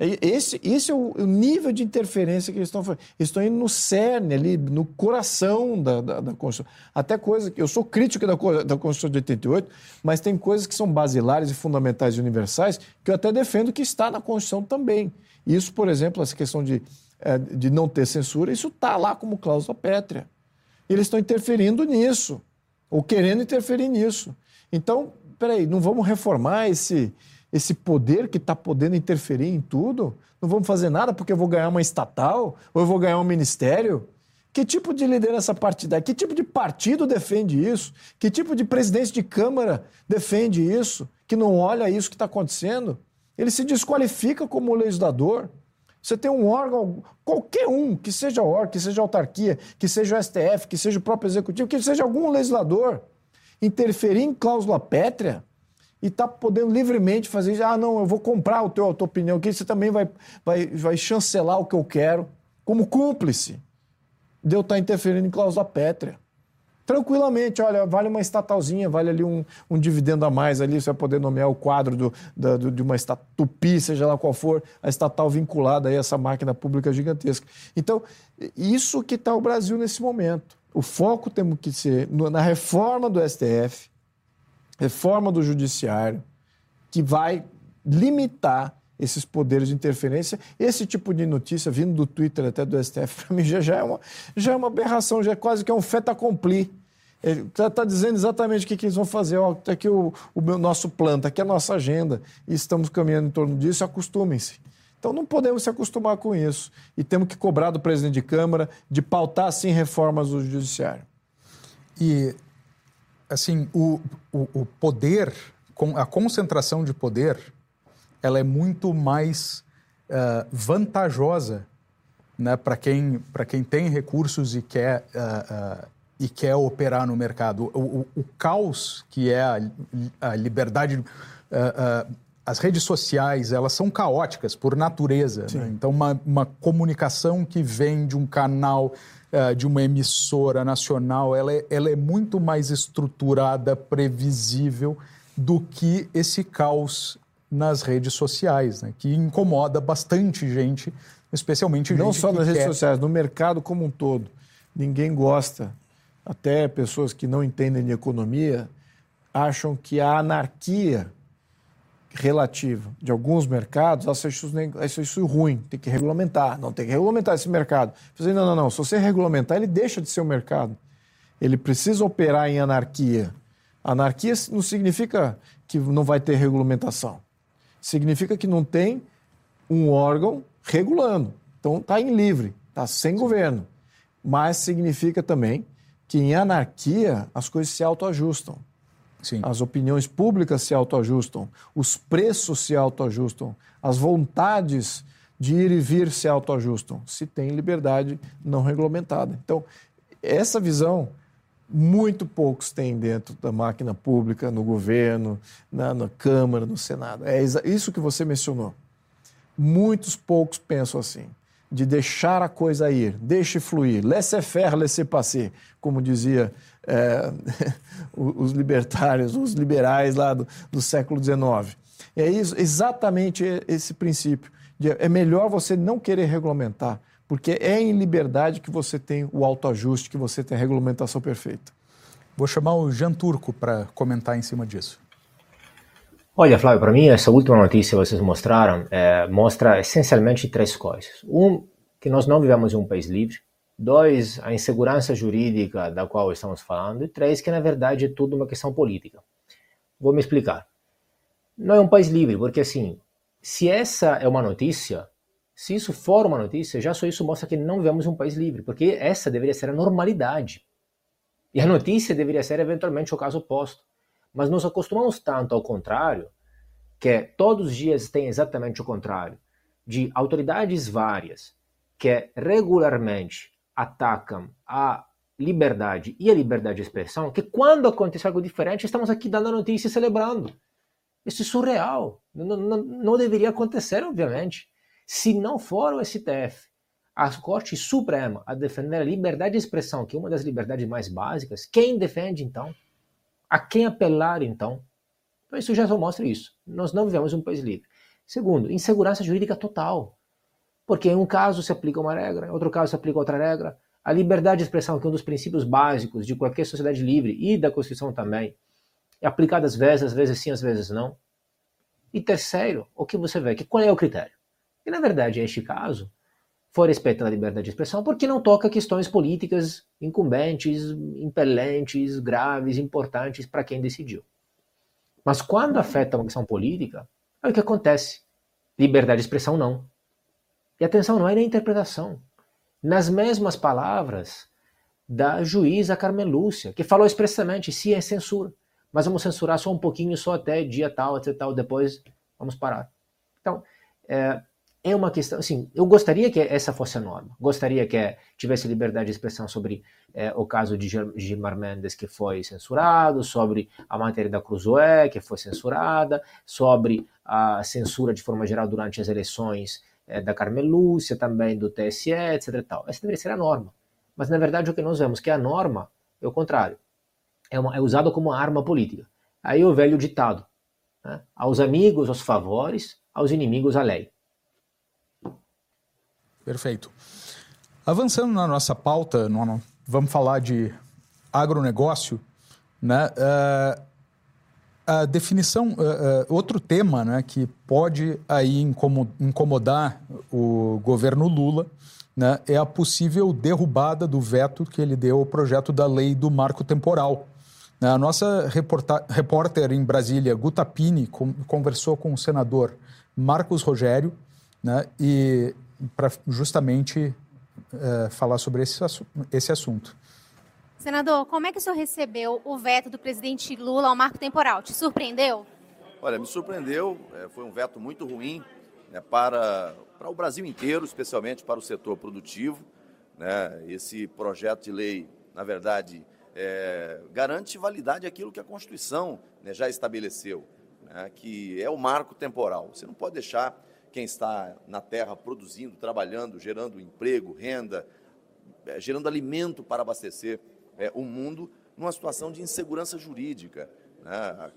É, esse, esse é o, nível de interferência que eles estão fazendo. Eles estão indo no cerne, ali, no coração da, da, da Constituição. Até coisa que. Eu sou crítico da, da Constituição de 88, mas tem coisas que são basilares e fundamentais e universais que eu até defendo que está na Constituição também. Isso, por exemplo, essa questão de, é, de não ter censura, isso está lá como cláusula pétrea. E eles estão interferindo nisso, ou querendo interferir nisso. Então, peraí, não vamos reformar esse esse poder que está podendo interferir em tudo? Não vamos fazer nada porque eu vou ganhar uma estatal ou eu vou ganhar um ministério? Que tipo de liderança partidária, que tipo de partido defende isso? Que tipo de presidente de Câmara defende isso? Que não olha isso que está acontecendo? Ele se desqualifica como legislador. Você tem um órgão, qualquer um, que seja órgão, que seja autarquia, que seja o STF, que seja o próprio executivo, que seja algum legislador, interferir em cláusula pétrea, e está podendo livremente fazer isso. Ah, não, eu vou comprar o teu, a tua opinião aqui, você também vai, vai, vai chancelar o que eu quero, como cúmplice de eu estar tá interferindo em cláusula pétrea. Tranquilamente, olha, vale uma estatalzinha, vale ali um, um dividendo a mais ali, você vai poder nomear o quadro do, da, do, de uma tupi, seja lá qual for, a estatal vinculada a essa máquina pública gigantesca. Então, isso que está o Brasil nesse momento. O foco tem que ser na reforma do STF, reforma do judiciário, que vai limitar esses poderes de interferência. Esse tipo de notícia, vindo do Twitter até do STF, para mim já, já, é uma, já é uma aberração, já é quase que é um fait accompli. Ele está tá dizendo exatamente o que, que, eles vão fazer. Está aqui o, o meu, nosso plano, está aqui a nossa agenda, e estamos caminhando em torno disso, acostumem-se. Então não podemos se acostumar com isso. E temos que cobrar do presidente de Câmara de pautar, sim, reformas do Judiciário. E assim, o, o, o poder, a concentração de poder, ela é muito mais uh, vantajosa né, para quem, quem tem recursos e quer, uh, uh, e quer operar no mercado. O, o, o caos que é a, a liberdade. as redes sociais, elas são caóticas por natureza. Né? Então, uma, uma comunicação que vem de um canal de uma emissora nacional, ela é, ela é muito mais estruturada, previsível do que esse caos nas redes sociais, né? que incomoda bastante gente, especialmente Não gente só nas quer... redes sociais, no mercado como um todo. Ninguém gosta, até pessoas que não entendem de economia acham que a anarquia relativa de alguns mercados, acham isso, acham isso ruim, tem que regulamentar, não tem que regulamentar esse mercado. Não, não, não, se você regulamentar, ele deixa de ser um mercado. Ele precisa operar em anarquia. Anarquia não significa que não vai ter regulamentação. Significa que não tem um órgão regulando. Então está em livre, está sem governo. Mas significa também que em anarquia as coisas se autoajustam. Sim. As opiniões públicas se autoajustam, os preços se autoajustam, as vontades de ir e vir se autoajustam, se tem liberdade não regulamentada. Então, essa visão muito poucos têm dentro da máquina pública, no governo, na, na Câmara, no Senado. É isso que você mencionou. Muitos poucos pensam assim, de deixar a coisa ir, deixe fluir, laissez-faire, laissez-passer, como dizia [laughs] é, os libertários, os liberais lá do, do século XIX. É isso, exatamente esse princípio. De, é melhor você não querer regulamentar, porque é em liberdade que você tem o autoajuste, que você tem a regulamentação perfeita. Vou chamar o Jean Turco para comentar em cima disso. Olha, Flávio, para mim essa última notícia que vocês mostraram é, mostra essencialmente três coisas. Um, que nós não vivemos em um país livre. Dois, a insegurança jurídica da qual estamos falando. E três, que na verdade é tudo uma questão política. Vou me explicar. Não é um país livre, porque assim, se essa é uma notícia, se isso for uma notícia, já só isso mostra que não vivemos em um país livre, porque essa deveria ser a normalidade. E a notícia deveria ser eventualmente o caso oposto. Mas nós acostumamos tanto ao contrário, que todos os dias tem exatamente o contrário, de autoridades várias que regularmente atacam a liberdade e a liberdade de expressão, que quando acontece algo diferente, estamos aqui dando a notícia e celebrando. Isso é surreal. Não, não, não deveria acontecer, obviamente. Se não for o STF, a Corte Suprema, a defender a liberdade de expressão, que é uma das liberdades mais básicas, quem defende então? A quem apelar então? Então isso já só mostra isso. Nós não vivemos um país livre. Segundo, insegurança jurídica total. Porque em um caso se aplica uma regra, em outro caso se aplica outra regra. A liberdade de expressão, que é um dos princípios básicos de qualquer sociedade livre e da Constituição também, é aplicada às vezes, às vezes sim, às vezes não. E terceiro, o que você vê? Que qual é o critério? E na verdade, este caso foi respeitada a liberdade de expressão porque não toca questões políticas incumbentes, impelentes, graves, importantes para quem decidiu. Mas quando afeta uma questão política, é o que acontece. Liberdade de expressão não. E atenção, não é nem interpretação. Nas mesmas palavras da juíza Carmen Lúcia, que falou expressamente, sim, é censura, mas vamos censurar só um pouquinho, só até dia tal, até tal, depois vamos parar. Então, é, é uma questão, assim, eu gostaria que essa fosse a norma, gostaria que tivesse liberdade de expressão sobre é, o caso de Gilmar Mendes, que foi censurado, sobre a matéria da Cruzoé, que foi censurada, sobre a censura de forma geral durante as eleições é, da Carmen Lúcia, também do TSE, etc. Tal. Essa deveria ser a norma. Mas, na verdade, o que nós vemos que a norma é o contrário. É, uma, é usado como arma política. Aí o velho ditado. Né? Aos amigos, os favores, aos inimigos, a lei. Perfeito. Avançando na nossa pauta, vamos falar de agronegócio, né? Uh, a definição, uh, uh, outro tema né, que pode aí incomodar o governo Lula né, é a possível derrubada do veto que ele deu ao projeto da lei do marco temporal. A nossa repórter em Brasília, Guta Pini, com, conversou com o senador Marcos Rogério né, e para justamente uh, falar sobre esse, esse assunto. Senador, como é que o senhor recebeu o veto do presidente Lula ao marco temporal? Te surpreendeu? Olha, me surpreendeu. É, foi um veto muito ruim né, para, para o Brasil inteiro, especialmente para o setor produtivo. Né? Esse projeto de lei, na verdade, é, garante validade aquilo que a Constituição né, já estabeleceu, né, que é o marco temporal. Você não pode deixar quem está na terra produzindo, trabalhando, gerando emprego, renda, é, gerando alimento para abastecer é, o mundo numa situação de insegurança jurídica, né?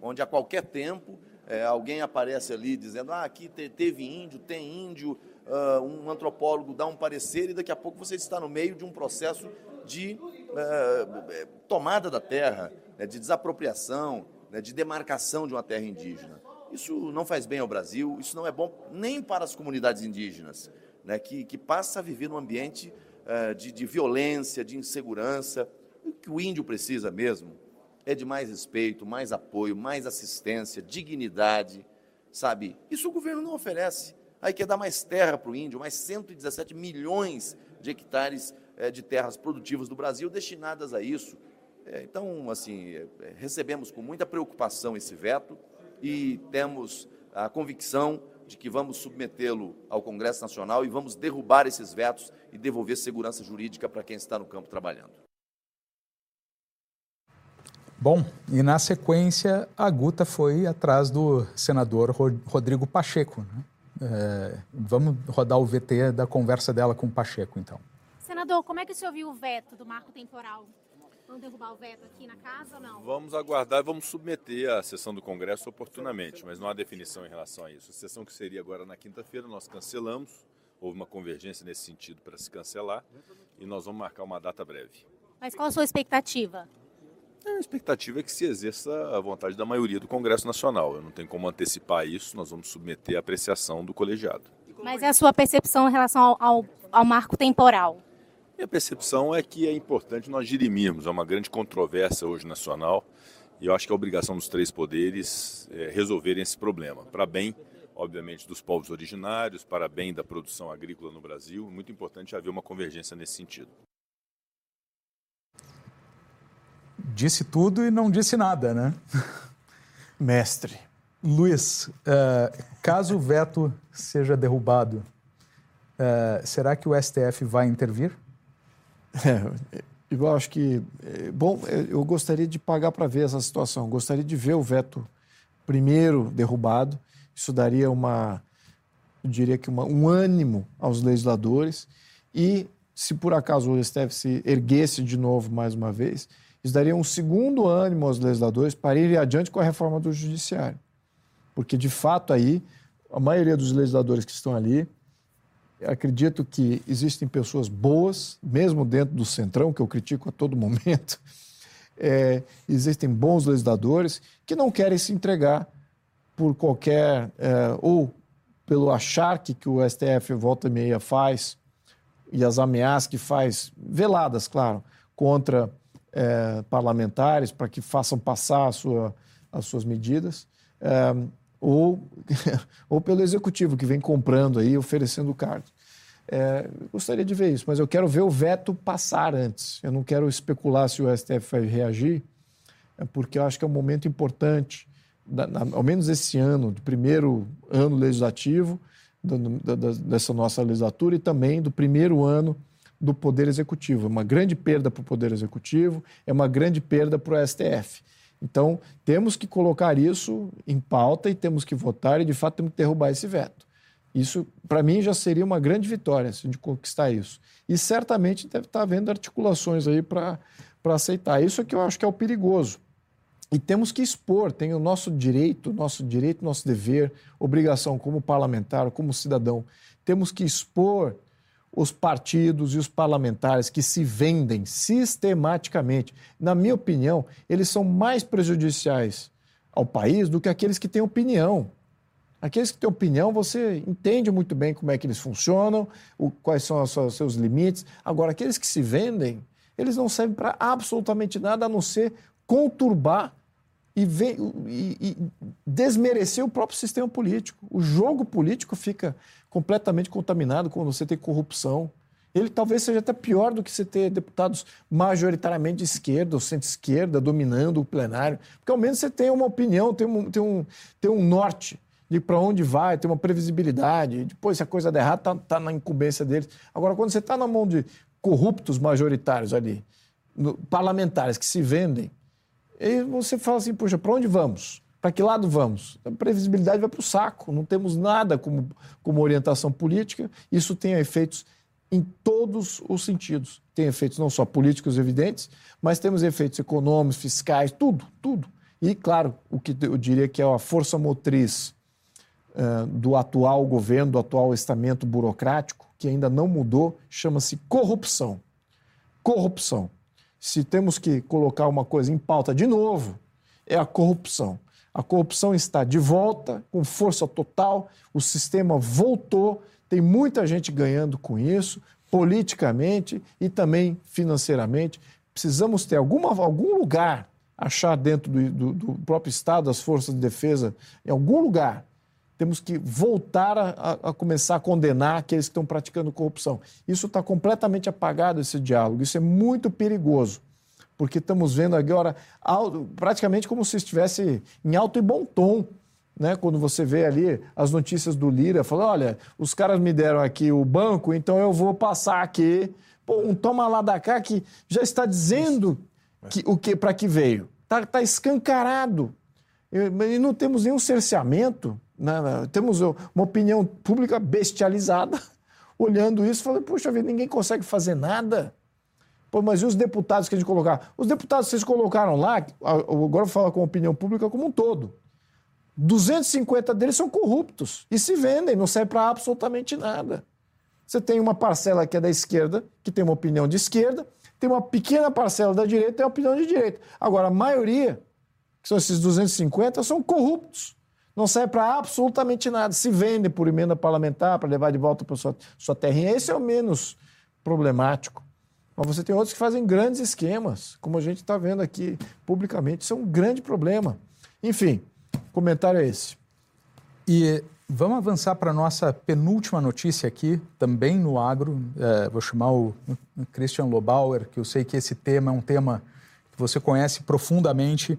onde a qualquer tempo é, alguém aparece ali dizendo: ah, aqui teve índio, tem índio, uh, um antropólogo dá um parecer e daqui a pouco você está no meio de um processo de uh, tomada da terra, né, de desapropriação, né, de demarcação de uma terra indígena. Isso não faz bem ao Brasil, isso não é bom nem para as comunidades indígenas, né, que, que passa a viver num ambiente uh, de, de violência, de insegurança. O que o índio precisa mesmo é de mais respeito, mais apoio, mais assistência, dignidade, sabe? Isso o governo não oferece. Aí quer dar mais terra para o índio, mais 117 milhões de hectares é, de terras produtivas do Brasil destinadas a isso. É, então, assim, é, recebemos com muita preocupação esse veto e temos a convicção de que vamos submetê-lo ao Congresso Nacional e vamos derrubar esses vetos e devolver segurança jurídica para quem está no campo trabalhando. Bom, e na sequência, a Guta foi atrás do senador Rodrigo Pacheco. Né? É, vamos rodar o VT da conversa dela com o Pacheco, então. Senador, como é que o senhor viu o veto do marco temporal? Vamos derrubar o veto aqui na casa ou não? Vamos aguardar e vamos submeter à sessão do Congresso oportunamente, mas não há definição em relação a isso. A sessão que seria agora na quinta-feira, nós cancelamos, houve uma convergência nesse sentido para se cancelar e nós vamos marcar uma data breve. Mas qual a sua expectativa? A expectativa é que se exerça a vontade da maioria do Congresso Nacional. Eu não tenho como antecipar isso, nós vamos submeter à apreciação do colegiado. Mas é a sua percepção em relação ao, ao, ao marco temporal? Minha percepção é que é importante nós dirimirmos. É uma grande controvérsia hoje nacional e eu acho que é a obrigação dos três poderes é resolverem esse problema, para bem, obviamente, dos povos originários, para bem da produção agrícola no Brasil. Muito importante haver uma convergência nesse sentido. disse tudo e não disse nada, né? [laughs] Mestre. Luiz, uh, caso o veto seja derrubado, uh, será que o STF vai intervir? É, eu acho que. É, bom, é, eu gostaria de pagar para ver essa situação. Gostaria de ver o veto primeiro derrubado. Isso daria uma. Eu diria que uma, um ânimo aos legisladores. E se por acaso o STF se erguesse de novo mais uma vez, isso daria um segundo ânimo aos legisladores para ir adiante com a reforma do judiciário. Porque, de fato, aí, a maioria dos legisladores que estão ali, acredito que existem pessoas boas, mesmo dentro do centrão, que eu critico a todo momento, [laughs] é, existem bons legisladores que não querem se entregar por qualquer, é, ou pelo acharque que o STF volta e meia faz, e as ameaças que faz, veladas, claro, contra é, parlamentares para que façam passar sua, as suas medidas, é, ou, [laughs] ou pelo executivo que vem comprando aí, oferecendo cargos. É, gostaria de ver isso, mas eu quero ver o veto passar antes. Eu não quero especular se o STF vai reagir, é porque eu acho que é um momento importante, da, na, ao menos esse ano, do primeiro ano legislativo do, da, dessa nossa legislatura e também do primeiro ano do Poder Executivo. É uma grande perda para o Poder Executivo, é uma grande perda para o STF. Então, temos que colocar isso em pauta e temos que votar e, de fato, temos que derrubar esse veto. Isso, para mim, já seria uma grande vitória se a gente conquistar isso. E certamente deve estar havendo articulações aí para aceitar. Isso é que eu acho que é o perigoso. E temos que expor, tem o nosso direito, nosso direito, nosso dever, obrigação como parlamentar, como cidadão. Temos que expor os partidos e os parlamentares que se vendem sistematicamente. Na minha opinião, eles são mais prejudiciais ao país do que aqueles que têm opinião. Aqueles que têm opinião, você entende muito bem como é que eles funcionam, o, quais são os seus limites. Agora, aqueles que se vendem, eles não servem para absolutamente nada a não ser conturbar e, ver, e, e desmerecer o próprio sistema político. O jogo político fica completamente contaminado quando você tem corrupção. Ele talvez seja até pior do que você ter deputados majoritariamente de esquerda ou centro-esquerda dominando o plenário, porque ao menos você tem uma opinião, tem um, tem um, tem um norte de para onde vai, tem uma previsibilidade. Depois, se a coisa der errado, está tá na incumbência deles. Agora, quando você está na mão de corruptos majoritários ali, no, parlamentares que se vendem, aí você fala assim, poxa, para onde vamos? Para que lado vamos? A previsibilidade vai para o saco, não temos nada como, como orientação política, isso tem efeitos em todos os sentidos. Tem efeitos não só políticos evidentes, mas temos efeitos econômicos, fiscais, tudo, tudo. E, claro, o que eu diria que é a força motriz uh, do atual governo, do atual estamento burocrático, que ainda não mudou, chama-se corrupção. Corrupção. Se temos que colocar uma coisa em pauta de novo, é a corrupção. A corrupção está de volta, com força total, o sistema voltou, tem muita gente ganhando com isso, politicamente e também financeiramente. Precisamos ter alguma, algum lugar, achar dentro do, do, do próprio Estado, das forças de defesa, em algum lugar, temos que voltar a, a, começar a condenar aqueles que estão praticando corrupção. Isso está completamente apagado, esse diálogo. Isso é muito perigoso porque estamos vendo agora praticamente como se estivesse em alto e bom tom. Né, quando você vê ali as notícias do Lira, falando, olha, os caras me deram aqui o banco, então eu vou passar aqui. Pô, um toma lá da cá que já está dizendo que, o que para que veio. Está tá escancarado. E não temos nenhum cerceamento, né? temos uma opinião pública bestializada, [laughs] olhando isso, falando, puxa vida, ninguém consegue fazer nada. Pô, mas e os deputados que a gente colocar? Os deputados que vocês colocaram lá, agora eu falo com a opinião pública como um todo. 250 deles são corruptos e se vendem, não serve para absolutamente nada. Você tem uma parcela que é da esquerda, que tem uma opinião de esquerda, tem uma pequena parcela da direita tem uma opinião de direita. Agora, a maioria, que são esses 250, são corruptos. Não serve para absolutamente nada. Se vendem por emenda parlamentar para levar de volta para sua, sua terrinha. Esse é o menos problemático. Mas você tem outros que fazem grandes esquemas, como a gente está vendo aqui publicamente. Isso é um grande problema. Enfim, comentário é esse. E vamos avançar para a nossa penúltima notícia aqui, também no agro. É, vou chamar o Christian Lobauer, que eu sei que esse tema é um tema que você conhece profundamente,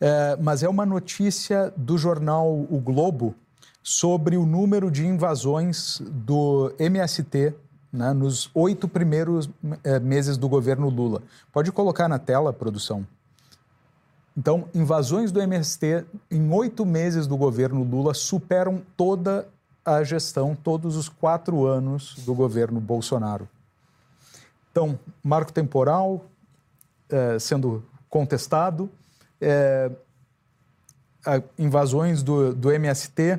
é, mas é uma notícia do jornal O Globo sobre o número de invasões do MST né, nos oito primeiros é, meses do governo Lula. Pode colocar na tela, produção. Então, invasões do MST em oito meses do governo Lula superam toda a gestão, todos os quatro anos do governo Bolsonaro. Então, marco temporal é, sendo contestado, é, invasões do, do MST,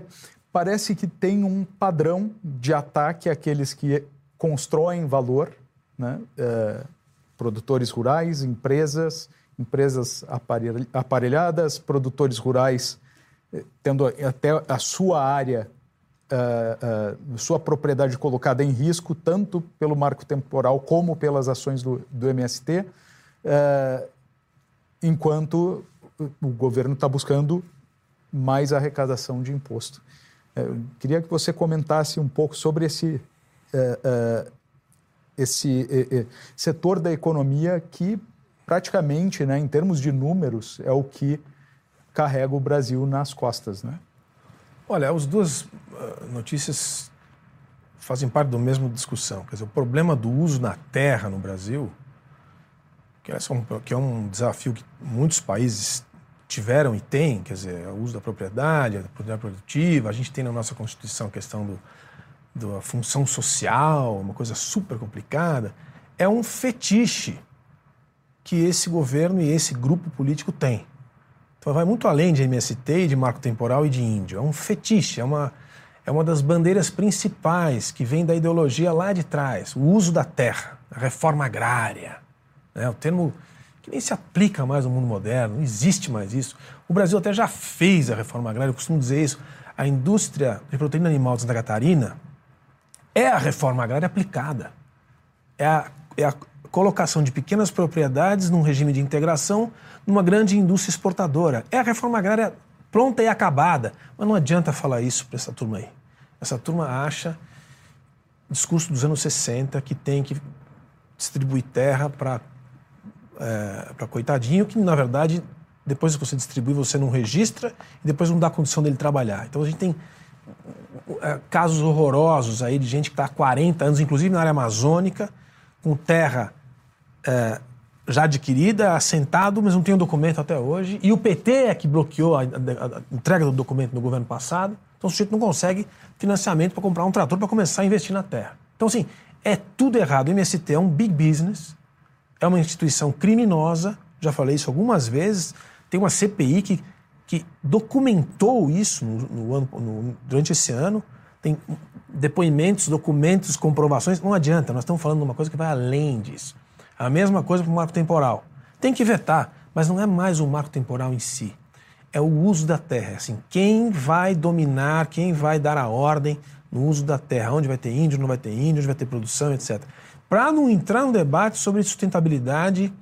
parece que tem um padrão de ataque àqueles que constroem valor, né? É, produtores rurais, empresas, empresas aparelhadas, produtores rurais é, tendo até a sua área, a, a, sua propriedade colocada em risco, tanto pelo marco temporal como pelas ações do, do MST, enquanto o governo está buscando mais arrecadação de imposto. Eu queria que você comentasse um pouco sobre esse é, é, esse é, setor da economia que praticamente, né, em termos de números, é o que carrega o Brasil nas costas, né? Olha, as duas notícias fazem parte da mesma discussão. Quer dizer, o problema do uso na terra no Brasil, que é um, desafio que muitos países tiveram e têm, quer dizer, o uso da propriedade, da propriedade produtiva. A gente tem na nossa Constituição a questão do, da função social, uma coisa super complicada, é um fetiche que esse governo e esse grupo político tem. Então vai muito além de MST, de marco temporal e de índio. É um fetiche, é uma, é uma das bandeiras principais que vem da ideologia lá de trás, o uso da terra, a reforma agrária. Né? O termo que nem se aplica mais no mundo moderno, não existe mais isso. O Brasil até já fez a reforma agrária, eu costumo dizer isso. A indústria de proteína animal de Santa Catarina, é a reforma agrária aplicada. É a, é a colocação de pequenas propriedades num regime de integração numa grande indústria exportadora. É a reforma agrária pronta e acabada. Mas não adianta falar isso para essa turma aí. Essa turma acha, discurso dos anos 60, que tem que distribuir terra para é, para coitadinho, que na verdade, depois que você distribui, você não registra e depois não dá condição dele trabalhar. Então a gente tem casos horrorosos aí de gente que está há 40 anos, inclusive na área amazônica, com terra é, já adquirida, assentado, mas não tem o um documento até hoje. E o PT é que bloqueou a, a, a, entrega do documento no governo passado. Então o sujeito não consegue financiamento para comprar um trator para começar a investir na terra. Então, assim, É tudo errado. O MST é um big business, é uma instituição criminosa, já falei isso algumas vezes. Tem uma CPI que, que documentou isso no, no ano, no, durante esse ano. Tem depoimentos, documentos, comprovações. Não adianta, nós estamos falando de uma coisa que vai além disso. A mesma coisa para o marco temporal. Tem que vetar, mas não é mais o marco temporal em si. É o uso da terra. Assim, quem vai dominar, quem vai dar a ordem no uso da terra, onde vai ter índio, não vai ter índio, onde vai ter produção, etc. Para não entrar no debate sobre sustentabilidade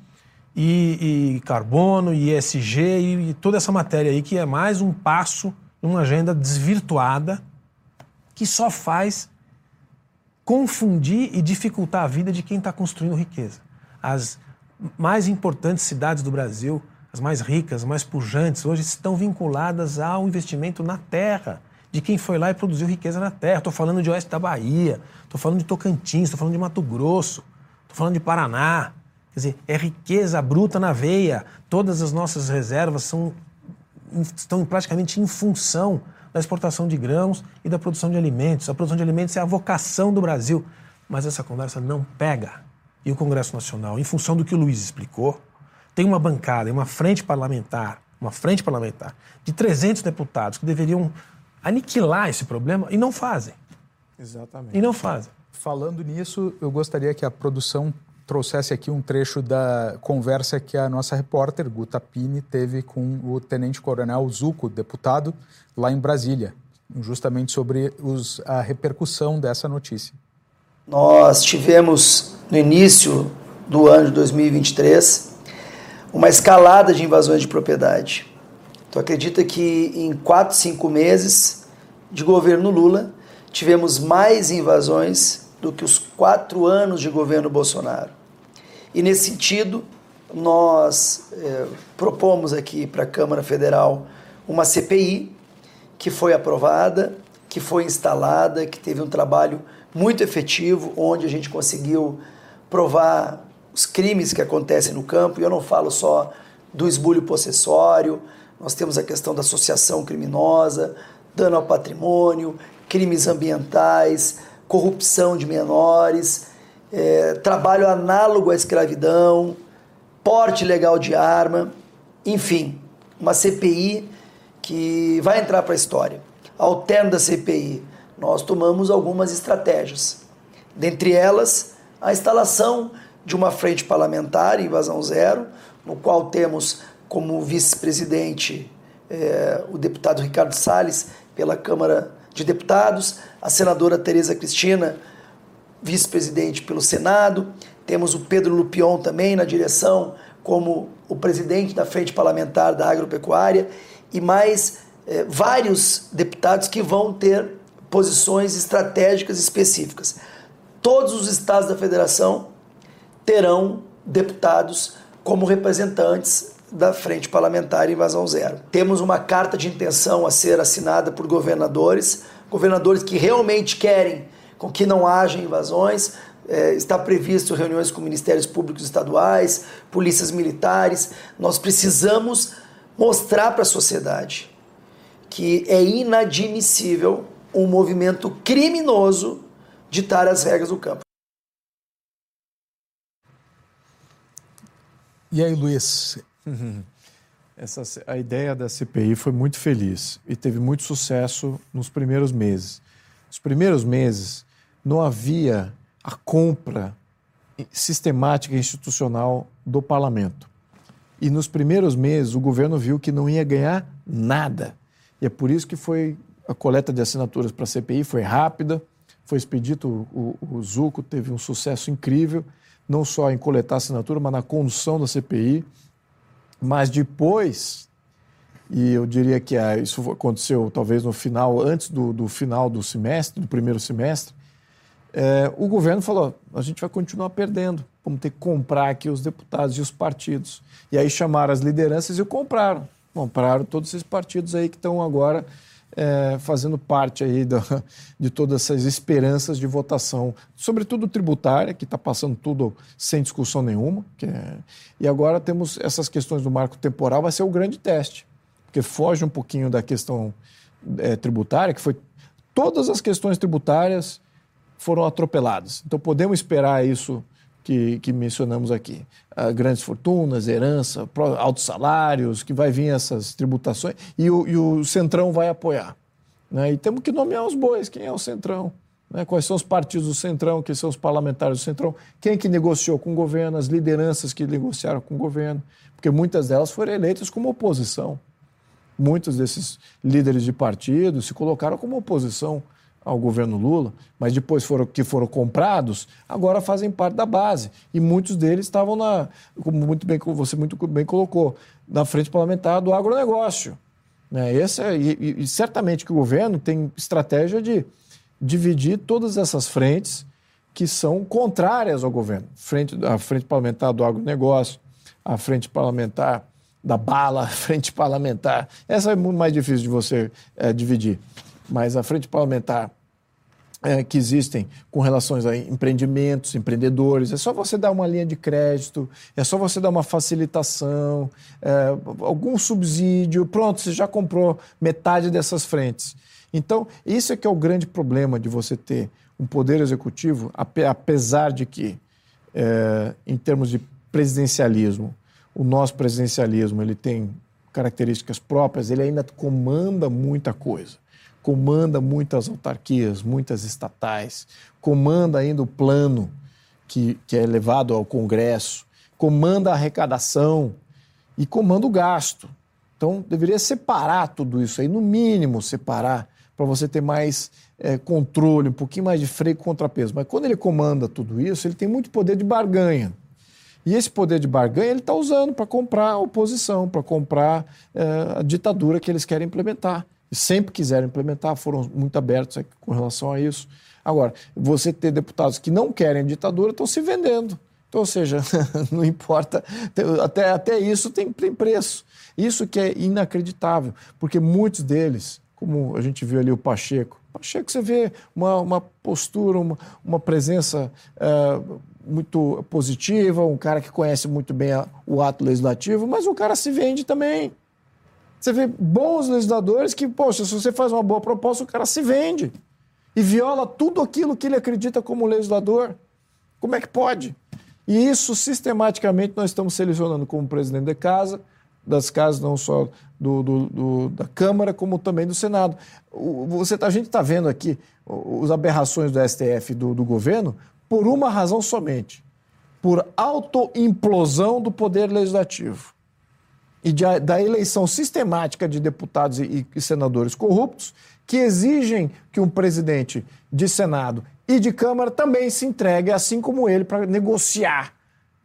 e, e carbono, e e, e toda essa matéria aí, que é mais um passo numa agenda desvirtuada que só faz confundir e dificultar a vida de quem está construindo riqueza. As mais importantes cidades do Brasil, as mais ricas, as mais pujantes, hoje estão vinculadas ao investimento na terra de quem foi lá e produziu riqueza na terra. Estou falando de oeste da Bahia, estou falando de Tocantins, estou falando de Mato Grosso, estou falando de Paraná. Quer dizer, é riqueza bruta na veia. Todas as nossas reservas são, estão praticamente em função da exportação de grãos e da produção de alimentos. A produção de alimentos é a vocação do Brasil. Mas essa conversa não pega. E o Congresso Nacional, em função do que o Luiz explicou, tem uma bancada, uma frente parlamentar, uma frente parlamentar de 300 deputados que deveriam aniquilar esse problema e não fazem. Exatamente. E não fazem. Falando nisso, eu gostaria que a produção trouxesse aqui um trecho da conversa que a nossa repórter, Guta Pini, teve com o tenente-coronel Zuco, deputado, lá em Brasília, justamente sobre os, a repercussão dessa notícia. Nós tivemos, no início do ano de 2023, uma escalada de invasões de propriedade. Tu acredita que em quatro, cinco meses de governo Lula tivemos mais invasões do que os quatro anos de governo Bolsonaro? E nesse sentido, nós é, propomos aqui para a Câmara Federal uma CPI que foi aprovada, que foi instalada, que teve um trabalho muito efetivo, onde a gente conseguiu provar os crimes que acontecem no campo. E eu não falo só do esbulho possessório, nós temos a questão da associação criminosa, dano ao patrimônio, crimes ambientais, corrupção de menores, é, trabalho análogo à escravidão, porte legal de arma, enfim, uma CPI que vai entrar para a história. Ao da CPI, nós tomamos algumas estratégias. Dentre elas, a instalação de uma frente parlamentar, invasão zero, no qual temos como vice-presidente é, o deputado Ricardo Salles, pela Câmara de Deputados, a senadora Tereza Cristina, vice-presidente pelo Senado, temos o Pedro Lupion também na direção como o presidente da Frente Parlamentar da Agropecuária e mais é, vários deputados que vão ter posições estratégicas específicas. Todos os estados da federação terão deputados como representantes da Frente Parlamentar Invasão Zero. Temos uma carta de intenção a ser assinada por governadores, governadores que realmente querem com que não haja invasões. É, está previsto reuniões com ministérios públicos estaduais, polícias militares. Nós precisamos mostrar para a sociedade que é inadmissível um movimento criminoso ditar as regras do campo. E aí, Luiz, [laughs] Essa, a ideia da CPI foi muito feliz e teve muito sucesso nos primeiros meses. Nos primeiros meses, não havia a compra sistemática e institucional do parlamento. E nos primeiros meses, o governo viu que não ia ganhar nada. E é por isso que foi a coleta de assinaturas para a CPI foi rápida, foi expedito, o, o Zuco teve um sucesso incrível, não só em coletar assinatura, mas na condução da CPI. Mas depois, e eu diria que ah, isso aconteceu talvez no final, antes do, do final do semestre, do primeiro semestre, é, o governo falou: a gente vai continuar perdendo, vamos ter que comprar aqui os deputados e os partidos. E aí chamaram as lideranças e compraram. Compraram todos esses partidos aí que estão agora é, fazendo parte aí do, de todas essas esperanças de votação, sobretudo tributária, que está passando tudo sem discussão nenhuma. É, e agora temos essas questões do marco temporal, vai ser o grande teste, porque foge um pouquinho da questão é, tributária, que foi todas as questões tributárias foram atropeladas. Então podemos esperar isso que, que mencionamos aqui. Uh, grandes fortunas, herança, altos salários, que vai vir essas tributações, e o, e o Centrão vai apoiar. Né? E temos que nomear os bois, quem é o Centrão? Né? Quais são os partidos do Centrão, quem são os parlamentares do Centrão, quem que negociou com o governo, as lideranças que negociaram com o governo, porque muitas delas foram eleitas como oposição. Muitos desses líderes de partido se colocaram como oposição ao governo Lula, mas depois foram que foram comprados, agora fazem parte da base. E muitos deles estavam na, como muito bem você muito bem colocou, na frente parlamentar do agronegócio. Né? Esse é, e, e certamente que o governo tem estratégia de dividir todas essas frentes que são contrárias ao governo. Frente, a frente parlamentar do agronegócio, a frente parlamentar da bala, [laughs] a frente parlamentar. Essa é muito mais difícil de você é, dividir mas a frente parlamentar é, que existem com relações a empreendimentos, empreendedores. É só você dar uma linha de crédito, é só você dar uma facilitação, é, algum subsídio, pronto, você já comprou metade dessas frentes. Então, isso é que é o grande problema de você ter um poder executivo, apesar de que, é, em termos de presidencialismo, o nosso presidencialismo ele tem características próprias, ele ainda comanda muita coisa comanda muitas autarquias, muitas estatais, comanda ainda o plano que, que é levado ao Congresso, comanda a arrecadação e comanda o gasto. Então, deveria separar tudo isso aí, no mínimo separar, para você ter mais é, controle, um pouquinho mais de freio e contrapeso. Mas quando ele comanda tudo isso, ele tem muito poder de barganha. E esse poder de barganha ele está usando para comprar a oposição, para comprar é, a ditadura que eles querem implementar sempre quiseram implementar, foram muito abertos com relação a isso. Agora, você ter deputados que não querem ditadura estão se vendendo. Então, ou seja, [laughs] não importa, até, até isso tem, tem preço. Isso que é inacreditável, porque muitos deles, como a gente viu ali o Pacheco, Pacheco você vê uma, uma postura, uma, uma presença é, muito positiva, um cara que conhece muito bem a, o ato legislativo, mas o cara se vende também. Você vê bons legisladores que, poxa, se você faz uma boa proposta, o cara se vende e viola tudo aquilo que ele acredita como legislador. Como é que pode? E isso sistematicamente nós estamos selecionando como presidente da casa, das casas, não só do, do, do, da Câmara, como também do Senado. Você, tá, a gente está vendo aqui as aberrações do STF do, do governo por uma razão somente: por autoimplosão do poder legislativo e de, da eleição sistemática de deputados e, e senadores corruptos, que exigem que um presidente de Senado e de Câmara também se entregue, assim como ele, para negociar.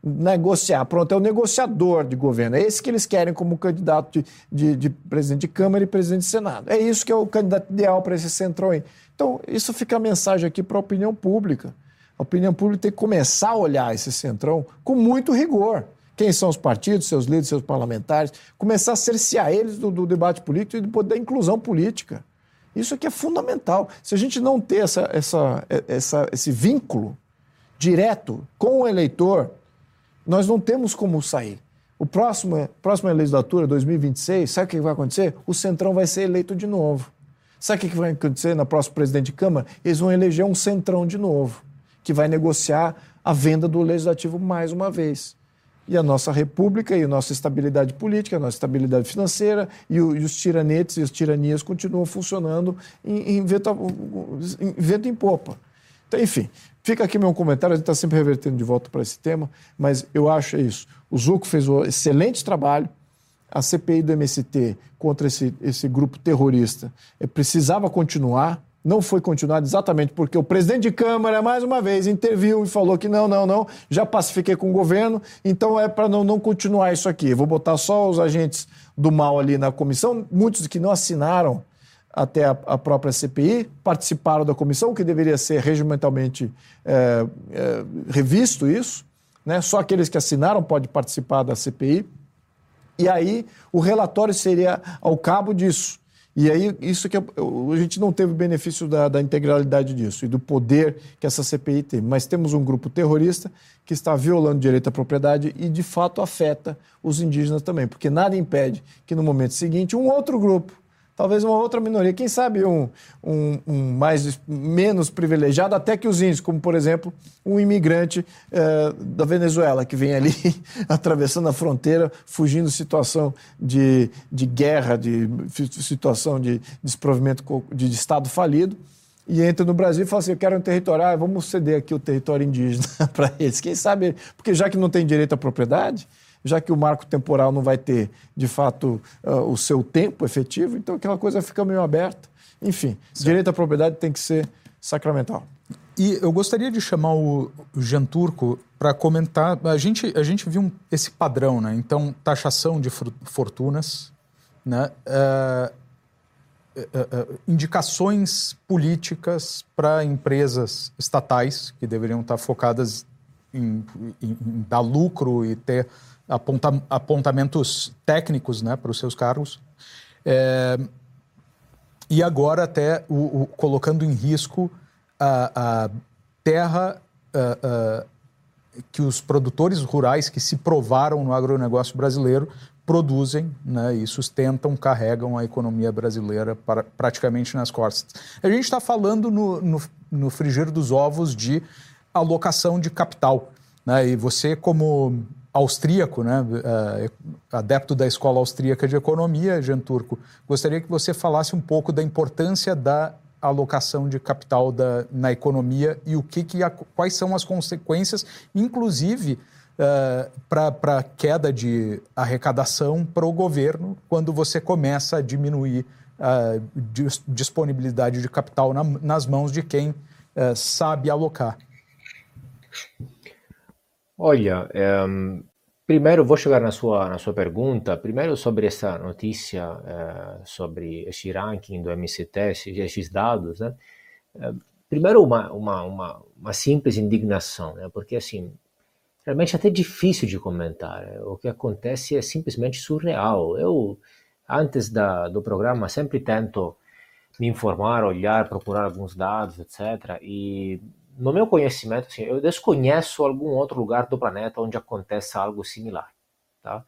Negociar. Pronto, é o negociador de governo. É esse que eles querem como candidato de, de, de presidente de Câmara e presidente de Senado. É isso que é o candidato ideal para esse centrão aí. Então, isso fica a mensagem aqui para a opinião pública. A opinião pública tem que começar a olhar esse centrão com muito rigor quem são os partidos, seus líderes, seus parlamentares, começar a cercear eles do, do debate político e do, da inclusão política. Isso aqui é fundamental. Se a gente não ter essa, essa, essa, esse vínculo direto com o eleitor, nós não temos como sair. O próximo, próxima legislatura, 2026, sabe o que vai acontecer? O Centrão vai ser eleito de novo. Sabe o que vai acontecer na próxima presidente de Câmara? Eles vão eleger um Centrão de novo, que vai negociar a venda do Legislativo mais uma vez e a nossa república e a nossa estabilidade política, a nossa estabilidade financeira e, o, e os tiranetes e as tiranias continuam funcionando em, em, vento, em vento em popa. Então, enfim, fica aqui meu comentário, a gente está sempre revertendo de volta para esse tema, mas eu acho isso. O Zuco fez um excelente trabalho, a CPI do MST contra esse, esse grupo terrorista eh, precisava continuar, não foi continuado exatamente porque o presidente de Câmara, mais uma vez, interviu e falou que não, não, não, já pacifiquei com o governo, então é para não, não continuar isso aqui. vou botar só os agentes do mal ali na comissão, muitos que não assinaram até a, a própria CPI, participaram da comissão, que deveria ser regimentalmente é, é, revisto isso, né? só aqueles que assinaram podem participar da CPI. E aí o relatório seria ao cabo disso. E aí, isso que a gente não teve benefício da, da, integralidade disso e do poder que essa CPI tem. Mas temos um grupo terrorista que está violando direito à propriedade e, de fato, afeta os indígenas também, porque nada impede que, no momento seguinte, um outro grupo talvez uma outra minoria, quem sabe um, um, um mais menos privilegiado até que os índios, como por exemplo um imigrante eh, da Venezuela que vem ali [laughs] atravessando a fronteira, fugindo de situação de, de guerra, de situação de desprovimento de, de Estado falido e entra no Brasil e fala assim: eu quero um territorial, vamos ceder aqui o território indígena [laughs] para eles. Quem sabe, porque já que não tem direito à propriedade, já que o marco temporal não vai ter, de fato, uh, o seu tempo efetivo, então aquela coisa fica meio aberta. Enfim, certo. direito à propriedade tem que ser sacramental. E eu gostaria de chamar o Jean Turco para comentar. A gente, a gente viu esse padrão, né? Então, taxação de fortunas, né? Uh, uh, indicações políticas para empresas estatais que deveriam estar focadas em, em, em dar lucro e ter aponta, apontamentos técnicos né, para os seus cargos. É, e agora até o, o, colocando em risco a, a terra a, que os produtores rurais que se provaram no agronegócio brasileiro produzem né, e sustentam, carregam a economia brasileira para, praticamente nas costas. A gente está falando no, no, no frigir dos ovos de alocação de capital. Né, e você, como austríaco, né, uh, adepto da escola austríaca de economia, Jean Turco, gostaria que você falasse um pouco da importância da alocação de capital da, na economia e o que, que a, quais são as consequências, inclusive uh, para a queda de arrecadação para o governo quando você começa a diminuir a disponibilidade de capital na, nas mãos de quem uh, sabe alocar. Olha, ehm, primeiro vou chegar na sua, na sua pergunta. Primeiro sobre essa notícia, eh, sobre esse ranking do MCT, esses, esses dados, né? Eh, primeiro uma, uma, uma, uma, simples indignação, né? Porque assim, realmente é até difícil de comentar. O que acontece é simplesmente surreal. Eu, antes da, do programa, sempre tento me informar, olhar, procurar alguns dados, etc. E no meu conhecimento, assim, eu desconheço algum outro lugar do planeta onde aconteça algo similar, tá?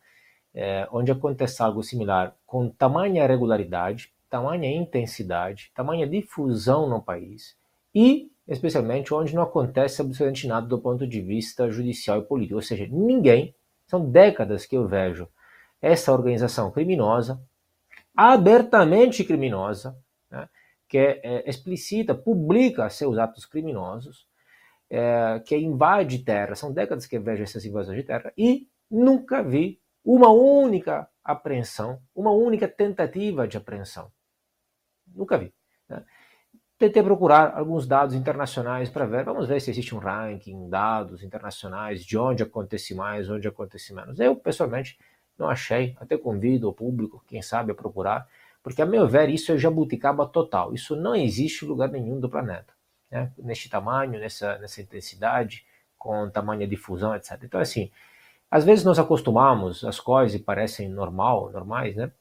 É, onde aconteça algo similar com tamanha regularidade, tamanha intensidade, tamanha difusão no país e, especialmente, onde não acontece absolutamente nada do ponto de vista judicial e político. Ou seja, ninguém, são décadas que eu vejo essa organização criminosa, abertamente criminosa, que é, é, explicita, publica seus atos criminosos, é, que invade terra. São décadas que vejo essas invasões de terra e nunca vi uma única apreensão, uma única tentativa de apreensão. Nunca vi. Né? Tentei procurar alguns dados internacionais para ver, vamos ver se existe um ranking, dados internacionais, de onde acontece mais, onde acontece menos. Eu, pessoalmente, não achei, até convido o público, quem sabe, a procurar, porque, a meu ver, isso é jabuticaba total. Isso não existe em lugar nenhum do planeta. Né? Neste tamanho, nessa, nessa intensidade, com tamanho de difusão, etc. Então, assim, às vezes nós acostumamos as coisas e parecem normal, normais, né?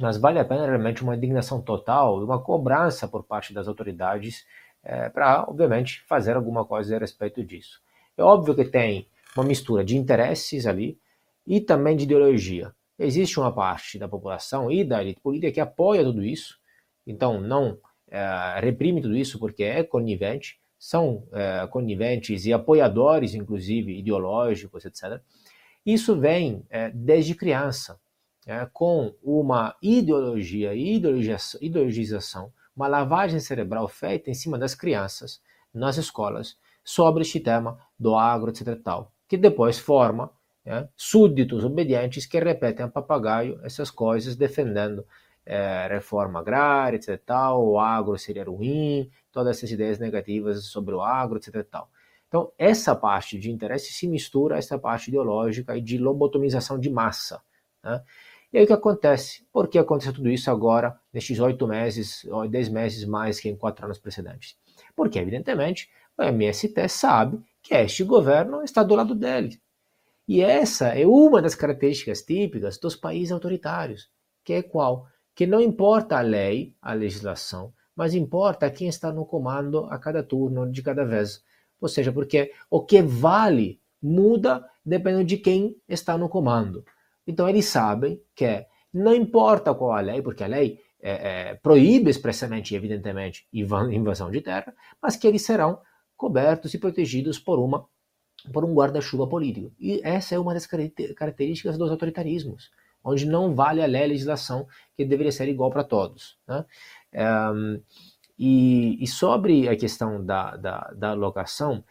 Mas vale a pena realmente uma indignação total e uma cobrança por parte das autoridades é, para, obviamente, fazer alguma coisa a respeito disso. É óbvio que tem uma mistura de interesses ali e também de ideologia existe uma parte da população e da elite política que apoia tudo isso, então não é, reprime tudo isso porque é conivente, são é, coniventes e apoiadores, inclusive ideológicos, etc. Isso vem é, desde criança, com uma ideologia e ideologização, uma lavagem cerebral feita em cima das crianças nas escolas sobre este tema do agro, etc. Tal, que depois forma né? súditos obedientes que repetem a papagaio essas coisas, defendendo é, reforma agrária, etc. Tal, o agro seria ruim, todas essas ideias negativas sobre o agro, etc. Tal. Então, essa parte de interesse se mistura a essa parte ideológica e de lobotomização de massa. Né? E aí o que acontece? Por que aconteceu tudo isso agora, nestes oito meses, ou dez meses mais que em quatro anos precedentes? Porque, evidentemente, o MST sabe que este governo está do lado dele. E essa é uma das características típicas dos países autoritários, que é qual? Que não importa a lei, a legislação, mas importa quem está no comando a cada turno, de cada vez. Ou seja, porque o que vale muda dependendo de quem está no comando. Então eles sabem que não importa qual a lei, porque a lei é, é, proíbe expressamente evidentemente invasão de terra, mas que eles serão cobertos e protegidos por uma por um guarda-chuva político. E essa é uma das características dos autoritarismos, onde não vale a legislação que deveria ser igual para todos. Né? Um, e, e, sobre a questão da, da, da alocação,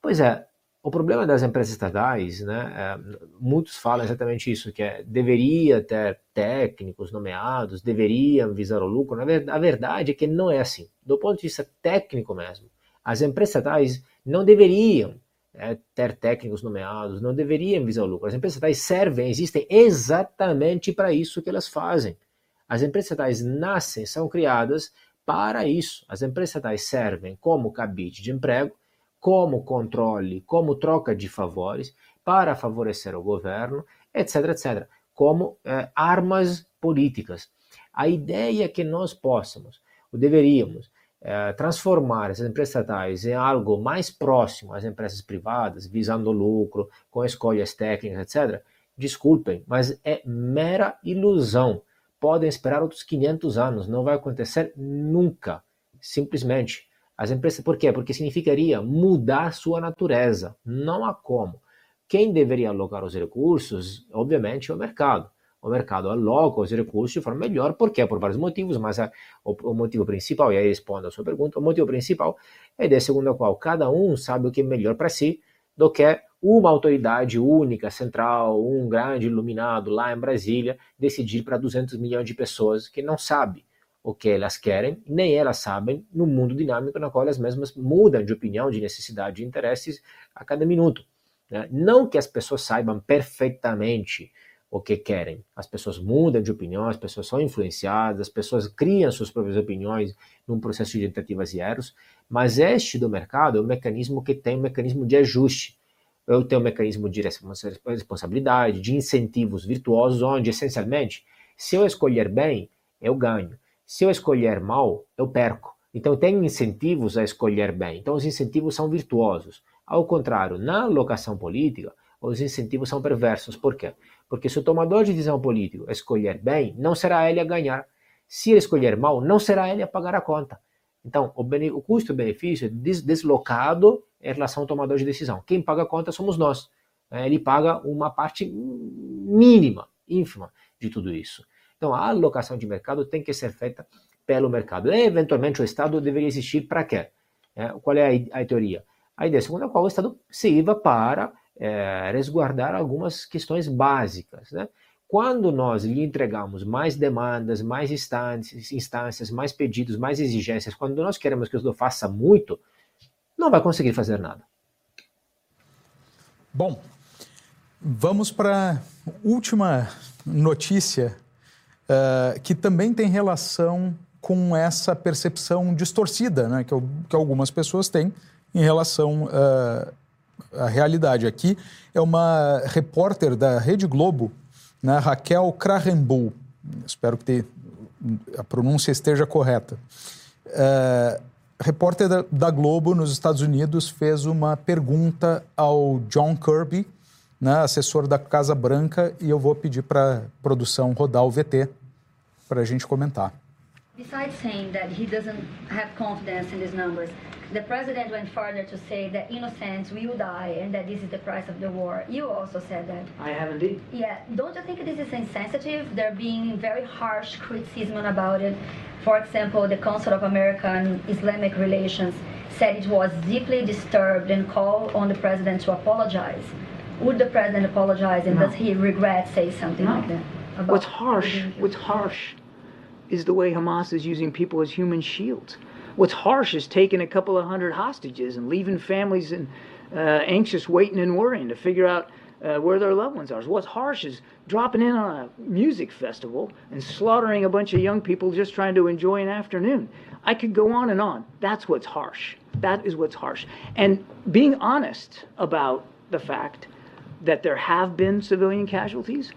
pois é, o problema das empresas estatais, né, é, muitos falam exatamente isso, que é, deveria ter técnicos nomeados, deveriam visar o lucro. Na a verdade é que não é assim. Do ponto de vista técnico mesmo, as empresas estatais não deveriam é, ter técnicos nomeados, não deveriam visar o lucro. As empresas estatais servem, existem exatamente para isso que elas fazem. As empresas estatais nascem, são criadas para isso. As empresas estatais servem como cabide de emprego, como controle, como troca de favores para favorecer o governo, etc, etc, como é, armas políticas. A ideia é que nós possamos, ou deveríamos, é, transformar essas empresas estatais em algo mais próximo às empresas privadas, visando lucro, com escolhas técnicas, etc., desculpem, mas é mera ilusão. Podem esperar outros 500 anos, não vai acontecer nunca. Simplesmente. As empresas, por quê? Porque significaria mudar sua natureza. Não há como. Quem deveria alocar os recursos, obviamente, é o mercado o mercado aloca os recursos de forma melhor, porque por vários motivos, mas a, o, o, motivo principal, e aí respondo a sua pergunta, o motivo principal é de segundo o qual cada um sabe o que é melhor para si do que uma autoridade única, central, um grande iluminado lá em Brasília decidir para 200 milhões de pessoas que não sabem o que elas querem, nem elas sabem no mundo dinâmico na qual elas mesmas mudam de opinião, de necessidade, de interesses a cada minuto. Né? Não que as pessoas saibam perfeitamente o que querem. As pessoas mudam de opinião, as pessoas são influenciadas, as pessoas criam suas próprias opiniões num processo de tentativas e erros, mas este do mercado é um mecanismo que tem um mecanismo de ajuste. Eu tenho um mecanismo de responsabilidade, de incentivos virtuosos, onde, essencialmente, se eu escolher bem, eu ganho. Se eu escolher mal, eu perco. Então, tem incentivos a escolher bem. Então, os incentivos são virtuosos. Ao contrário, na alocação política, os incentivos são perversos. Por quê? Porque se o tomador de decisão político escolher bem, não será ele a ganhar. Se ele escolher mal, não será ele a pagar a conta. Então, o, o custo-benefício é des deslocado em relação ao tomador de decisão. Quem paga a conta somos nós. Né? Ele paga uma parte mínima, ínfima de tudo isso. Então, a alocação de mercado tem que ser feita pelo mercado. E, eventualmente, o Estado deveria existir para quê? É, qual é a, a, teoria? A ideia segundo a qual o Estado sirva para é, resguardar algumas questões básicas. Né? Quando nós lhe entregamos mais demandas, mais instâncias, instâncias, mais pedidos, mais exigências, quando nós queremos que o faça muito, não vai conseguir fazer nada. Bom, vamos para última notícia uh, que também tem relação com essa percepção distorcida né, que, que algumas pessoas têm em relação uh, a realidade aqui é uma repórter da Rede Globo, né, Raquel Krahenbull. Espero que a pronúncia esteja correta. É, repórter da, da, Globo nos Estados Unidos fez uma pergunta ao John Kirby, né, assessor da Casa Branca, e eu vou pedir para produção rodar o VT para a gente comentar. Besides saying that he doesn't have confidence in these numbers, the president went further to say that innocents will die and that this is the price of the war. You also said that. I have indeed. Yeah. Don't you think this is insensitive? There being very harsh criticism about it. For example, the Council of American Islamic Relations said it was deeply disturbed and called on the president to apologize. Would the president apologize and no. does he regret say something no. like that? What's harsh? What's harsh is the way Hamas is using people as human shields. What's harsh is taking a couple of hundred hostages and leaving families and uh, anxious, waiting and worrying to figure out uh, where their loved ones are. What's harsh is dropping in on a music festival and slaughtering a bunch of young people just trying to enjoy an afternoon. I could go on and on. That's what's harsh. That is what's harsh. And being honest about the fact that there have been civilian casualties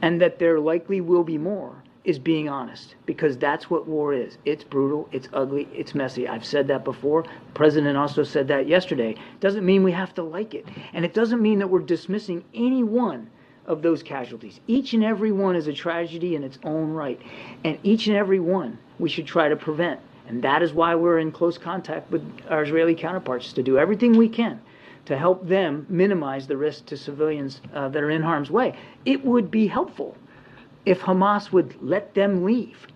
and that there likely will be more is being honest because that's what war is. It's brutal, it's ugly, it's messy. I've said that before. The president also said that yesterday. Doesn't mean we have to like it. And it doesn't mean that we're dismissing any one of those casualties. Each and every one is a tragedy in its own right. And each and every one we should try to prevent. And that is why we're in close contact with our Israeli counterparts to do everything we can to help them minimize the risk to civilians uh, that are in harm's way. It would be helpful if Hamas would let them leave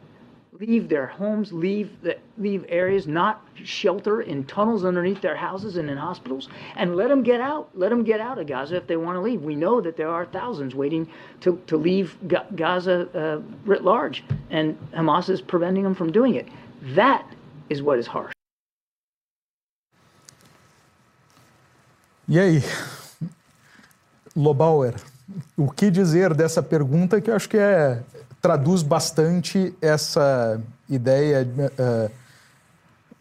leave their homes, leave the, leave areas, not shelter in tunnels underneath their houses and in hospitals, and let them get out. Let them get out of Gaza if they want to leave. We know that there are thousands waiting to, to leave Ga- Gaza uh, writ large, and Hamas is preventing them from doing it. That is what is harsh. Yay, Lobauer, o que dizer dessa pergunta que eu acho que é traduz bastante essa ideia uh,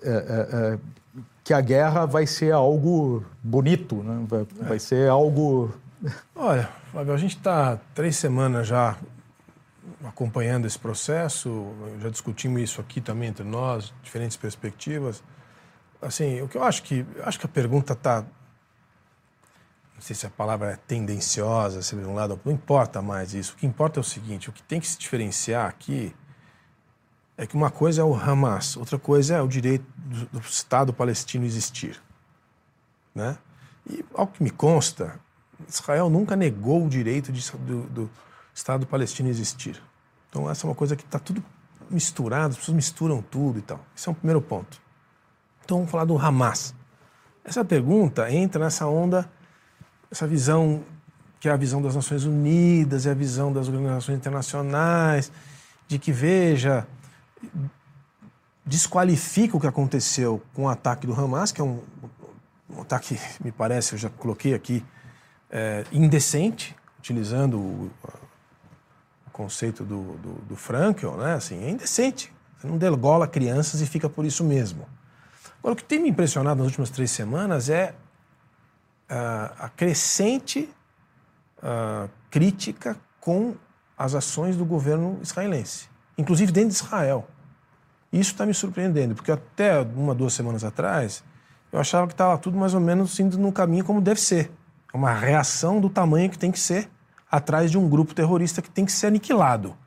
uh, uh, que a guerra vai ser algo bonito, né? vai, é. vai ser algo. Olha, Flávio, a gente está três semanas já acompanhando esse processo, já discutimos isso aqui também entre nós, diferentes perspectivas. Assim, o que eu acho que acho que a pergunta está não sei se a palavra é tendenciosa, se de um lado, não importa mais isso. O que importa é o seguinte: o que tem que se diferenciar aqui é que uma coisa é o Hamas, outra coisa é o direito do, do Estado palestino existir. Né? E, ao que me consta, Israel nunca negou o direito de, do, do Estado palestino existir. Então, essa é uma coisa que está tudo misturado, as pessoas misturam tudo e tal. Esse é um primeiro ponto. Então, vamos falar do Hamas. Essa pergunta entra nessa onda essa visão que é a visão das Nações Unidas, é a visão das organizações internacionais, de que, veja, desqualifica o que aconteceu com o ataque do Hamas, que é um, um ataque, me parece, eu já coloquei aqui, é, indecente, utilizando o, o conceito do, do, do Frankel, né? assim, é indecente. Você não degola crianças e fica por isso mesmo. Agora, o que tem me impressionado nas últimas três semanas é a crescente crítica com as ações do governo israelense, inclusive dentro de Israel. Isso está me surpreendendo, porque até uma, duas semanas atrás, eu achava que estava tudo mais ou menos indo no caminho como deve ser. É uma reação do tamanho que tem que ser atrás de um grupo terrorista que tem que ser aniquilado.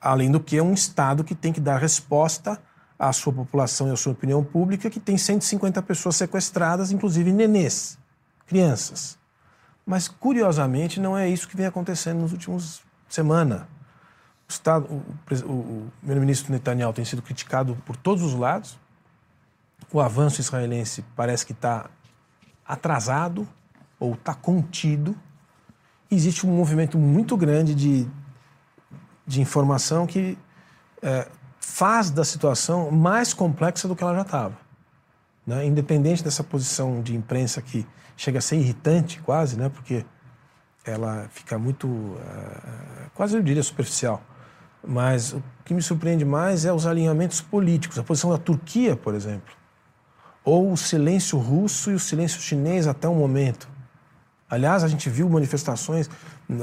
Além do que é um Estado que tem que dar resposta à sua população e à sua opinião pública, que tem 150 pessoas sequestradas, inclusive nenês crianças. Mas, curiosamente, não é isso que vem acontecendo nos últimos semanas. O, o, o primeiro-ministro Netanyahu tem sido criticado por todos os lados. O avanço israelense parece que está atrasado ou está contido. Existe um movimento muito grande de, de informação que é, faz da situação mais complexa do que ela já estava. Né? Independente dessa posição de imprensa que chega a ser irritante quase, né? Porque ela fica muito, uh, quase eu diria superficial. Mas o que me surpreende mais é os alinhamentos políticos, a posição da Turquia, por exemplo, ou o silêncio russo e o silêncio chinês até o momento. Aliás, a gente viu manifestações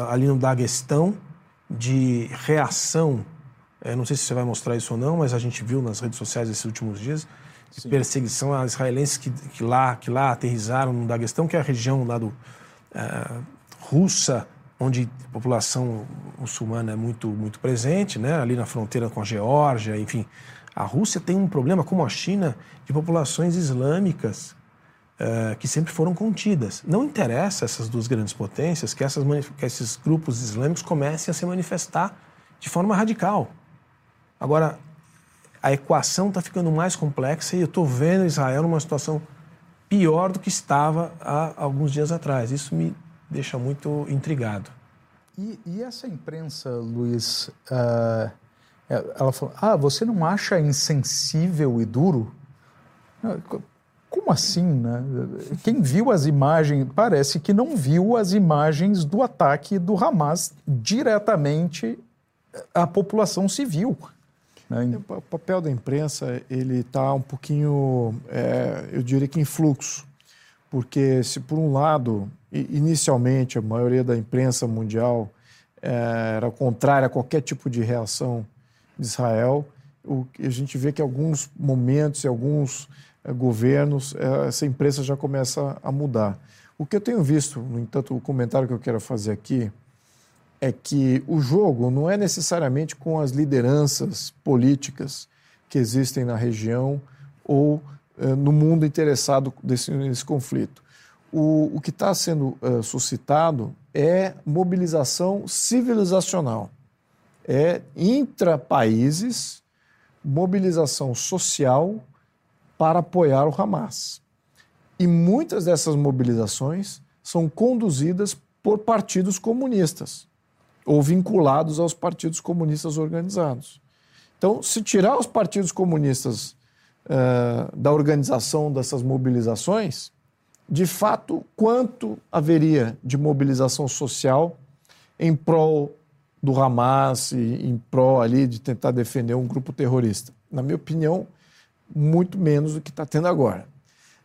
ali no Daguestão de reação. Eu não sei se você vai mostrar isso ou não, mas a gente viu nas redes sociais esses últimos dias perseguição a israelenses que, que, lá, que lá aterrizaram no Daguestão, que é a região lá do, uh, russa, onde a população muçulmana é muito, muito presente, né? ali na fronteira com a Geórgia, enfim. A Rússia tem um problema, como a China, de populações islâmicas uh, que sempre foram contidas. Não interessa essas duas grandes potências que, essas, que esses grupos islâmicos comecem a se manifestar de forma radical. Agora, a equação está ficando mais complexa e eu estou vendo Israel numa situação pior do que estava há alguns dias atrás. Isso me deixa muito intrigado. E, e essa imprensa, Luiz, uh, ela falou: ah, você não acha insensível e duro? Como assim, né? Quem viu as imagens, parece que não viu as imagens do ataque do Hamas diretamente à população civil. Né? O papel da imprensa ele está um pouquinho, é, eu diria que em fluxo, porque se por um lado, inicialmente a maioria da imprensa mundial é, era contrária a qualquer tipo de reação de Israel, o, a gente vê que em alguns momentos, em alguns é, governos, é, essa imprensa já começa a mudar. O que eu tenho visto, no entanto, o comentário que eu quero fazer aqui é que o jogo não é necessariamente com as lideranças políticas que existem na região ou uh, no mundo interessado nesse conflito. O, o que está sendo uh, suscitado é mobilização civilizacional, é intra-países, mobilização social para apoiar o Hamas. E muitas dessas mobilizações são conduzidas por partidos comunistas ou vinculados aos partidos comunistas organizados. Então, se tirar os partidos comunistas uh, da organização dessas mobilizações, de fato, quanto haveria de mobilização social em prol do Hamas e em prol ali de tentar defender um grupo terrorista? Na minha opinião, muito menos do que está tendo agora.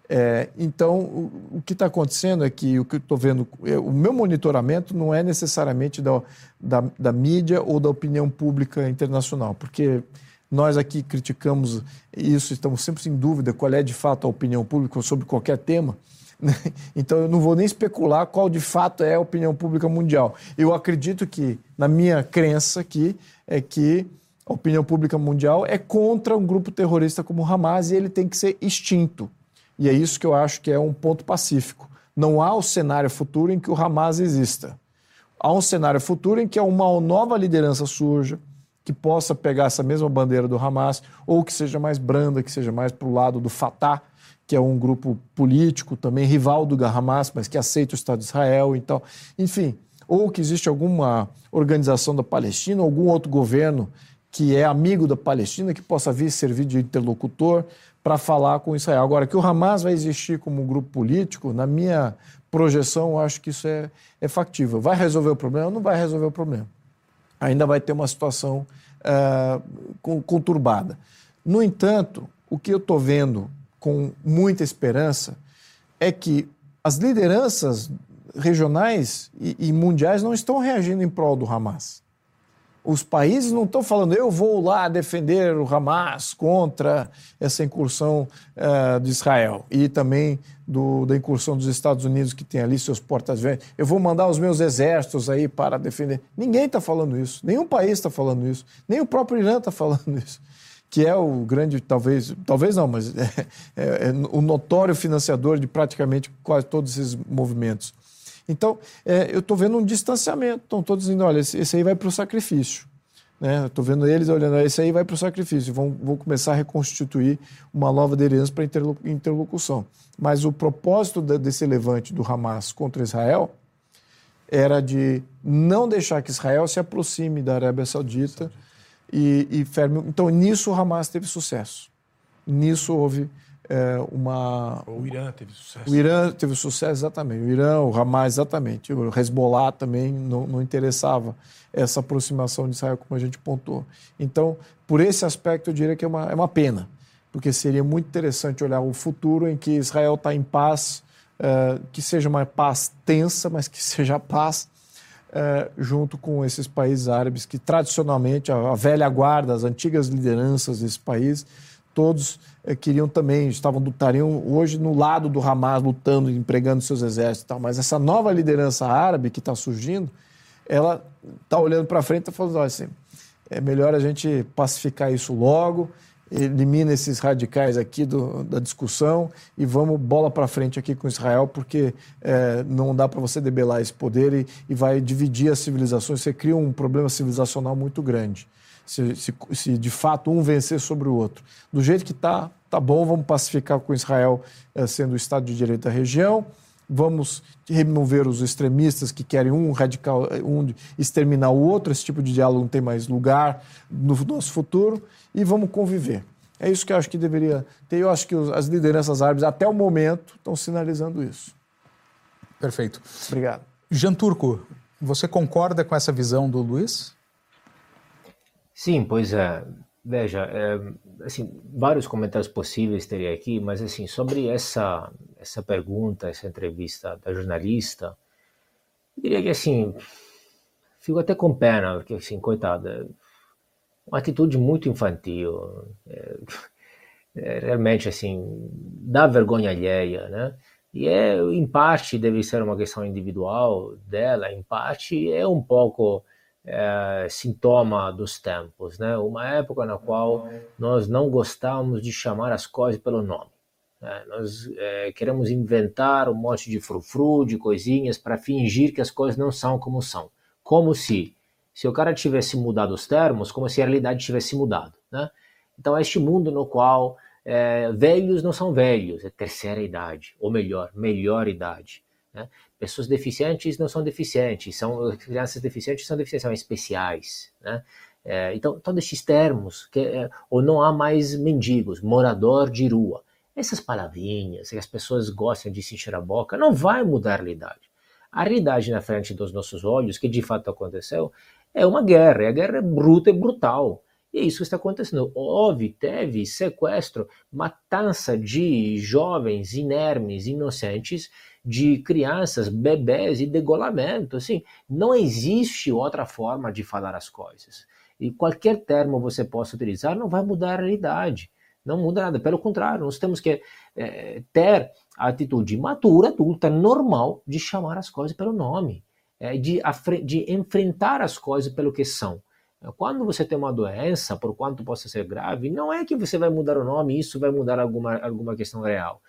É, então, o, o que está acontecendo é que o que eu estou vendo, é, o meu monitoramento não é necessariamente da, da, da, mídia ou da opinião pública internacional, porque nós aqui criticamos isso, estamos sempre em dúvida qual é de fato a opinião pública sobre qualquer tema. Né? [laughs] Então, eu não vou nem especular qual de fato é a opinião pública mundial. Eu acredito que, na minha crença aqui, é que a opinião pública mundial é contra um grupo terrorista como o Hamas e ele tem que ser extinto. E é isso que eu acho que é um ponto pacífico. Não há o cenário futuro em que o Hamas exista. Há um cenário futuro em que uma nova liderança surja, que possa pegar essa mesma bandeira do Hamas, ou que seja mais branda, que seja mais para o lado do Fatah, que é um grupo político também rival do Hamas, mas que aceita o Estado de Israel. Então, enfim, ou que existe alguma organização da Palestina, algum outro governo que é amigo da Palestina, que possa vir servir de interlocutor para falar com Israel. Agora, que o Hamas vai existir como um grupo político, na minha projeção, eu acho que isso é, é factível. Vai resolver o problema? Não vai resolver o problema. Ainda vai ter uma situação uh, conturbada. No entanto, o que eu estou vendo com muita esperança é que as lideranças regionais e, e mundiais não estão reagindo em prol do Hamas. Os países não estão falando, eu vou lá defender o Hamas contra essa incursão uh, de Israel e também do, da incursão dos Estados Unidos, que tem ali seus portas-ventos. Eu vou mandar os meus exércitos aí para defender. Ninguém está falando isso. Nenhum país está falando isso. Nem o próprio Irã está [laughs] falando isso. Que é o grande, talvez, talvez não, mas [laughs] é, é, é o notório financiador de praticamente quase todos esses movimentos. Então, é, eu estou vendo um distanciamento. Estão todos dizendo, olha, esse, esse aí vai para o sacrifício. Né? Estou vendo eles olhando, esse aí vai para o sacrifício. Vão, vão começar a reconstituir uma nova aderência para interlocução. Mas o propósito desse levante do Hamas contra Israel era de não deixar que Israel se aproxime da Arábia Saudita e, e ferme. Então, nisso o Hamas teve sucesso. Nisso houve é, uma. O Irã teve sucesso. O Irã teve sucesso, exatamente. O Irã, o Hamas, exatamente. O Hezbollah também não, não interessava essa aproximação de Israel, como a gente pontuou. Então, por esse aspecto, eu diria que é uma, é uma pena, porque seria muito interessante olhar o futuro em que Israel está em paz, é, que seja uma paz tensa, mas que seja paz. É, junto com esses países árabes que tradicionalmente a, a velha guarda, as antigas lideranças desse país, todos queriam também, estavam estariam hoje no lado do Hamas, lutando, empregando seus exércitos e tal. Mas essa nova liderança árabe que está surgindo, ela está olhando para frente e está falando assim, é melhor a gente pacificar isso logo, elimina esses radicais aqui do, da discussão e vamos bola para frente aqui com Israel, porque é, não dá para você debelar esse poder e, e vai dividir as civilizações, você cria um problema civilizacional muito grande se, se, se, de fato um vencer sobre o outro. Do jeito que está, tá bom, vamos pacificar com Israel eh, sendo o Estado de Direito da região, vamos remover os extremistas que querem um radical, eh, um exterminar o outro, esse tipo de diálogo não tem mais lugar no nosso futuro, e vamos conviver. É isso que eu acho que deveria ter. Eu acho que as lideranças árabes, até o momento, estão sinalizando isso. Perfeito. Obrigado. Jean Turco, você concorda com essa visão do Luiz? Sim, pois é. Veja, é, assim, vários comentários possíveis teria aqui, mas assim, sobre essa essa pergunta, essa entrevista da jornalista, diria que assim, fico até com pena, porque assim, coitada, uma atitude muito infantil, é, é, realmente assim, dá vergonha alheia, né? E é, em parte deve ser uma questão individual dela, em parte é um pouco é, sintoma dos tempos, né? Uma época na qual nós não gostávamos de chamar as coisas pelo nome. Né? Nós é, queremos inventar um monte de frufru, de coisinhas para fingir que as coisas não são como são, como se se o cara tivesse mudado os termos, como se a realidade tivesse mudado, né? Então é este mundo no qual é, velhos não são velhos, é terceira idade, ou melhor, melhor idade. Né? Pessoas deficientes não são deficientes, são crianças deficientes são deficientes, são especiais. Né? É, então, todos esses termos, que, é, ou não há mais mendigos, morador de rua, essas palavrinhas que as pessoas gostam de se a boca, não vai mudar a realidade. A realidade na frente dos nossos olhos, que de fato aconteceu, é uma guerra, e a guerra é bruta e brutal. E é isso que está acontecendo. Houve, teve sequestro, matança de jovens inermes, inocentes, de crianças, bebês e degolamento. Assim, não existe outra forma de falar as coisas. E qualquer termo você possa utilizar não vai mudar a realidade. Não muda nada. Pelo contrário, nós temos que é, ter a atitude matura, adulta, normal de chamar as coisas pelo nome, é, de, de enfrentar as coisas pelo que são. Quando você tem uma doença, por quanto possa ser grave, não é que você vai mudar o nome isso vai mudar alguma, alguma questão real.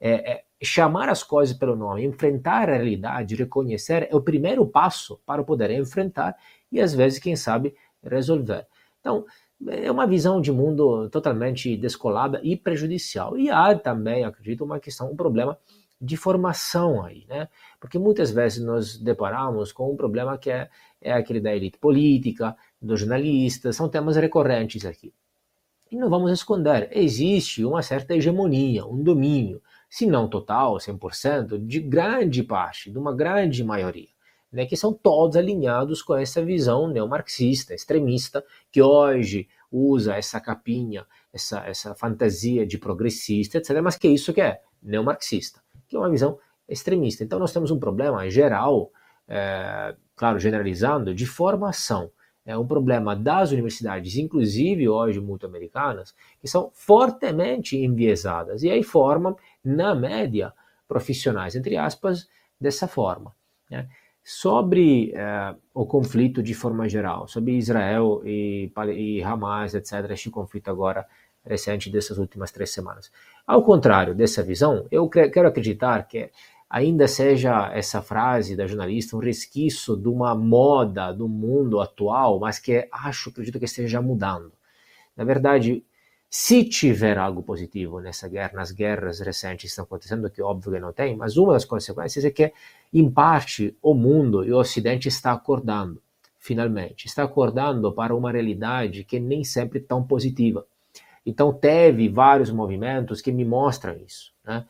É, é, chamar as coisas pelo nome, enfrentar a realidade, reconhecer, é o primeiro passo para poder enfrentar e, às vezes, quem sabe, resolver. Então, é uma visão de mundo totalmente descolada e prejudicial. E há também, acredito, uma questão, um problema de formação aí, né? Porque muitas vezes nós deparamos com um problema que é, é aquele da elite política, dos jornalistas, são temas recorrentes aqui. E não vamos esconder, existe uma certa hegemonia, um domínio, se não total, 100%, de grande parte, de uma grande maioria, né, que são todos alinhados com essa visão neomarxista, extremista, que hoje usa essa capinha, essa, essa fantasia de progressista, etc., mas que é isso que é neomarxista, que é uma visão extremista. Então nós temos um problema geral, é, claro, generalizando, de formação é um problema das universidades, inclusive hoje multi-americanas, que são fortemente enviesadas e aí formam, na média, profissionais, entre aspas, dessa forma. Né? Sobre eh, o conflito de forma geral, sobre Israel e, e Hamas, etc., este conflito agora recente dessas últimas três semanas. Ao contrário dessa visão, eu quero acreditar que ainda seja essa frase da jornalista um resquício de uma moda do mundo atual, mas que acho, acredito que esteja mudando. Na verdade, se tiver algo positivo nessa guerra, nas guerras recentes que estão acontecendo, que óbvio que não tem, mas uma das consequências é que, em parte, o mundo e o Ocidente está acordando, finalmente, está acordando para uma realidade que nem sempre é tão positiva. Então, teve vários movimentos que me mostram isso. Né?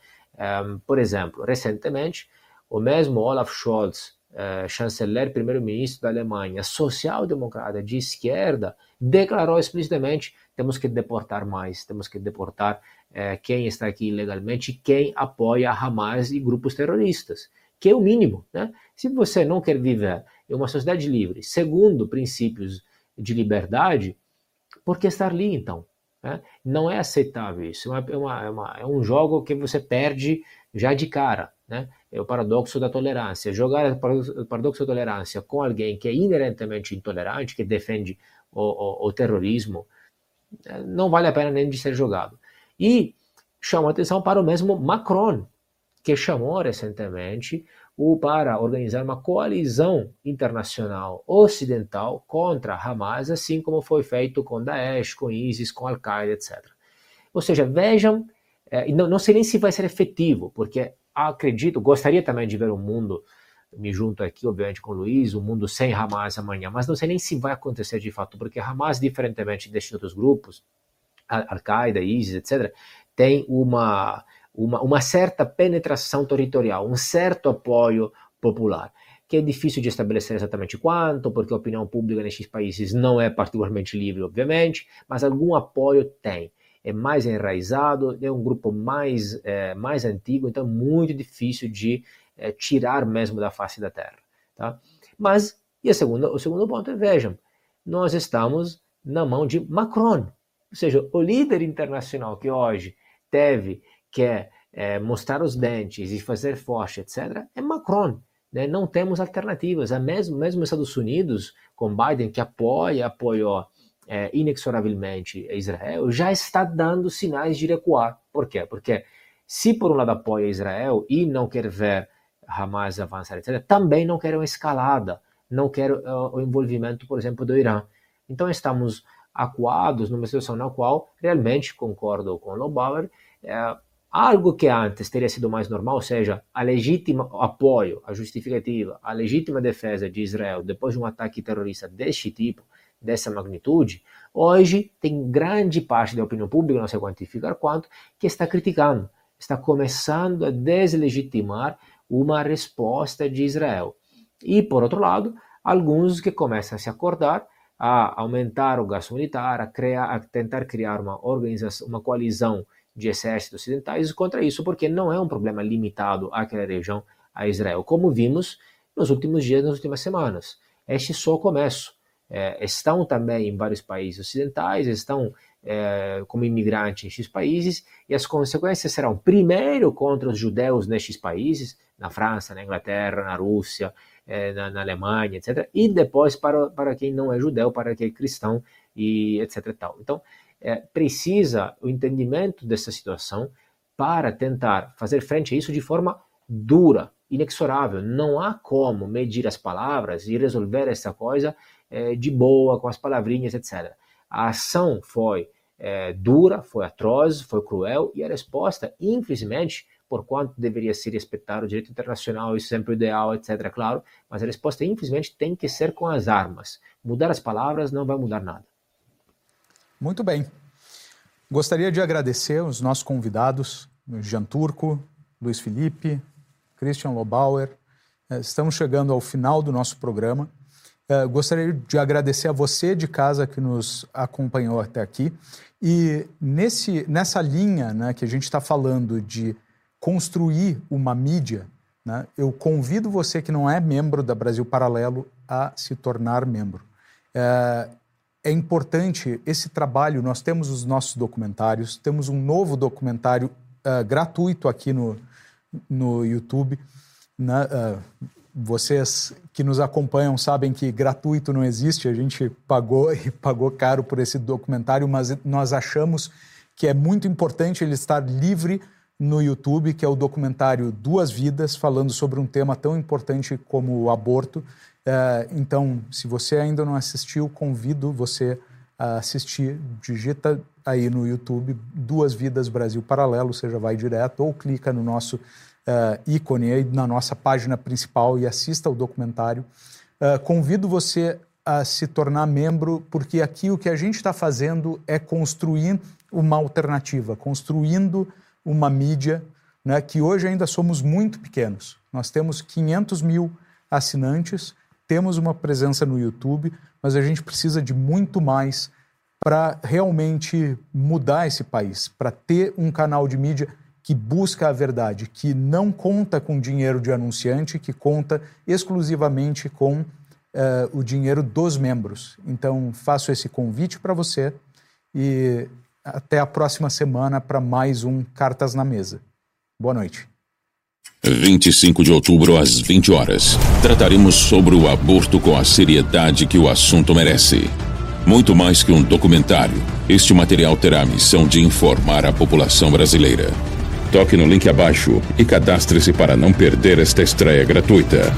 Um, por exemplo, recentemente, o mesmo Olaf Scholz, uh, chanceler primeiro-ministro da Alemanha, social-democrata de esquerda, declarou explicitamente: temos que deportar mais, temos que deportar uh, quem está aqui ilegalmente, quem apoia Hamas e grupos terroristas, que é o mínimo. Né? Se você não quer viver em uma sociedade livre, segundo princípios de liberdade, por que estar ali então? Né? Não é aceitável isso. É, é, uma, é, uma, é, um jogo que você perde já de cara. Né? É o paradoxo da tolerância. Jogar o paradoxo da tolerância com alguém que é inerentemente intolerante, que defende o, o, o terrorismo, é, não vale a pena nem de ser jogado. E chama atenção para o mesmo Macron, que chamou recentemente ou para organizar uma coalizão internacional ocidental contra Hamas, assim como foi feito com Daesh, com ISIS, com Al-Qaeda, etc. Ou seja, vejam, é, não, não sei nem se vai ser efetivo, porque acredito, gostaria também de ver um mundo, me junto aqui, obviamente, com o Luiz, um mundo sem Hamas amanhã, mas não sei nem se vai acontecer de fato, porque Hamas, diferentemente destes outros grupos, Al-Qaeda, ISIS, etc., tem uma uma, uma certa penetração territorial, um certo apoio popular, que é difícil de estabelecer exatamente quanto, porque a opinião pública nesses países não é particularmente livre, obviamente, mas algum apoio tem. É mais enraizado, é um grupo mais, é, mais antigo, então é muito difícil de é, tirar mesmo da face da terra. Tá? Mas, e a segunda, o segundo ponto é, vejam, nós estamos na mão de Macron, ou seja, o líder internacional que hoje teve que é, é, mostrar os dentes e fazer forte, etc., é Macron. Né? Não temos alternativas. É mesmo, mesmo Estados Unidos, com Biden, que apoia, apoiou é, inexoravelmente Israel, já está dando sinais de recuar. Por quê? Porque se por um lado apoia Israel e não quer ver Hamas avançar, etc., também não quer uma escalada, não quer uh, o envolvimento, por exemplo, do Irã. Então estamos acuados numa situação na qual realmente concordo com o Lobauer, é, algo que antes teria sido mais normal, ou seja, a legítima apoio, a justificativa, a legítima defesa de Israel depois de um ataque terrorista deste tipo, dessa magnitude, hoje tem grande parte da opinião pública, não sei quantificar quanto, que está criticando, está começando a deslegitimar uma resposta de Israel. E, por outro lado, alguns que começam a se acordar a aumentar o gasto militar, a, criar, a tentar criar uma organização, uma coalizão de exércitos ocidentais contra isso, porque não é um problema limitado àquela região, a Israel, como vimos nos últimos dias, nas últimas semanas. Este é só o começo. É, estão também em vários países ocidentais, estão é, como imigrantes nestes países, e as consequências serão, primeiro, contra os judeus nestes países, na França, na Inglaterra, na Rússia, é, na, na, Alemanha, etc. E depois para, para quem não é judeu, para quem é cristão, e etc. Tal. Então, é, precisa o entendimento dessa situação para tentar fazer frente a isso de forma dura, inexorável. Não há como medir as palavras e resolver essa coisa é, de boa, com as palavrinhas, etc. A ação foi é, dura, foi atroz, foi cruel e a resposta, infelizmente, por quanto deveria se respeitar o direito internacional, isso sempre o ideal, etc., claro, mas a resposta, infelizmente, tem que ser com as armas. Mudar as palavras não vai mudar nada. Muito bem. Gostaria de agradecer os nossos convidados, Jean Turco, Luiz Felipe, Christian Lobauer. Eh, estamos chegando ao final do nosso programa. Eh, gostaria de agradecer a você de casa que nos acompanhou até aqui. E nesse, nessa linha né, que a gente está falando de construir uma mídia, né, eu convido você que não é membro da Brasil Paralelo a se tornar membro. É, é importante esse trabalho. Nós temos os nossos documentários, temos um novo documentário uh, gratuito aqui no, no YouTube. Né? Uh, vocês que nos acompanham sabem que gratuito não existe, a gente pagou [laughs] e pagou caro por esse documentário, mas nós achamos que é muito importante ele estar livre no YouTube, que é o documentário Duas Vidas, falando sobre um tema tão importante como o aborto. É, então, se você ainda não assistiu, convido você a assistir. Digita aí no YouTube Duas Vidas Brasil Paralelo, você já vai direto, ou clica no nosso uh, ícone aí na nossa página principal e assista ao documentário. Uh, convido você a se tornar membro, porque aqui o que a gente está fazendo é construir uma alternativa, construindo uma mídia né, que hoje ainda somos muito pequenos. Nós temos 500 mil assinantes, temos uma presença no YouTube, mas a gente precisa de muito mais para realmente mudar esse país, para ter um canal de mídia que busca a verdade, que não conta com dinheiro de anunciante, que conta exclusivamente com uh, o dinheiro dos membros. Então, faço esse convite para você e até a próxima semana para mais um Cartas na Mesa. Boa noite. 25 de outubro às 20 horas. Trataremos sobre o aborto com a seriedade que o assunto merece. Muito mais que um documentário, este material terá a missão de informar a população brasileira. Toque no link abaixo e cadastre-se para não perder esta estreia gratuita.